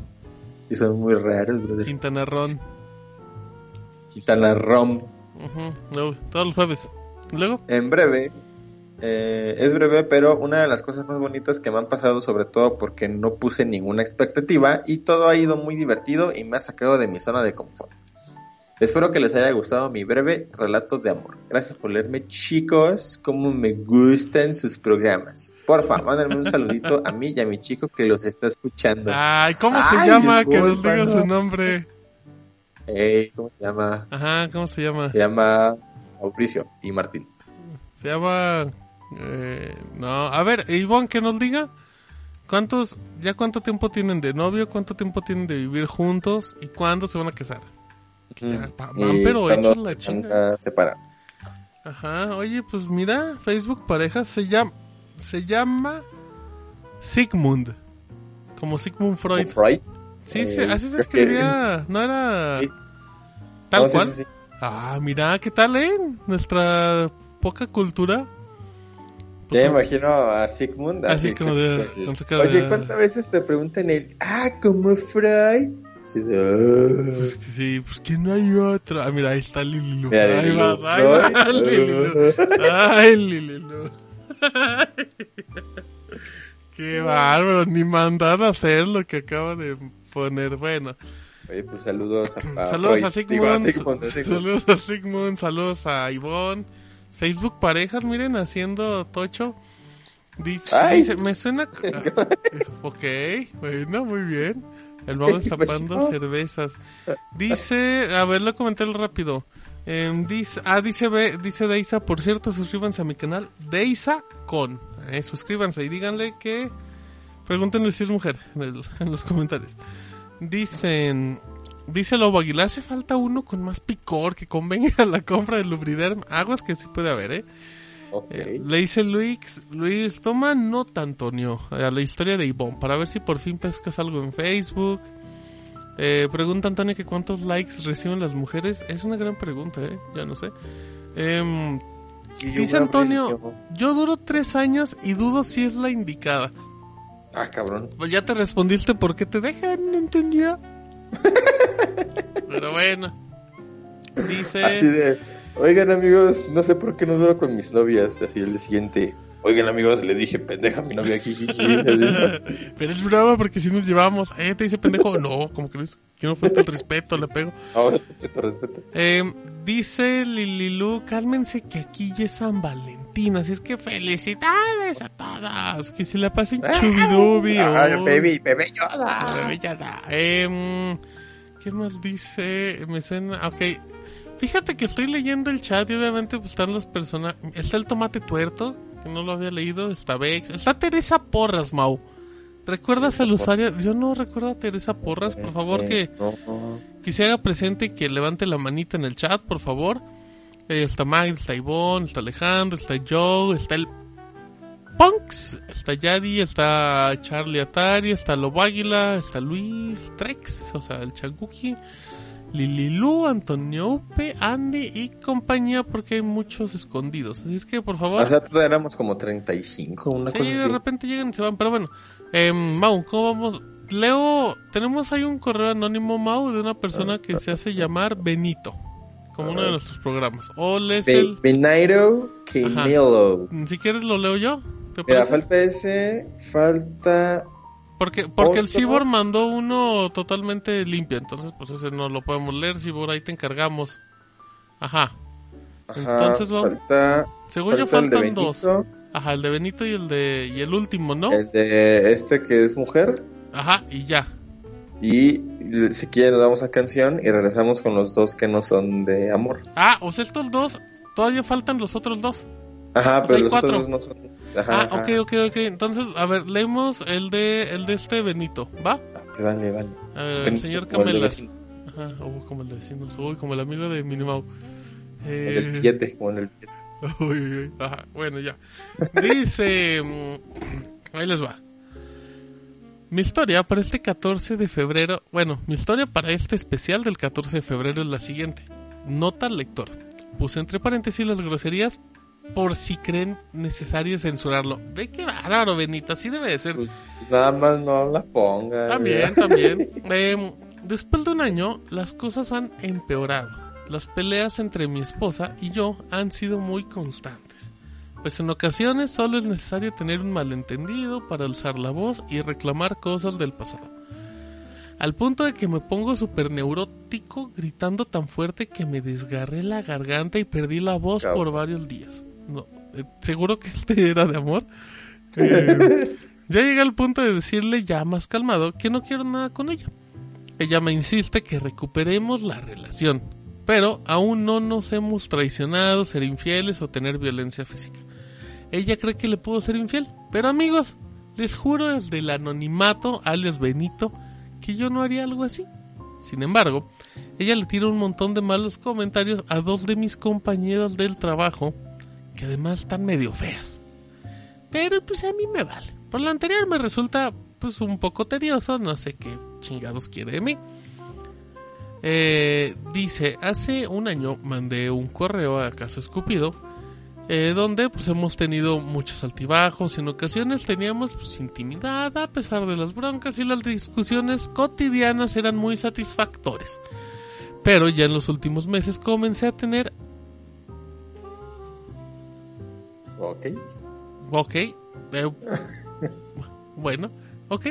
Y son muy raros, brother.
Quintana Roo.
Quintana Rom.
Ujú, no, todos los jueves. ¿Y luego?
En breve, Eh, es breve, pero una de las cosas más bonitas que me han pasado, sobre todo porque no puse ninguna expectativa y todo ha ido muy divertido y me ha sacado de mi zona de confort. Espero que les haya gustado mi breve relato de amor. Gracias por leerme, chicos, como me gustan sus programas. Porfa, mándenme un saludito a mí y a mi chico que los está escuchando.
Ay, ¿cómo se
Ay,
llama? Que nos diga su nombre.
Ey, ¿Cómo se llama?
Ajá, ¿cómo se llama?
Se llama Mauricio y Martín.
Se llama... eh, no, a ver, Ivonne, que nos diga cuántos, ya cuánto tiempo tienen de novio, cuánto tiempo tienen de vivir juntos y cuándo se van a casar. Ya, van, pero hechos la chinga.
van a separar.
Ajá, oye, pues mira, Facebook parejas se llama, se llama Sigmund, como Sigmund Freud.
Freud.
Sí,
Eh,
sí, así se
que-
escribía, no era
Sí.
tal
No,
cual.
sí, sí.
Ah, mira, ¿qué tal, eh? Nuestra poca cultura. Pues,
Ya me imagino a Sigmund
Así
así.
como de- con su cara
Oye, ¿cuántas veces te preguntan el ah, como Freud? Sí, de,
Pues que sí, pues que no hay otro. Ah, mira, ahí está Lililu.
Mira,
ahí va, ahí va,
Ay. [laughs]
Lililu. Ay, Lililu. [laughs] Qué bárbaro, ni mandado a hacer lo que acaba de poner. Bueno,
Oye, pues saludos a, a
saludos a
Digo,
Sigmund,
Sigmund, a Sigmund.
saludos a Sigmund, saludos a Ivonne. Facebook parejas, miren, haciendo tocho. Dice, dice, me suena... [laughs] ah, ok, bueno, muy bien. El vamos [laughs]
¿Qué
tapando
pasó?
cervezas. Dice, a ver, lo comenté rápido. Em, dice, ah, dice, Be- dice Deisa, por cierto, suscríbanse a mi canal, Deisa con. Eh, suscríbanse y díganle que. Pregúntenle si es mujer en, el- [laughs] en los comentarios. Dicen, dice Lobo Aguilar, hace falta uno con más picor que convenga a la compra del Lubriderm. Aguas que sí puede haber, ¿eh? Eh, le dice Luis, Luis, toma nota, Antonio, a la historia de Ivonne, para ver si por fin pescas algo en Facebook. Eh, pregunta Antonio que cuántos likes reciben las mujeres. Es una gran pregunta, ¿eh? Ya no sé. Em, dice Antonio, yo duro tres años y dudo si es la indicada.
Ah, cabrón.
Pues ya te respondiste por qué te dejan, Antonio. [laughs] Pero bueno. Dice...
Así de, oigan amigos, no sé por qué no duro con mis novias. Así el siguiente, oigan amigos, le dije pendeja a mi novia aquí. [laughs]
Pero es broma porque si nos llevamos. Eh, te dice pendejo. No, como crees que no fue el respeto, le pego.
Vamos, respeto, respeto.
Eh, dice Lililu, cálmense que aquí ya es San Valentín. Así es que felicidades a todas. Que se la pasen chubidubi.
Ay,
oh.
baby, bebé Yoda.
Bebé Yoda. Em, ¿Qué más dice? Me suena. Ok. Fíjate que estoy leyendo el chat y obviamente pues, están los personajes. Está el tomate tuerto, que no lo había leído. Está Vex. Está Teresa Porras, Mau. ¿Recuerdas al usuario? Yo no recuerdo a Teresa Porras. Por favor, que, que se haga presente y que levante la manita en el chat, por favor. Eh, está Mag, está Ivonne, está Alejandro, está Joe, está el Punks, está Yadi, está Charlie Atari, está Lobo Águila, está Luis Trex, o sea, el Changuki, Lililu, Antonio Upe, Andy y compañía, porque hay muchos escondidos. Así es que, por favor,
O sea, éramos como 35, una
sí,
cosa
de
así.
repente llegan y se van, pero bueno. Eh, Mau, ¿cómo vamos? Leo, tenemos ahí un correo anónimo, Mau, de una persona que se hace llamar Benito, como uno de nuestros programas. O lees
Be-
el...
Benairo Camilo.
Si quieres lo leo yo, ¿te
Mira, falta ese, falta...
Porque, porque el. Cibor mandó uno totalmente limpio, entonces pues ese no lo podemos leer, Cibor, ahí te encargamos. Ajá.
Ajá,
Entonces, vamos-
falta...
Según yo
falta el de
faltan dos. Ajá, el de Benito y el de y el último, ¿no?
El de este que es mujer.
Ajá, y ya.
Y si quieren nos damos a canción y regresamos con los dos que no son de amor.
Ah, o sea, estos dos, todavía faltan los otros dos.
Ajá,
O
pero los
cuatro.
otros dos no son... Ajá,
Ah, ok, ok, ok. Entonces, a ver, leemos el de el de este Benito, ¿va?
Vale, vale.
A ver, el
Benito,
señor Camelas. Ajá, uy, como el de vecinos, uy, como el amigo de Minimau.
como el
Eh,
billete, como el billete. [laughs]
uy, uy, uy, ajá, bueno, ya. Dice, mm, ahí les va. Mi historia para este 14 de febrero, bueno, mi historia para este especial del 14 de febrero es la siguiente. Nota al lector. Puse entre paréntesis las groserías por si creen necesario censurarlo. Ve qué bárbaro, Benito, así debe de ser.
Pues nada más no la ponga.
También, también. [laughs] Em, después de un año, las cosas han empeorado. Las peleas entre mi esposa y yo han sido muy constantes. Pues en ocasiones solo es necesario tener un malentendido para alzar la voz y reclamar cosas del pasado. Al punto de que me pongo súper neurótico gritando tan fuerte que me desgarré la garganta y perdí la voz por varios días. No, eh, seguro que este era de amor. Eh, ya llegué al punto de decirle ya más calmado que no quiero nada con ella. Ella me insiste que recuperemos la relación, pero aún no nos hemos traicionado, ser infieles o tener violencia física. Ella cree que le puedo ser infiel, pero amigos, les juro desde el anonimato, alias Benito, que yo no haría algo así. Sin embargo, ella le tira un montón de malos comentarios a dos de mis compañeras del trabajo, que además están medio feas. Pero pues a mí me vale. Por lo anterior me resulta pues un poco tedioso, no sé qué chingados quiere de mí. Eh, dice, hace un año mandé un correo a Caso Escupido, eh, donde pues hemos tenido muchos altibajos, en ocasiones teníamos pues intimidad a pesar de las broncas y las discusiones cotidianas eran muy satisfactorias. Pero ya en los últimos meses comencé a tener
Ok.
Ok. eh, [laughs] bueno, ok.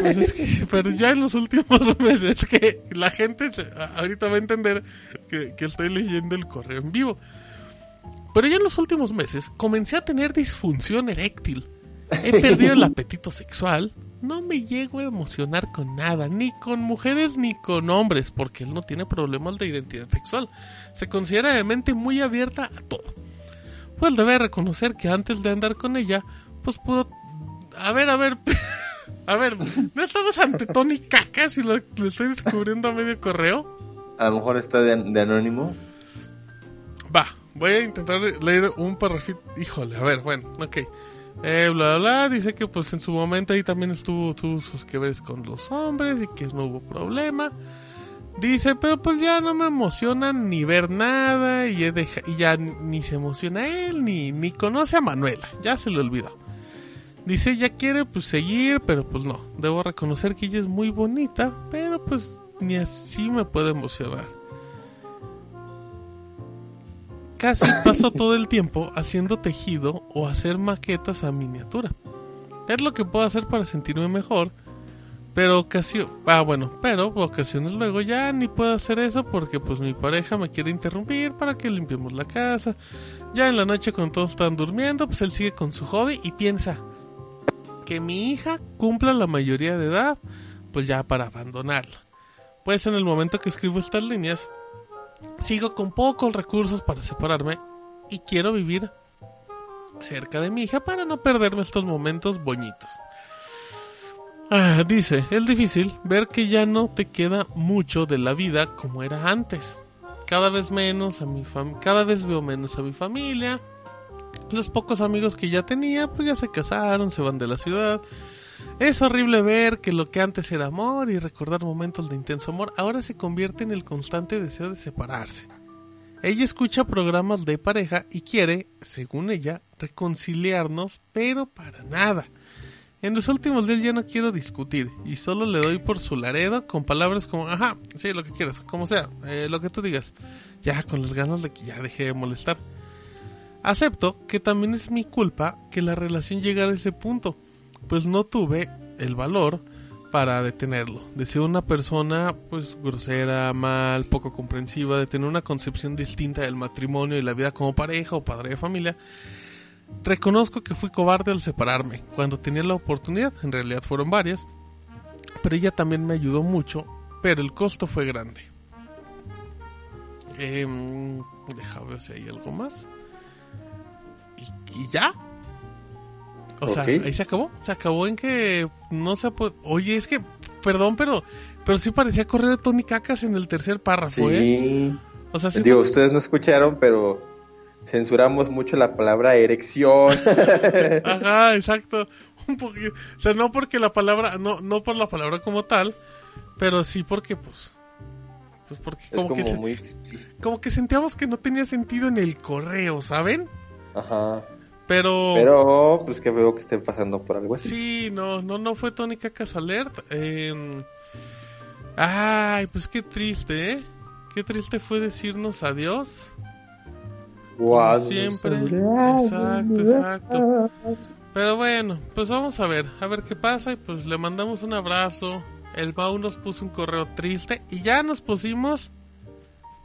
Pues es que, pero ya en los últimos [laughs] meses que la gente se- ahorita va a entender que, que estoy leyendo el correo en vivo. Pero ya en los últimos meses comencé a tener disfunción eréctil. He perdido el [laughs] apetito sexual. No me llego a emocionar con nada, ni con mujeres ni con hombres, porque él no tiene problemas de identidad sexual. Se considera de mente muy abierta a todo pues debe reconocer que antes de andar con ella, pues pudo... A ver, a ver, [laughs] a ver, ¿no estamos ante Tony Caca si lo, lo estoy descubriendo a medio correo?
A lo mejor está de, de anónimo.
Va, voy a intentar leer un parrafito. Híjole, a ver, bueno, ok. Eh, bla, bla, bla, dice que pues en su momento ahí también estuvo, tuvo sus que veres con los hombres y que no hubo problema. Dice, pero pues ya no me emociona ni ver nada y, he deja- y ya ni se emociona él ni, ni conoce a Manuela, ya se le olvidó. Dice, ya quiere pues seguir, pero pues no, debo reconocer que ella es muy bonita, pero pues ni así me puede emocionar. Casi [laughs] paso todo el tiempo haciendo tejido o hacer maquetas a miniatura. Es lo que puedo hacer para sentirme mejor, pero ocasiones, ah bueno, pero ocasiones luego ya ni puedo hacer eso porque pues mi pareja me quiere interrumpir para que limpiemos la casa. Ya en la noche cuando todos están durmiendo, pues él sigue con su hobby y piensa que mi hija cumpla la mayoría de edad, pues ya para abandonarla. Pues en el momento que escribo estas líneas, sigo con pocos recursos para separarme y quiero vivir cerca de mi hija para no perderme estos momentos boñitos. Ah, dice, es difícil ver que ya no te queda mucho de la vida como era antes. Cada vez menos a mi fam cada vez veo menos a mi familia. Los pocos amigos que ya tenía, pues ya se casaron, se van de la ciudad. Es horrible ver que lo que antes era amor y recordar momentos de intenso amor ahora se convierte en el constante deseo de separarse. Ella escucha programas de pareja y quiere, según ella, reconciliarnos, pero para nada. En los últimos días ya no quiero discutir y solo le doy por su laredo con palabras como, ajá, sí, lo que quieras, como sea, eh, lo que tú digas. Ya con las ganas de que ya deje de molestar. Acepto que también es mi culpa que la relación llegara a ese punto, pues no tuve el valor para detenerlo. De ser una persona pues grosera, mal, poco comprensiva, de tener una concepción distinta del matrimonio y la vida como pareja o padre de familia. Reconozco que fui cobarde al separarme cuando tenía la oportunidad, en realidad fueron varias, pero ella también me ayudó mucho, pero el costo fue grande. Em, deja ver si hay algo más. ¿Y, y ya? O sea, ahí se acabó. Se acabó en que no se. Oye, es que, perdón, pero pero sí parecía correo de Tony Cacas en el tercer párrafo, ¿eh?
Sí.
O sea, sí
Digo,
fue-
ustedes no escucharon, pero censuramos mucho la palabra erección. [laughs] [laughs]
Ajá, exacto. Un poquito. O sea, no porque la palabra, no, no por la palabra como tal, pero sí porque, pues. Pues porque como,
como
que
muy
como que sentíamos que no tenía sentido en el correo, ¿saben?
Ajá.
Pero.
Pero, pues que veo que estén pasando por algo así.
Sí, no, no, no fue Tony Cacas Alert. Eh, ay, pues qué triste, ¿eh? Qué triste fue decirnos adiós. Siempre. Exacto, exacto. Pero bueno, pues vamos a ver, a ver qué pasa y pues le mandamos un abrazo. El Mau nos puso un correo triste y ya nos pusimos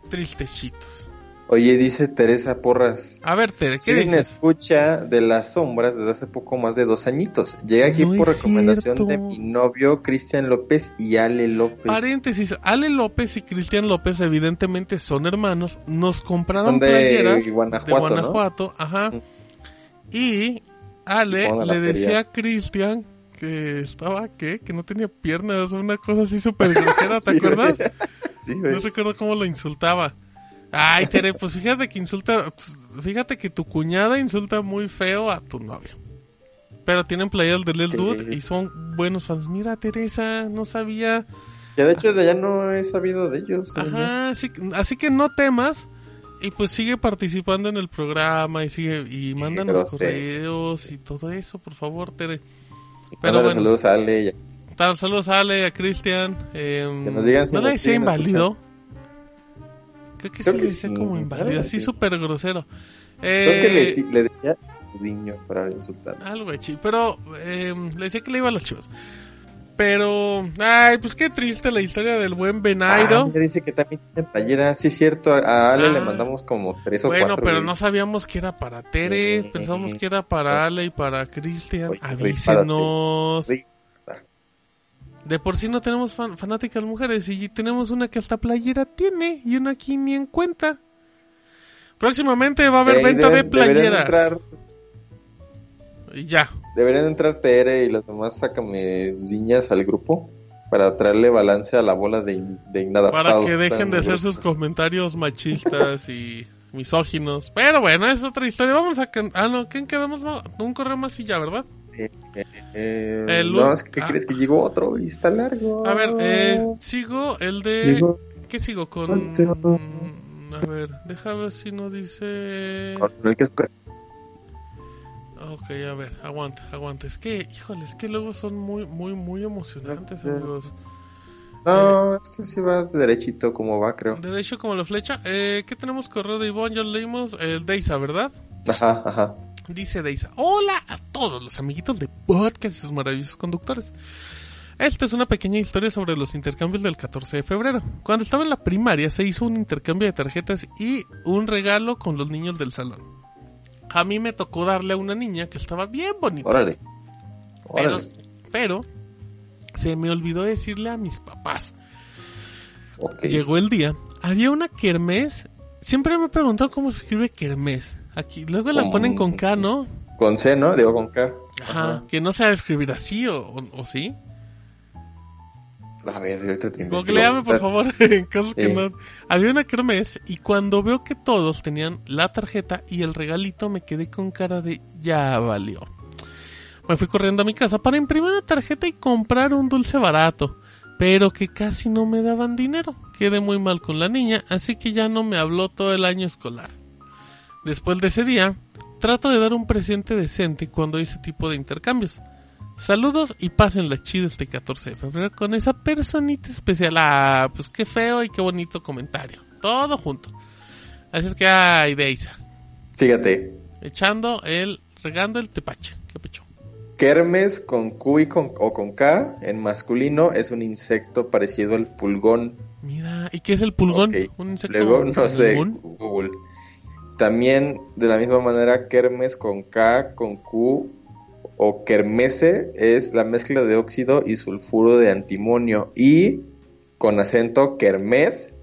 tristecitos.
Oye, dice Teresa Porras.
A ver, Tere, ¿qué dices?
escucha de las sombras desde hace poco más de dos añitos. Llegué aquí
No
por recomendación
cierto.
de mi novio Cristian López y Ale López.
Paréntesis, Ale López y Cristian López evidentemente son hermanos, nos compraron
Son de
playeras
Guanajuato,
de
¿no?
Guanajuato, ajá. Y Ale le
feria.
decía a Cristian que estaba, ¿qué? Que no tenía piernas, una cosa así súper grosera, ¿te [laughs]
Sí,
acuerdas?
Sí.
No recuerdo cómo lo insultaba. Ay, Tere, pues fíjate que insulta, fíjate que tu cuñada insulta muy feo a tu novio. Pero tienen playeras de Lil
Sí.
Dude y son buenos fans. Mira, Teresa, no sabía.
Ya de hecho ya no he sabido de ellos.
Ajá, así, así que no temas. Y pues sigue participando en el programa y sigue y mándanos
grosero.
correos y todo eso, por favor, Tere. Pero bueno.
saludos a Ale.
Tal, saludos a Ale, a Cristian. eh,
Que nos digan si
¿No le
nos siguen
inválido? Creo que
Creo
sí le
que
decía
sí,
como inválido, así súper grosero.
Creo que le,
Eh,
le decía niño para insultar.
Algo así, pero eh, le decía que le iba a las chivas. Pero, ay, pues qué triste la historia del buen
Ah,
Benairo.
mira, dice que también tiene playera. Sí, es cierto. A Ale
Ah.
le mandamos como tres o
bueno,
cuatro.
pero
güey.
no sabíamos que era para Tere, pensábamos que era para Ale y para Cristian. Avísenos. De por sí no tenemos fan- fanáticas mujeres y tenemos una que hasta playera tiene y una aquí ni en cuenta. Próximamente va a haber venta
deben-
de playeras.
Entrar,
Y ya.
deberían entrar Tere y las demás sácame niñas al grupo para traerle balance a la bola de, in- de inadaptados.
Para que dejen
en
de hacer sus comentarios machistas y misóginos. Pero bueno, es otra historia. Vamos a... Ah, no, ¿quién quedamos? Un correo más y ya, ¿verdad?
Eh,
El
no, es que ¿qué
ah.
crees que llegó otro y está largo.
A ver, eh, sigo el de...
Llegó
¿Qué sigo con...? A ver, déjame ver si no dice...
Con el que es-
Ok, a ver, aguanta, aguanta. Es que, híjole, es que luego son muy, muy, muy emocionantes, amigos.
No, este sí va derechito como va, creo.
Derecho como la flecha. Eh, ¿Qué tenemos correo de Ivonne? Ya lo leímos. El Deisa, ¿verdad?
Ajá, ajá.
Dice Deisa. Hola a todos los amiguitos de podcast y sus maravillosos conductores. Esta es una pequeña historia sobre los intercambios del 14 de febrero. Cuando estaba en la primaria se hizo un intercambio de tarjetas y un regalo con los niños del salón. A mí me tocó darle a una niña que estaba bien bonita.
Órale.
Pero,
Órale.
pero se me olvidó decirle a mis papás. Llegó el día, había una kermés. Siempre me he preguntado cómo se escribe kermés. Aquí, luego la ponen con K, ¿no?
Con C, ¿no? Digo con K.
Ajá. Que no sabe escribir así o, o, o sí.
A ver, ahorita te.
Googleame, por favor, [laughs] en caso que no. Había una kermés y cuando veo que todos tenían la tarjeta y el regalito, me quedé con cara de ya valió. Me fui corriendo a mi casa para imprimir una tarjeta y comprar un dulce barato, pero que casi no me daban dinero. Quedé muy mal con la niña, así que ya no me habló todo el año escolar. Después de ese día, trato de dar un presente decente cuando hay ese tipo de intercambios. Saludos y pásenla chido este 14 de febrero con esa personita especial. Ah, pues qué feo y qué bonito comentario. Todo junto. Así es que, ay, Deisa.
Fíjate.
Echando el, regando el tepache. Qué pecho.
Kermes con Q y con, o con K en masculino es un insecto parecido al pulgón.
Mira, ¿y qué es el pulgón? Un insecto
Luego, no sé,
pulgón.
Google. También, de la misma manera, Kermes con K, con Q o Kermese es la mezcla de óxido y sulfuro de antimonio. Y con acento Kermés,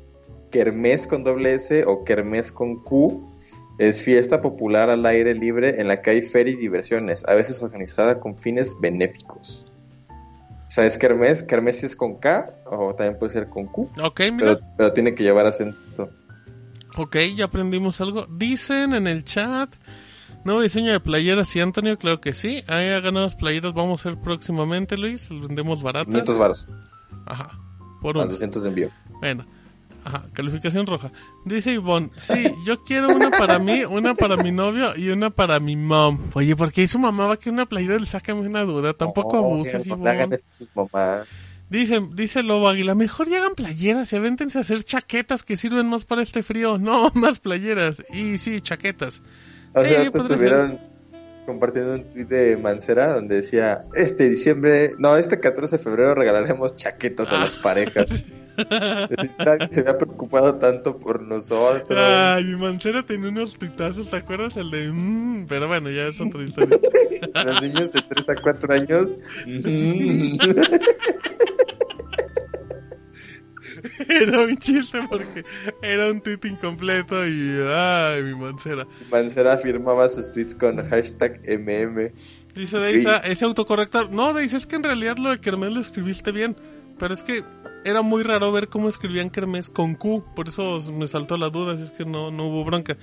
Kermés con doble S o Kermés con Q es fiesta popular al aire libre en la que hay feria y diversiones, a veces organizada con fines benéficos. O sea, es Kermés, Kermés es con K o también puede ser con Q,
Ok, mira.
pero, pero tiene que llevar acento.
Ok, ya aprendimos algo. Dicen en el chat. Nuevo diseño de playeras, sí, Antonio, claro que sí. Ahí ha ganado playeras, vamos a hacer próximamente, Luis. Las vendemos baratas.
500 varos,
Ajá. Por uno.
200 de envío.
Bueno. Ajá, calificación roja. Dice Ivonne, sí, yo quiero una para mí, una para mi novio y una para mi mom. Oye, ¿por qué su mamá va a querer una playera? Le sácame una duda. Tampoco
No,
abuses,
no
Ivonne. Dice, dice Lobo Águila, mejor llegan playeras y avéntense a hacer chaquetas que sirven más para este frío. [laughs] No, más playeras. Y sí, chaquetas.
Hace
Sí, podría
estuvieron compartiendo un tweet de Mancera donde decía, este diciembre, no, este 14 de febrero regalaremos chaquetas a las [laughs] parejas. Se había preocupado tanto por nosotros.
Ay, mi mancera tenía unos tuitazos, ¿te acuerdas? El de... mm, pero bueno, ya es otra historia. [laughs]
Los niños de 3 a 4 años. mm, [laughs]
era un chiste porque era un tweet incompleto y... Ay, mi mancera.
Mancera firmaba sus tweets con hashtag MM.
Dice Deisa, ese autocorrector. No, Deisa, es que en realidad lo de Kermés lo escribiste bien. Pero es que era muy raro ver cómo escribían Kermés con Q. Por eso me saltó la duda, si es que no, no hubo bronca.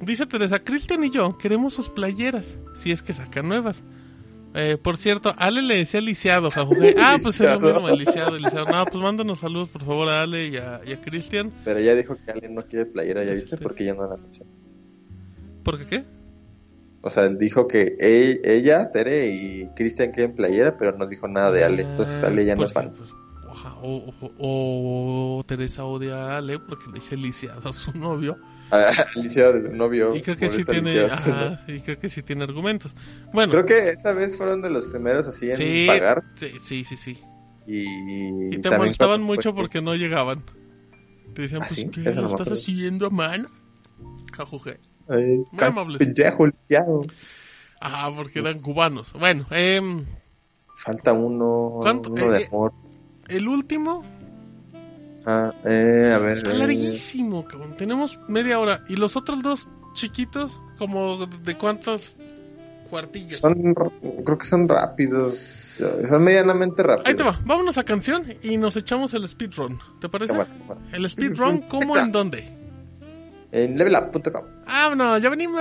Dice Teresa, Cristian y yo queremos sus playeras, si es que sacan nuevas. Eh, por cierto, Ale le decía lisiado, Jajuge. [laughs] Ah, pues es lo mismo, lisiado, lisiado. No, pues mándanos saludos, por favor, a Ale y a, Cristian.
Pero ya dijo que alguien no quiere playera, ¿ya viste?
Este.
Porque ya no la anuncia.
¿Por qué qué?
O sea, él dijo que ella, Tere y Cristian quieren playera, pero no dijo nada de Ale. Entonces
Ah,
Ale ya no
pues,
es fan.
pues, oja- o, o- o Teresa odia a Ale porque le dice lisiado a su novio. [laughs]
Alicia de su novio.
Y creo que sí tiene, ajá, y creo que sí tiene argumentos. Bueno,
Creo que esa vez fueron de los primeros así en
sí,
pagar.
sí, sí, sí.
Y,
Y te molestaban
fue-
mucho porque no llegaban. Te decían,
¿Ah,
pues,
sí?
¿qué?
Eso
¿Lo estás haciendo a mano? Jajuje.
Ay,
Muy
ca-
amables.
pendejo, lisiado.
Ah, porque eran cubanos. Bueno, em,
Falta uno,
¿Cuánto?
uno
Eh, eh.
amor.
El último
Ah, eh, a ver.
está
eh,
larguísimo, cabrón. Tenemos media hora. Y los otros dos chiquitos, como de cuántos cuartillas.
son, creo que son rápidos. Son medianamente rápidos.
Ahí te va, vámonos a canción y nos echamos el speedrun. ¿Te parece? El speedrun, ¿cómo en dónde?
En levelup.com.
Vámonos, ya venimos.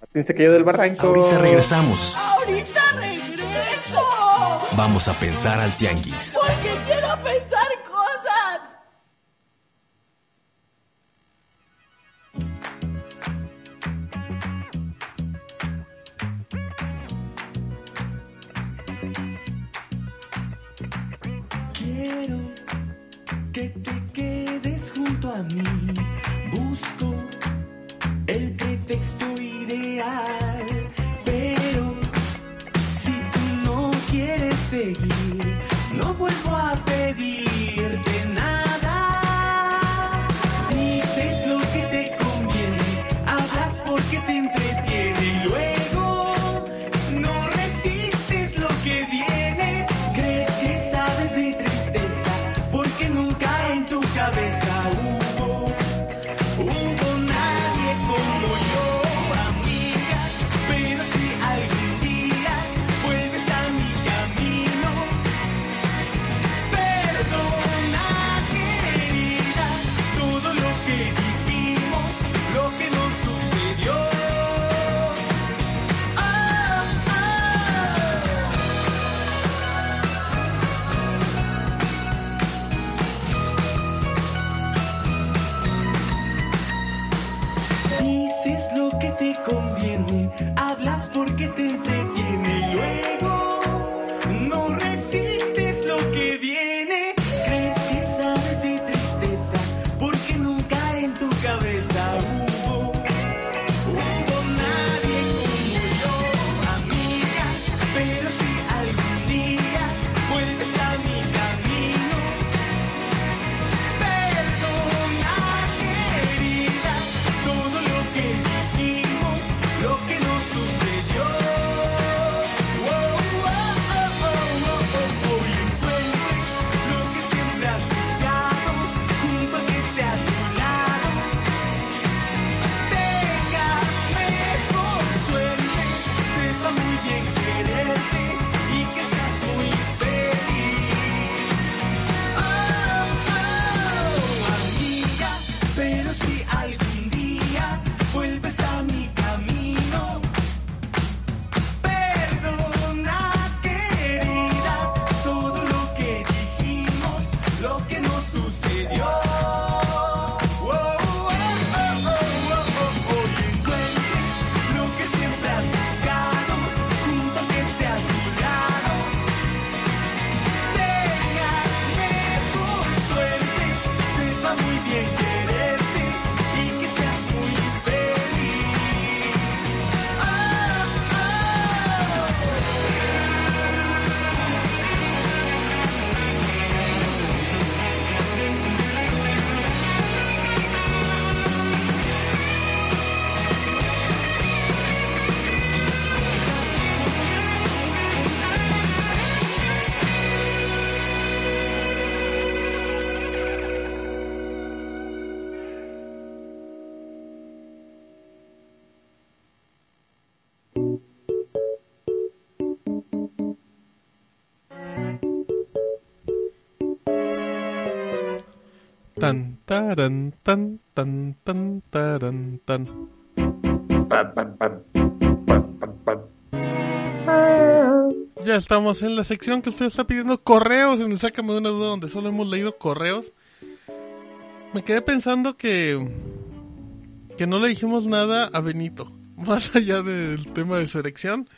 Martín se cayó del barranco.
Ahorita regresamos.
¡Ahorita regreso!
Vamos a pensar al tianguis.
Porque quiero pensar cosas.
Quiero que te quedes junto a mí. Busco el pretexto ideal. No vuelvo a pedirte porque te entretiene
taran, tan, tan, tan, taran, tan.
Pam, pam, pam, pam, pam, pam.
Ya estamos en la sección que usted está pidiendo correos en el Sácame de una duda donde solo hemos leído correos. Me quedé pensando que que no le dijimos nada a Benito, [laughs] más allá del tema de su erección.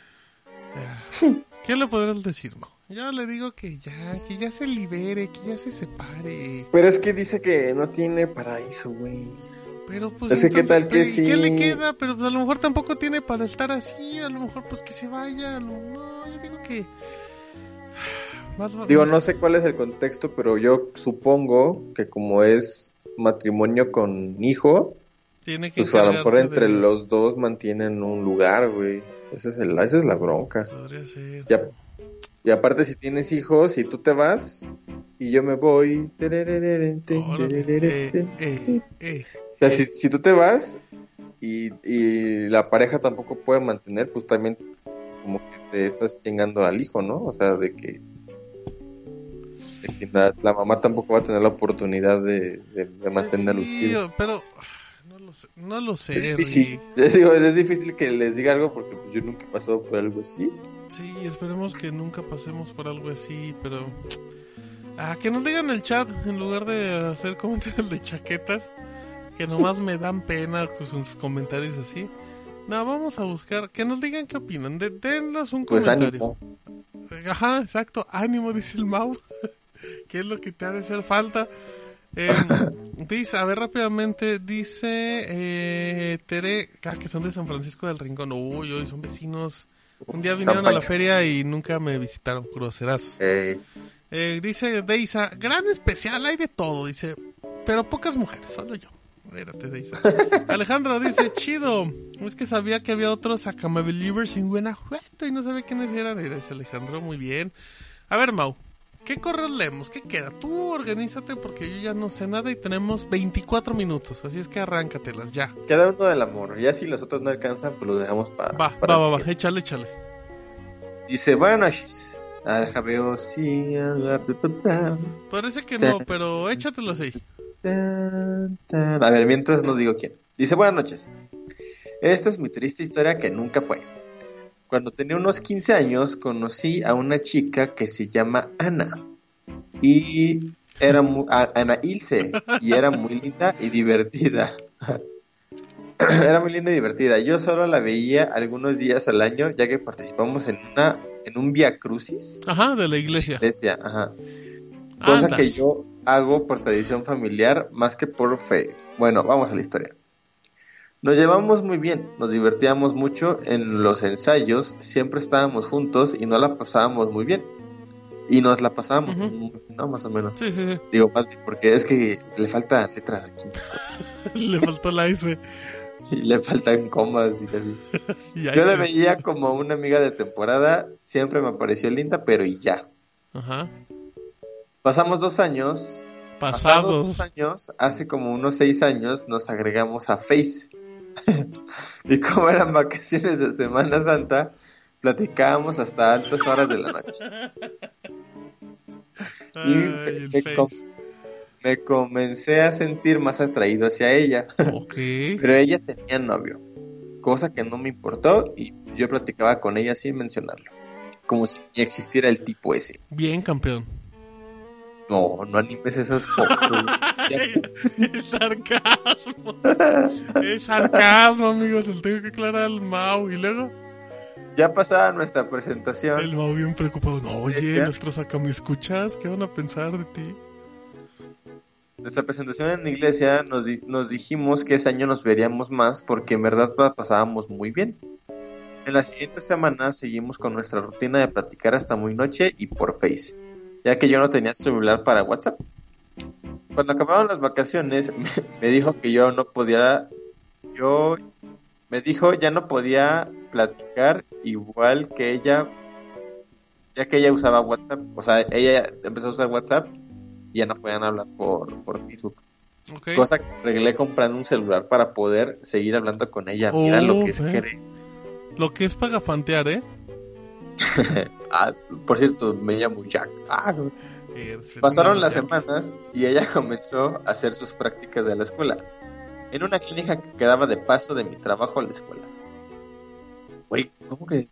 Eh, ¿Qué le podrás decir, no? Yo le digo que ya, que ya se libere, que ya se separe.
Pero es que dice que no tiene paraíso, güey.
Pero pues
Es que, ¿qué tal que
¿qué,
sí?
¿qué le queda? Pero pues, a lo mejor tampoco tiene para estar así, a lo mejor pues que se vaya. lo- No, yo digo que [sighs] más
Digo, no sé cuál es el contexto, pero yo supongo que como es matrimonio con hijo,
tiene que
pues a lo mejor entre
de-
los dos mantienen un lugar, güey. Esa es, el, esa es la bronca.
Podría ser.
Ya- y aparte si tienes hijos y tú te vas y yo me voy.
eh, eh, eh.
O sea, si, si tú te vas y, y la pareja tampoco puede mantener, pues también como que te estás chingando al hijo, ¿no? O sea, de que, de que la, la mamá tampoco va a tener la oportunidad de, de- de mantener
Pues sí,
hijos.
pero ah, no lo sé, no lo sé.
Es difícil. [laughs] Digo, es difícil que les diga algo porque pues, yo nunca he pasado por algo así.
Sí, esperemos que nunca pasemos por algo así, pero... Ah, que nos digan en el chat en lugar de hacer comentarios de chaquetas, que nomás me dan pena con sus comentarios así. No, vamos a buscar, que nos digan qué opinan, de, dennos un
Pues
comentario.
ánimo.
Ajá, exacto, ánimo, dice el Mau. [laughs] ¿Qué es lo que te ha de hacer falta? Eh, [laughs] dice, a ver rápidamente, dice eh, Tere, ah, que son de San Francisco del Rincón. Uy, uy, son vecinos. Un día vinieron a la feria y nunca me visitaron, groserazos.
Eh,
Eh, dice Deisa, gran especial, hay de todo, dice, pero pocas mujeres, solo yo. Espérate, Deisa. [laughs] Alejandro dice, chido, es que sabía que había otros Acama Believers en Guanajuato y no sabía quiénes eran. Dice Alejandro, muy bien. A ver, Mau, ¿qué correos leemos? ¿Qué queda? Tú organízate porque yo ya no sé nada y tenemos 24 minutos, así es que arráncatelas, ya.
queda uno del amor. Ya si los otros no alcanzan, pues los dejamos para.
Va,
para
va, va, va, échale, échale.
Dice, buenas noches. Ah, déjame ver si- ah, pa, pa, pa.
Parece que no, pero échatelo así.
A ver, mientras no digo quién. Dice, buenas noches. Esta es mi triste historia que nunca fue. Cuando tenía unos 15 años, conocí a una chica que se llama Ana. Y era mu- a- Ana Ilse. Y era muy linda y divertida. [clears throat] era muy linda y divertida. Yo solo la veía algunos días al año, ya que participamos en una en un Via Crucis.
Ajá, de la iglesia.
Iglesia, ajá. Cosa
Andas.
que yo hago por tradición familiar más que por fe. Bueno, vamos a la historia. Nos llevamos muy bien, nos divertíamos mucho en los ensayos, siempre estábamos juntos y no la pasábamos muy bien. Y nos la pasábamos, ¿no? Más o menos.
Sí, sí,
Digo, más bien, porque es que le falta letras aquí.
sí. [laughs] Le faltó la S.
Y le faltan comas y así. [laughs]
Y
Yo la veía como una amiga de temporada, siempre me pareció linda, pero y ya.
Ajá.
Pasamos dos años Pasados
Pasados.
dos años, hace como unos seis años, nos agregamos a Face. Y como eran vacaciones de Semana Santa, platicábamos hasta altas horas de la noche. Y
Ay,
me, com- comencé a sentir más atraído hacia ella, [laughs] pero ella tenía novio, cosa que no me importó y yo platicaba con ella sin mencionarlo, como si existiera el tipo ese.
Bien, campeón.
No, no animes esas cosas. [laughs] Ya-
Es sarcasmo. Es sarcasmo, amigos. El tengo que aclarar al Mau. Y luego,
Ya pasada nuestra presentación,
el Mau bien preocupado. No, oye,
¿Ya?
nuestros acá me escuchas. ¿Qué van a pensar de ti?
nuestra presentación en la iglesia nos, di- nos dijimos que ese año nos veríamos más porque en verdad pasábamos muy bien. En la siguiente semana seguimos con nuestra rutina de platicar hasta muy noche y por Face, ya que yo no tenía celular para WhatsApp. Cuando acabaron las vacaciones [laughs] me, me dijo que yo no podía, yo me dijo ya no podía platicar igual que ella, ya que ella usaba WhatsApp, o sea, ella empezó a usar WhatsApp y ya no podían hablar por, por Facebook.
Ok.
Cosa que arreglé comprando un celular para poder seguir hablando con ella. Mira lo
Oh,
que es querer.
Lo que es pagafantear, ¿eh? [laughs]
Ah, por cierto, me llamo Jack. Ah. Pasaron las semanas y ella [laughs] comenzó a hacer sus prácticas de la escuela. En una clínica que quedaba de paso de mi trabajo a la escuela. Güey, ¿cómo que?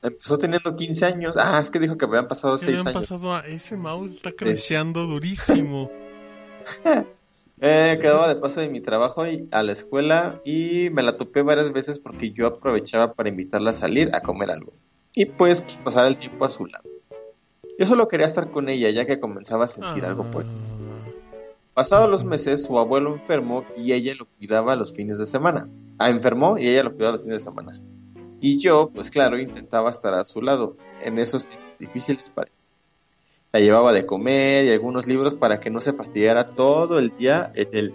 Empezó teniendo 15 años. Ah, es que dijo que habían pasado
¿Qué
6
habían
años.
pasado a ese mouse? Está creciendo durísimo. [laughs]
Eh, quedaba de paso de mi trabajo y- a la escuela y me la topé varias veces porque yo aprovechaba para invitarla a salir a comer algo. Y pues, pues, pasar el tiempo a su lado. Yo solo quería estar con ella ya que comenzaba a sentir algo por ella. Pasados los meses, su abuelo enfermó y ella lo cuidaba los fines de semana. Ah, enfermó y ella lo cuidaba los fines de semana. Y yo, pues claro, intentaba estar a su lado en esos tiempos difíciles para ella. La llevaba de comer y algunos libros para que no se fastidiara todo el día en el...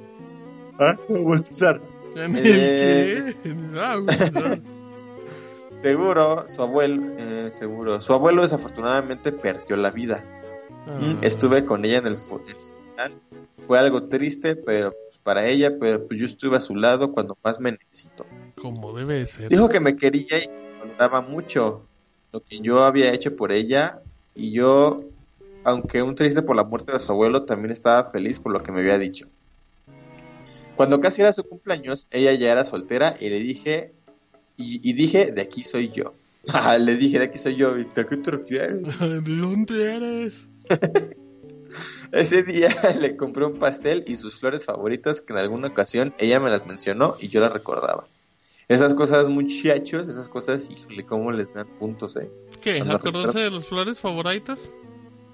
Ah, bostezar.
¿En el qué?
Seguro, su abuelo, eh, seguro, su abuelo desafortunadamente perdió la vida.
Ah.
Estuve con ella en el fu- en el funeral. Fue algo triste, pero pues, para ella, pero pues yo estuve a su lado cuando más me necesitó.
Como debe de ser.
Dijo que me quería y me valoraba mucho lo que yo había hecho por ella y yo, aunque un triste por la muerte de su abuelo, también estaba feliz por lo que me había dicho. Cuando casi era su cumpleaños, ella ya era soltera y le dije, y, y dije, de aquí soy yo. [laughs] Ah, le dije, de aquí soy yo, ¿y a qué te refieres? [laughs]
¿De dónde eres? [laughs]
Ese día le compré un pastel y sus flores favoritas que en alguna ocasión ella me las mencionó y yo las recordaba. Esas cosas muchachos, esas cosas, híjole, cómo les dan puntos, eh.
¿Qué?
Cuando
¿Acordarse de las flores favoritas?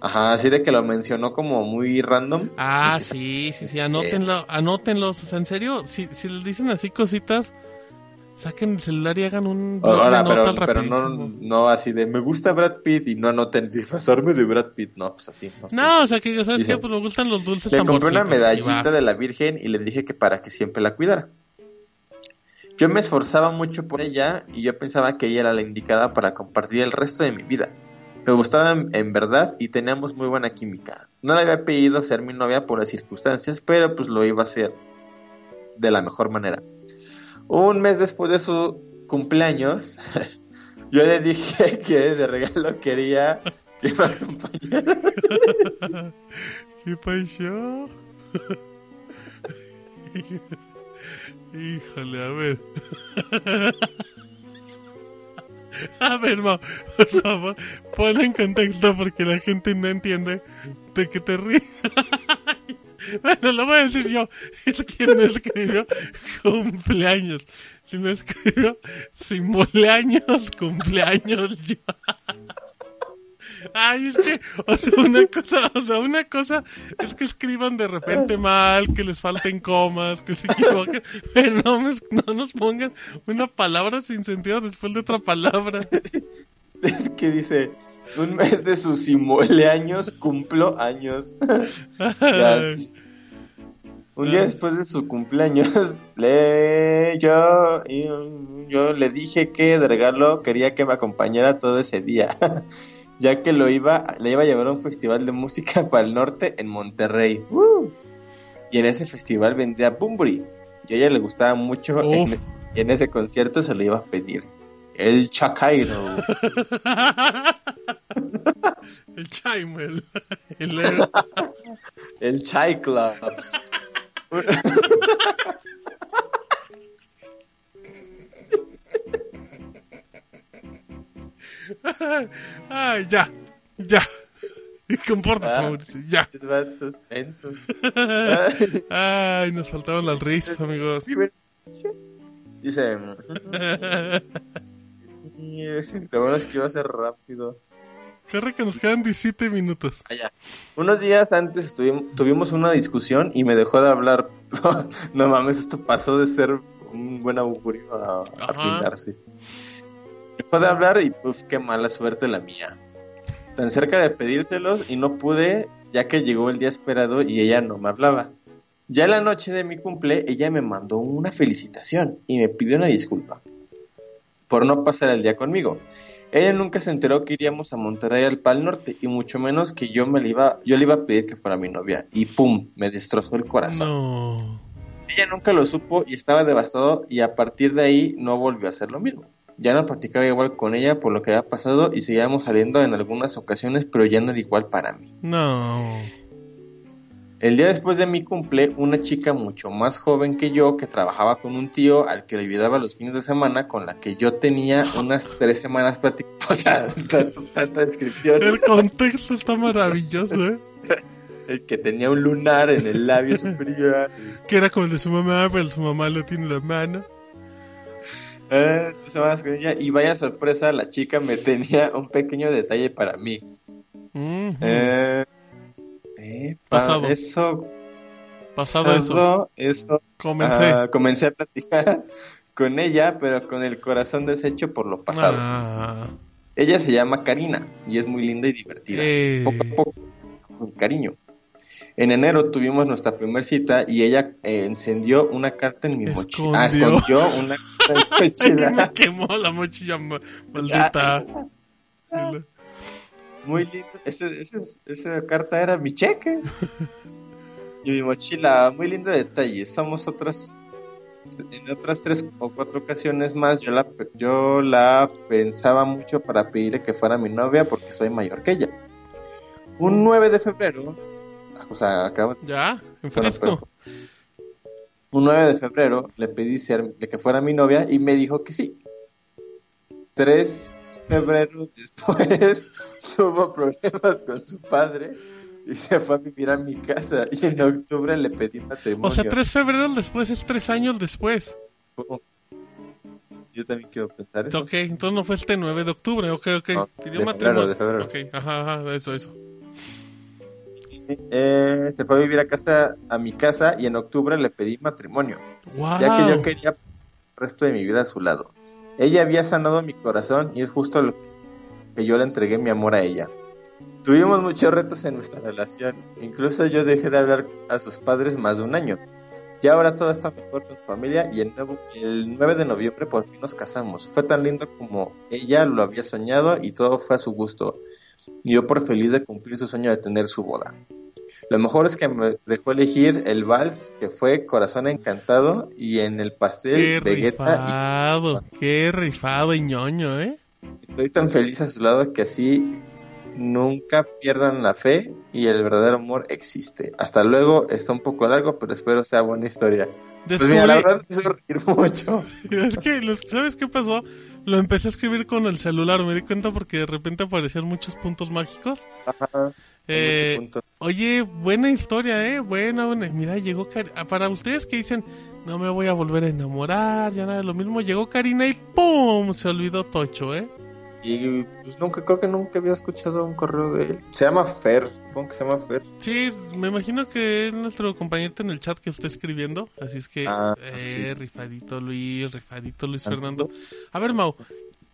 Ajá, así de que lo mencionó como muy random.
Ah, sí, sí, sí, anótenlo, anótenlos. O sea, en serio, si, si les dicen así cositas, saquen el celular y hagan un
Ahora, pero, pero no, no así de me gusta Brad Pitt y no anoten [laughs] disfrazarme de Brad Pitt. No, pues así. No.
No, o sea, que ¿sabes
Dice,
qué? Pues me gustan los dulces
Le compré una medallita de la Virgen y le dije que para que siempre la cuidara. Yo me esforzaba mucho por ella y yo pensaba que ella era la indicada para compartir el resto de mi vida. Me gustaba en, en verdad y teníamos muy buena química. No le había pedido ser mi novia por las circunstancias, pero pues lo iba a hacer de la mejor manera. Un mes después de su cumpleaños, [laughs] yo le dije [laughs] que de regalo quería que me acompañara. [laughs]
¿Qué pasó? Híjole, a ver. A ver, ma, por favor, ponlo en contexto porque la gente no entiende de qué te ríes. [laughs] Bueno, lo voy a decir yo. [laughs] Es quien no escribió cumpleaños. Si no escribió simuleaños, cumpleaños yo. [laughs] Ay, es que, o sea, una cosa, o sea, una cosa es que escriban de repente mal, que les falten comas, que se equivoquen, pero no, no nos pongan una palabra sin sentido después de otra palabra.
Es que dice, un mes de sus simuleaños cumplo años. Un día después de su cumpleaños, [laughs] le, yo, yo le dije que de regalo quería que me acompañara todo ese día, [laughs] ya que lo iba, le iba a llevar a un festival de música [laughs] para el norte en Monterrey. ¡Uh! Y en ese festival vendía Bumburi, y a ella le gustaba mucho, en, y en ese concierto se le iba a pedir el Chacairo. [laughs]
El Chaimel. Y luego-
El Chai Clubs. [laughs]
Ay, ya, ya. Y compórtate,
Ah.
Mauricio, ya.
Vatos mensos. [laughs]
Ay, nos faltaban las risas, amigos.
Dice. Lo bueno es que iba a ser rápido.
Corre que nos quedan 17 minutos.
Allá. Unos días antes tuvimos una discusión y me dejó de hablar. [laughs] no mames, esto pasó de ser un buen augurio a, a
Ajá.
findarse. Dejó de hablar y pues qué mala suerte la mía. Tan cerca de pedírselos y no pude ya que llegó el día esperado y ella no me hablaba. Ya la noche de mi cumple ella me mandó una felicitación y me pidió una disculpa por no pasar el día conmigo. Ella nunca se enteró que iríamos a Monterrey al Pal Norte y mucho menos que yo me le iba, yo le iba a pedir que fuera mi novia y pum, me destrozó el corazón.
No.
Ella nunca lo supo y estaba devastado y a partir de ahí no volvió a hacer lo mismo. Ya no practicaba igual con ella por lo que había pasado y seguíamos saliendo en algunas ocasiones, pero ya no era igual para mí.
No.
El día después de mi cumple, una chica mucho más joven que yo, que trabajaba con un tío al que le ayudaba los fines de semana, con la que yo tenía unas tres semanas platicando. [laughs] O sea, [laughs] [laughs] tanta, descripción.
El contexto está maravilloso, ¿eh?
El que tenía un lunar en el labio superior.
Que era como el de su mamá, pero su mamá lo tiene en la mano.
Eh, tres semanas con ella, y vaya sorpresa, la chica me tenía un pequeño detalle para mí.
Ujú.
Eh, eh, pa-
Pasado.
Eso
Pasado eso. Comencé.
ah, comencé a platicar [laughs] con ella, pero con el corazón deshecho por lo pasado.
Ah,
Ella se llama Karina y es muy linda y divertida.
Eh.
Poco a poco, con cariño. En enero tuvimos nuestra primera cita y ella eh, encendió una carta en mi mochila. Ah,
Escondió.
una carta en mi [laughs] mochila.
me quemó la mochila ma- maldita. [laughs]
Muy [laughs] lindo. Ese, ese- esa carta era mi cheque. [laughs] y mi mochila, muy lindo detalle. Somos otras. En otras tres o cuatro ocasiones más, yo la, yo la pensaba mucho para pedirle que fuera mi novia porque soy mayor que ella. Un 9 de febrero, o sea, acabo
¿Ya? ¿En
Bueno, un 9 de febrero le pedí ser, de que fuera mi novia y me dijo que sí. Tres febreros después [laughs] tuvo problemas con su padre y se fue a vivir a mi casa y en octubre le pedí matrimonio.
O sea, 3 febreros después es 3 años después.
Yo también quiero pensar eso.
Ok, entonces no fue este 9 de octubre. Ok, ok.
No,
Pidió
de
matrimonio.
febrero, de febrero.
Ok, ajá, ajá, eso, eso.
Eh, se fue a vivir a casa a mi casa y en octubre le pedí matrimonio.
Wow.
ya que yo quería el resto de mi vida a su lado. Ella había sanado mi corazón y es justo lo que, yo le entregué mi amor a ella. Tuvimos muchos retos en nuestra relación, incluso yo dejé de hablar a sus padres más de un año. Ya ahora todo está mejor con su familia y el, el 9 de noviembre por fin nos casamos. Fue tan lindo como ella lo había soñado y todo fue a su gusto. Y yo por feliz de cumplir su sueño de tener su boda. Lo mejor es que me dejó elegir el vals que fue Corazón Encantado y en el
Qué
pastel Vegeta
rifado, qué rifado y ñoño, ¿eh?
estoy tan feliz a su lado que así nunca pierdan la fe y el verdadero amor existe. Hasta luego, está un poco largo, pero espero sea buena historia. Pues mira, la
Descubrí-
verdad me hizo reír mucho. [laughs]
Es que, ¿sabes qué pasó? Lo empecé a escribir con el celular, me di cuenta porque de repente aparecían muchos puntos mágicos.
Ajá.
Eh, oye, buena historia, ¿eh? Buena, buena. Mira, llegó Karina. Para ustedes que dicen, no me voy a volver a enamorar, ya nada de lo mismo, llegó Karina y ¡pum! Se olvidó Tocho, ¿eh?
Y pues nunca, creo que nunca había escuchado un correo de él. Se llama Fer, supongo que se llama Fer.
Sí, me imagino que es nuestro compañero en el chat que está escribiendo. Así es que,
Ah,
eh, rifadito Luis, rifadito Luis
Ah.
Fernando. A ver, Mau,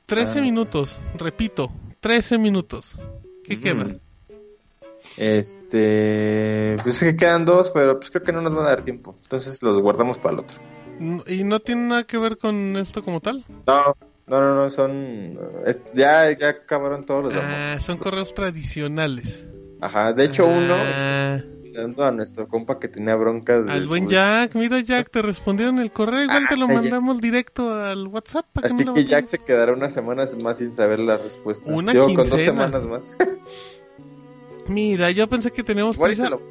13
Ah.
minutos, repito, 13 minutos. ¿Qué
Mm.
queda?
Este, pues es que quedan dos, pero pues creo que no nos va a dar tiempo. Entonces los guardamos para el otro.
¿Y no tiene nada que ver con esto como tal?
No, no, no, no, son... es- ya, ya acabaron todos los.
Ah, son correos tradicionales.
Ajá, de hecho uno,
Ah,
dando a nuestro compa que tenía broncas de
al buen Jack, mira Jack, te respondieron el correo, igual te lo
Ah,
mandamos directo al WhatsApp. ¿para qué
Así que? Jack se quedará unas semanas más sin saber la respuesta.
Una
Digo, con dos
quincena.
semanas más. [laughs]
Mira, yo pensé que teníamos
Igual
prisa.
lo.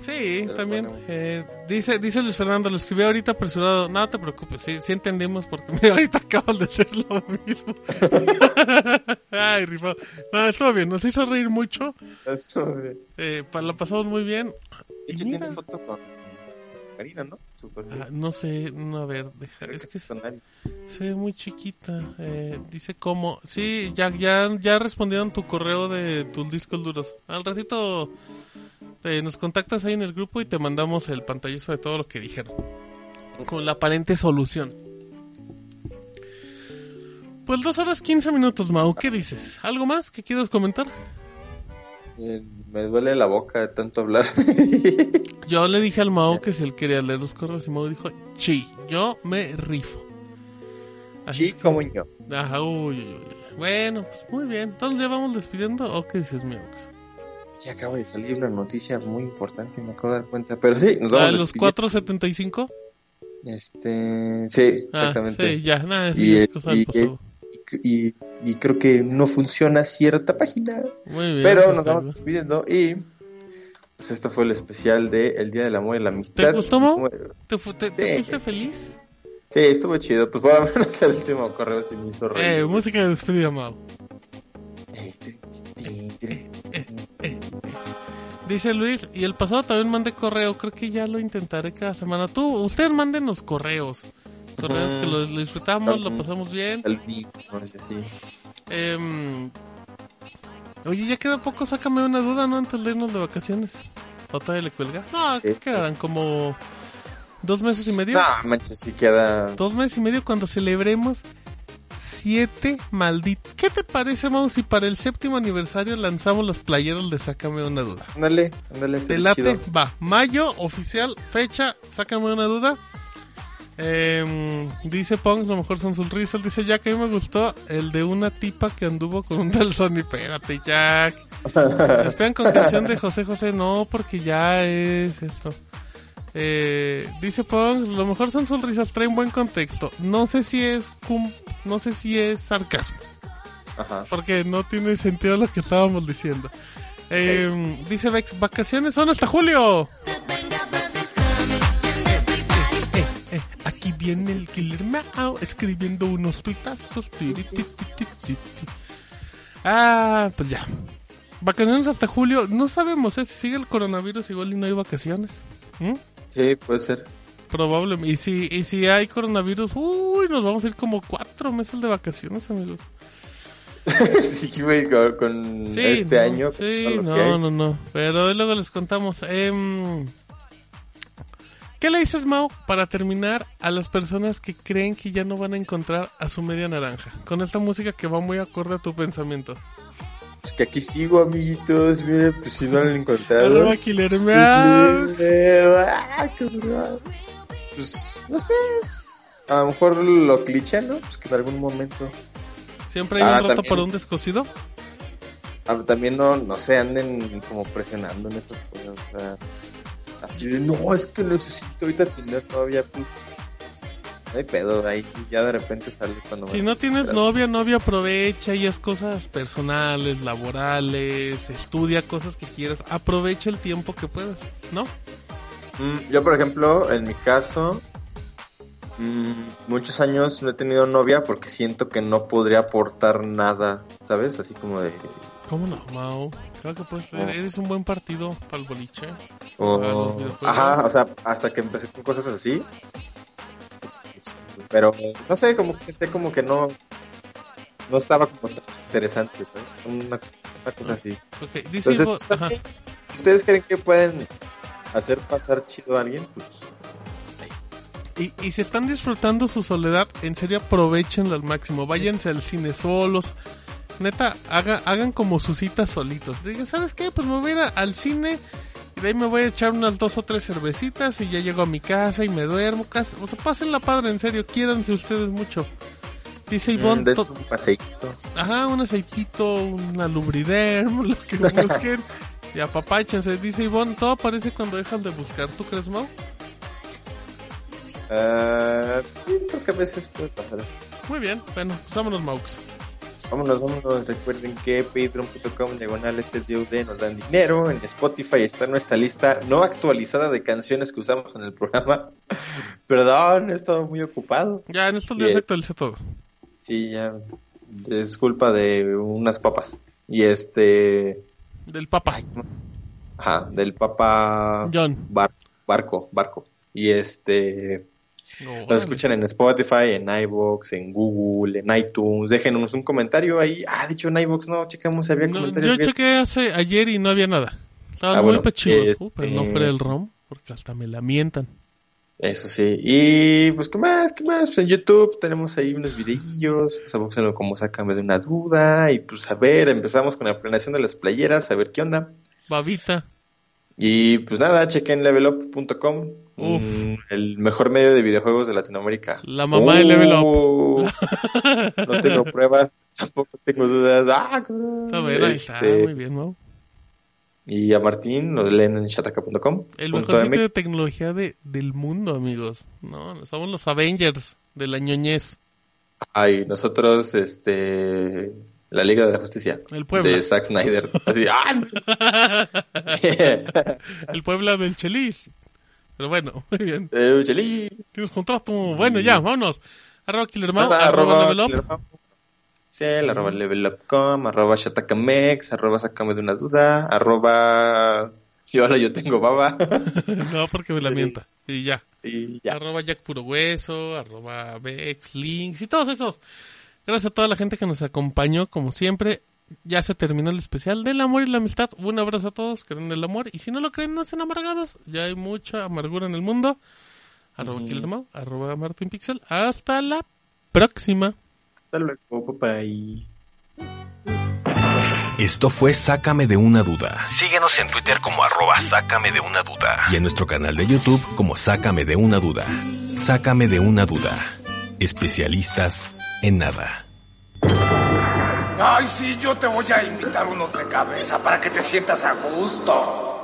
Sí,
Pero
también.
bueno.
Eh, dice, dice Luis Fernando, lo escribí ahorita apresurado. No te preocupes, sí, sí entendemos porque [laughs] mira, ahorita acabas de hacer lo mismo. [laughs] Ay, rifado. No, estuvo bien, nos hizo reír mucho. Eh, pa- la pasamos muy bien.
De hecho tiene foto con Karina, ¿no?
Ah, no sé, no, a ver, deja, es
que
que se ve muy chiquita. Eh, dice cómo. Sí, ya, ya, ya respondieron tu correo de tus discos duros. Al ratito eh, nos contactas ahí en el grupo y te mandamos el pantallazo de todo lo que dijeron. Con la aparente solución. Pues dos horas 15 minutos, Mau. ¿Qué dices? ¿Algo más que quieras comentar?
Eh, Me duele la boca de tanto hablar. [laughs]
Yo le dije al Mao que si él quería leer los correos y Mao dijo, sí, yo me rifo. Así
Sí, como yo.
Ajá, uy, uy, uy. Bueno, pues muy bien. Entonces ya vamos despidiendo. ¿O qué dices, mi?
Ya acaba de salir una noticia muy importante, me acabo de dar cuenta. Pero sí, nos
¿A
vamos
Ah, los
despidiendo.
4.75?
Este, sí,
Ah,
exactamente.
sí, ya, nada,
Y,
sí, es cosa del
y,
pasado.
Y, y creo que no funciona cierta página.
Muy bien.
Pero nos vamos despidiendo y pues esto fue el especial de El Día del Amor y la Amistad.
¿Te gustó?
Como-
¿Te, te- fuiste feliz?
Sí, estuvo chido. Pues por lo [laughs] menos el último correo sí me hizo reír.
Eh, música de despedida, Mau. Dice Luis, y el pasado también mandé correo, creo que ya lo intentaré cada semana. Tú, ustedes mándenos correos. Correos que lo, lo disfrutamos, lo pasamos bien. Em, oye, ya queda poco, sácame una duda, ¿no? Antes de irnos de vacaciones. ¿O todavía le cuelga? No, ¿qué
Sí.
quedan? Como dos meses y medio.
No, manches, sí queda.
Dos meses y medio cuando celebremos siete malditos. ¿Qué te parece, Mau, si para el séptimo aniversario lanzamos los playeros de Sácame una duda?
Ándale, ándale,
¿Te late? Va, mayo, oficial, fecha, sácame una duda. Em, dice Pong, lo mejor son sus risas. Dice Jack, a mí me gustó el de una tipa que anduvo con un tal Sony. Espérate, Jack. [laughs] Esperan con canción de José José. No, porque ya es esto. Eh, dice Pong, lo mejor son sus risas. Traen buen contexto. No sé si es cum- no sé si es sarcasmo.
Ajá.
Porque no tiene sentido lo que estábamos diciendo. Em, dice Vex, vacaciones son hasta julio. Viene el Killer Mao escribiendo unos tuitazos. Ah, pues ya. Vacaciones hasta julio. No sabemos eh, si sigue el coronavirus igual y no hay vacaciones. ¿Mm?
Sí, puede ser.
Probablemente. Y si, y si hay coronavirus, uy, nos vamos a ir como cuatro meses de vacaciones, amigos. [laughs]
sí, güey, con,
Sí,
este
no,
año.
Sí, no, no, no. Pero luego les contamos. Em, ¿Qué le dices, Mau, para terminar a las personas que creen que ya no van a encontrar a su media naranja? Con esta música que va muy acorde a tu pensamiento.
Pues que aquí sigo, amiguitos. Miren, pues si no lo han encontrado. [laughs]
Arroba Killer.
Ah, cabrón. Pues no sé. A lo mejor lo cliché, ¿no? Pues que en algún momento.
Siempre hay
Ah,
un rato
también.
para un descosido.
Ah, también no, no sé, anden como presionando en esas cosas. O sea, así de, no, es que necesito ahorita tener todavía, pues. No hay pedo, ahí ya de repente sale cuando
Si
me-
no tienes
Pero-
novia, novia aprovecha y haz cosas personales, laborales, estudia cosas que quieras. Aprovecha el tiempo que puedas, ¿no?
Mm, yo, por ejemplo, en mi caso, mm, muchos años no he tenido novia porque siento que no podría aportar nada, ¿sabes? Así como de...
¿Cómo no, Mau? Creo que pues eres un buen partido para el boliche.
o-
Para los videojuegos.
ajá, o sea, hasta que empecé con cosas así. Pero, no sé, como que sentí como que no... No estaba como tan interesante. Una, una cosa así.
Ok, dice
Entonces, ¿ustedes creen que pueden hacer pasar chido a alguien? Pues
Y, y si están disfrutando su soledad, en serio aprovechenlo al máximo. Váyanse al cine solos. Neta, haga, hagan como sus citas solitos. Digan, ¿sabes qué? Pues me voy a ir a- al cine y de ahí me voy a echar unas dos o tres cervecitas y ya llego a mi casa y me duermo. Cas- O sea, pásenla padre, en serio. Quiéranse ustedes mucho. Dice Ivonne,
mm, des
to-
un paseíto.
Ajá, un aceitito, una lubriderm, [laughs] lo que [laughs] busquen. y apapáchense. Dice Ivonne, todo aparece cuando dejan de buscar. ¿Tú crees, Mau?
Creo que a veces puede pasar.
Muy bien. Bueno, pues vámonos, Maux.
Vámonos, vámonos. Recuerden que patreon.com diagonal SDUD nos dan dinero. En Spotify está nuestra lista no actualizada de canciones que usamos en el programa. [laughs] Perdón, he estado muy ocupado.
Ya, en estos días
Bien.
actualicé todo.
Sí, ya. Es culpa de unas papas. Y este.
Del Papa.
Ajá, del papa.
John.
Bar- barco, barco. Y este.
No,
Nos escuchan en Spotify, en iVoox, en Google, en iTunes. Déjenos un comentario ahí. Ah, dicho en iVoox, no, checamos si había
No,
comentarios.
yo
bien.
chequé hace ayer y no había nada. Estaban
Ah,
muy
bueno,
pechivos.
este-
Uh, pero no fuera el ROM, porque hasta me lamentan.
Eso sí. Y pues, ¿qué más? ¿Qué más? Pues en YouTube tenemos ahí unos videillos. Pues, búsquenlo como sácame de una duda. Y pues, a ver, empezamos con la planeación de las playeras, a ver qué onda.
Babita.
Y pues nada, chequen levelup.com.
Uf.
mm, el mejor medio de videojuegos de Latinoamérica.
La mamá de Level Up.
Uh, [laughs] no tengo pruebas, tampoco tengo dudas. Ah.
A ver, ahí está.
Este,
Muy bien, ¿no?
Y a Martín nos leen en shataka.com.
El mejor sitio de tecnología de, del mundo, amigos. No, somos los Avengers de la ñoñez.
Ay, nosotros, este. La Liga de la Justicia.
El Puebla.
De Zack Snyder. Así, ¡ah! [laughs] [laughs]
El Puebla del Chelis. Pero bueno, muy bien.
Eh, Chelí.
Tienes contrato. Bueno, ya, vámonos. Arroba Killer Mau,
Nada,
arroba,
arroba
Level Up.
El arroba levelupcom, arroba shatakamex, arroba sácame de una duda, arroba... Yo ahora yo tengo baba. [laughs]
no, porque me la mienta. Y ya.
y ya.
Arroba Jack Puro Hueso, arroba Vex, Links y todos esos. Gracias a toda la gente que nos acompañó, como siempre. Ya se terminó el especial del amor y la amistad. Un abrazo a todos, creen en el amor. Y si no lo creen, no sean amargados. Ya hay mucha amargura en el mundo. Arroba Mau, arroba Martin Pixel. Hasta la próxima.
Hasta luego, papá.
Esto fue Sácame de una duda. Síguenos en Twitter como arroba Sácame de una duda. Y en nuestro canal de YouTube como Sácame de una duda. Sácame de una duda. Especialistas en nada.
Ay, sí, yo te voy a invitar unos de cabeza para que te sientas a gusto.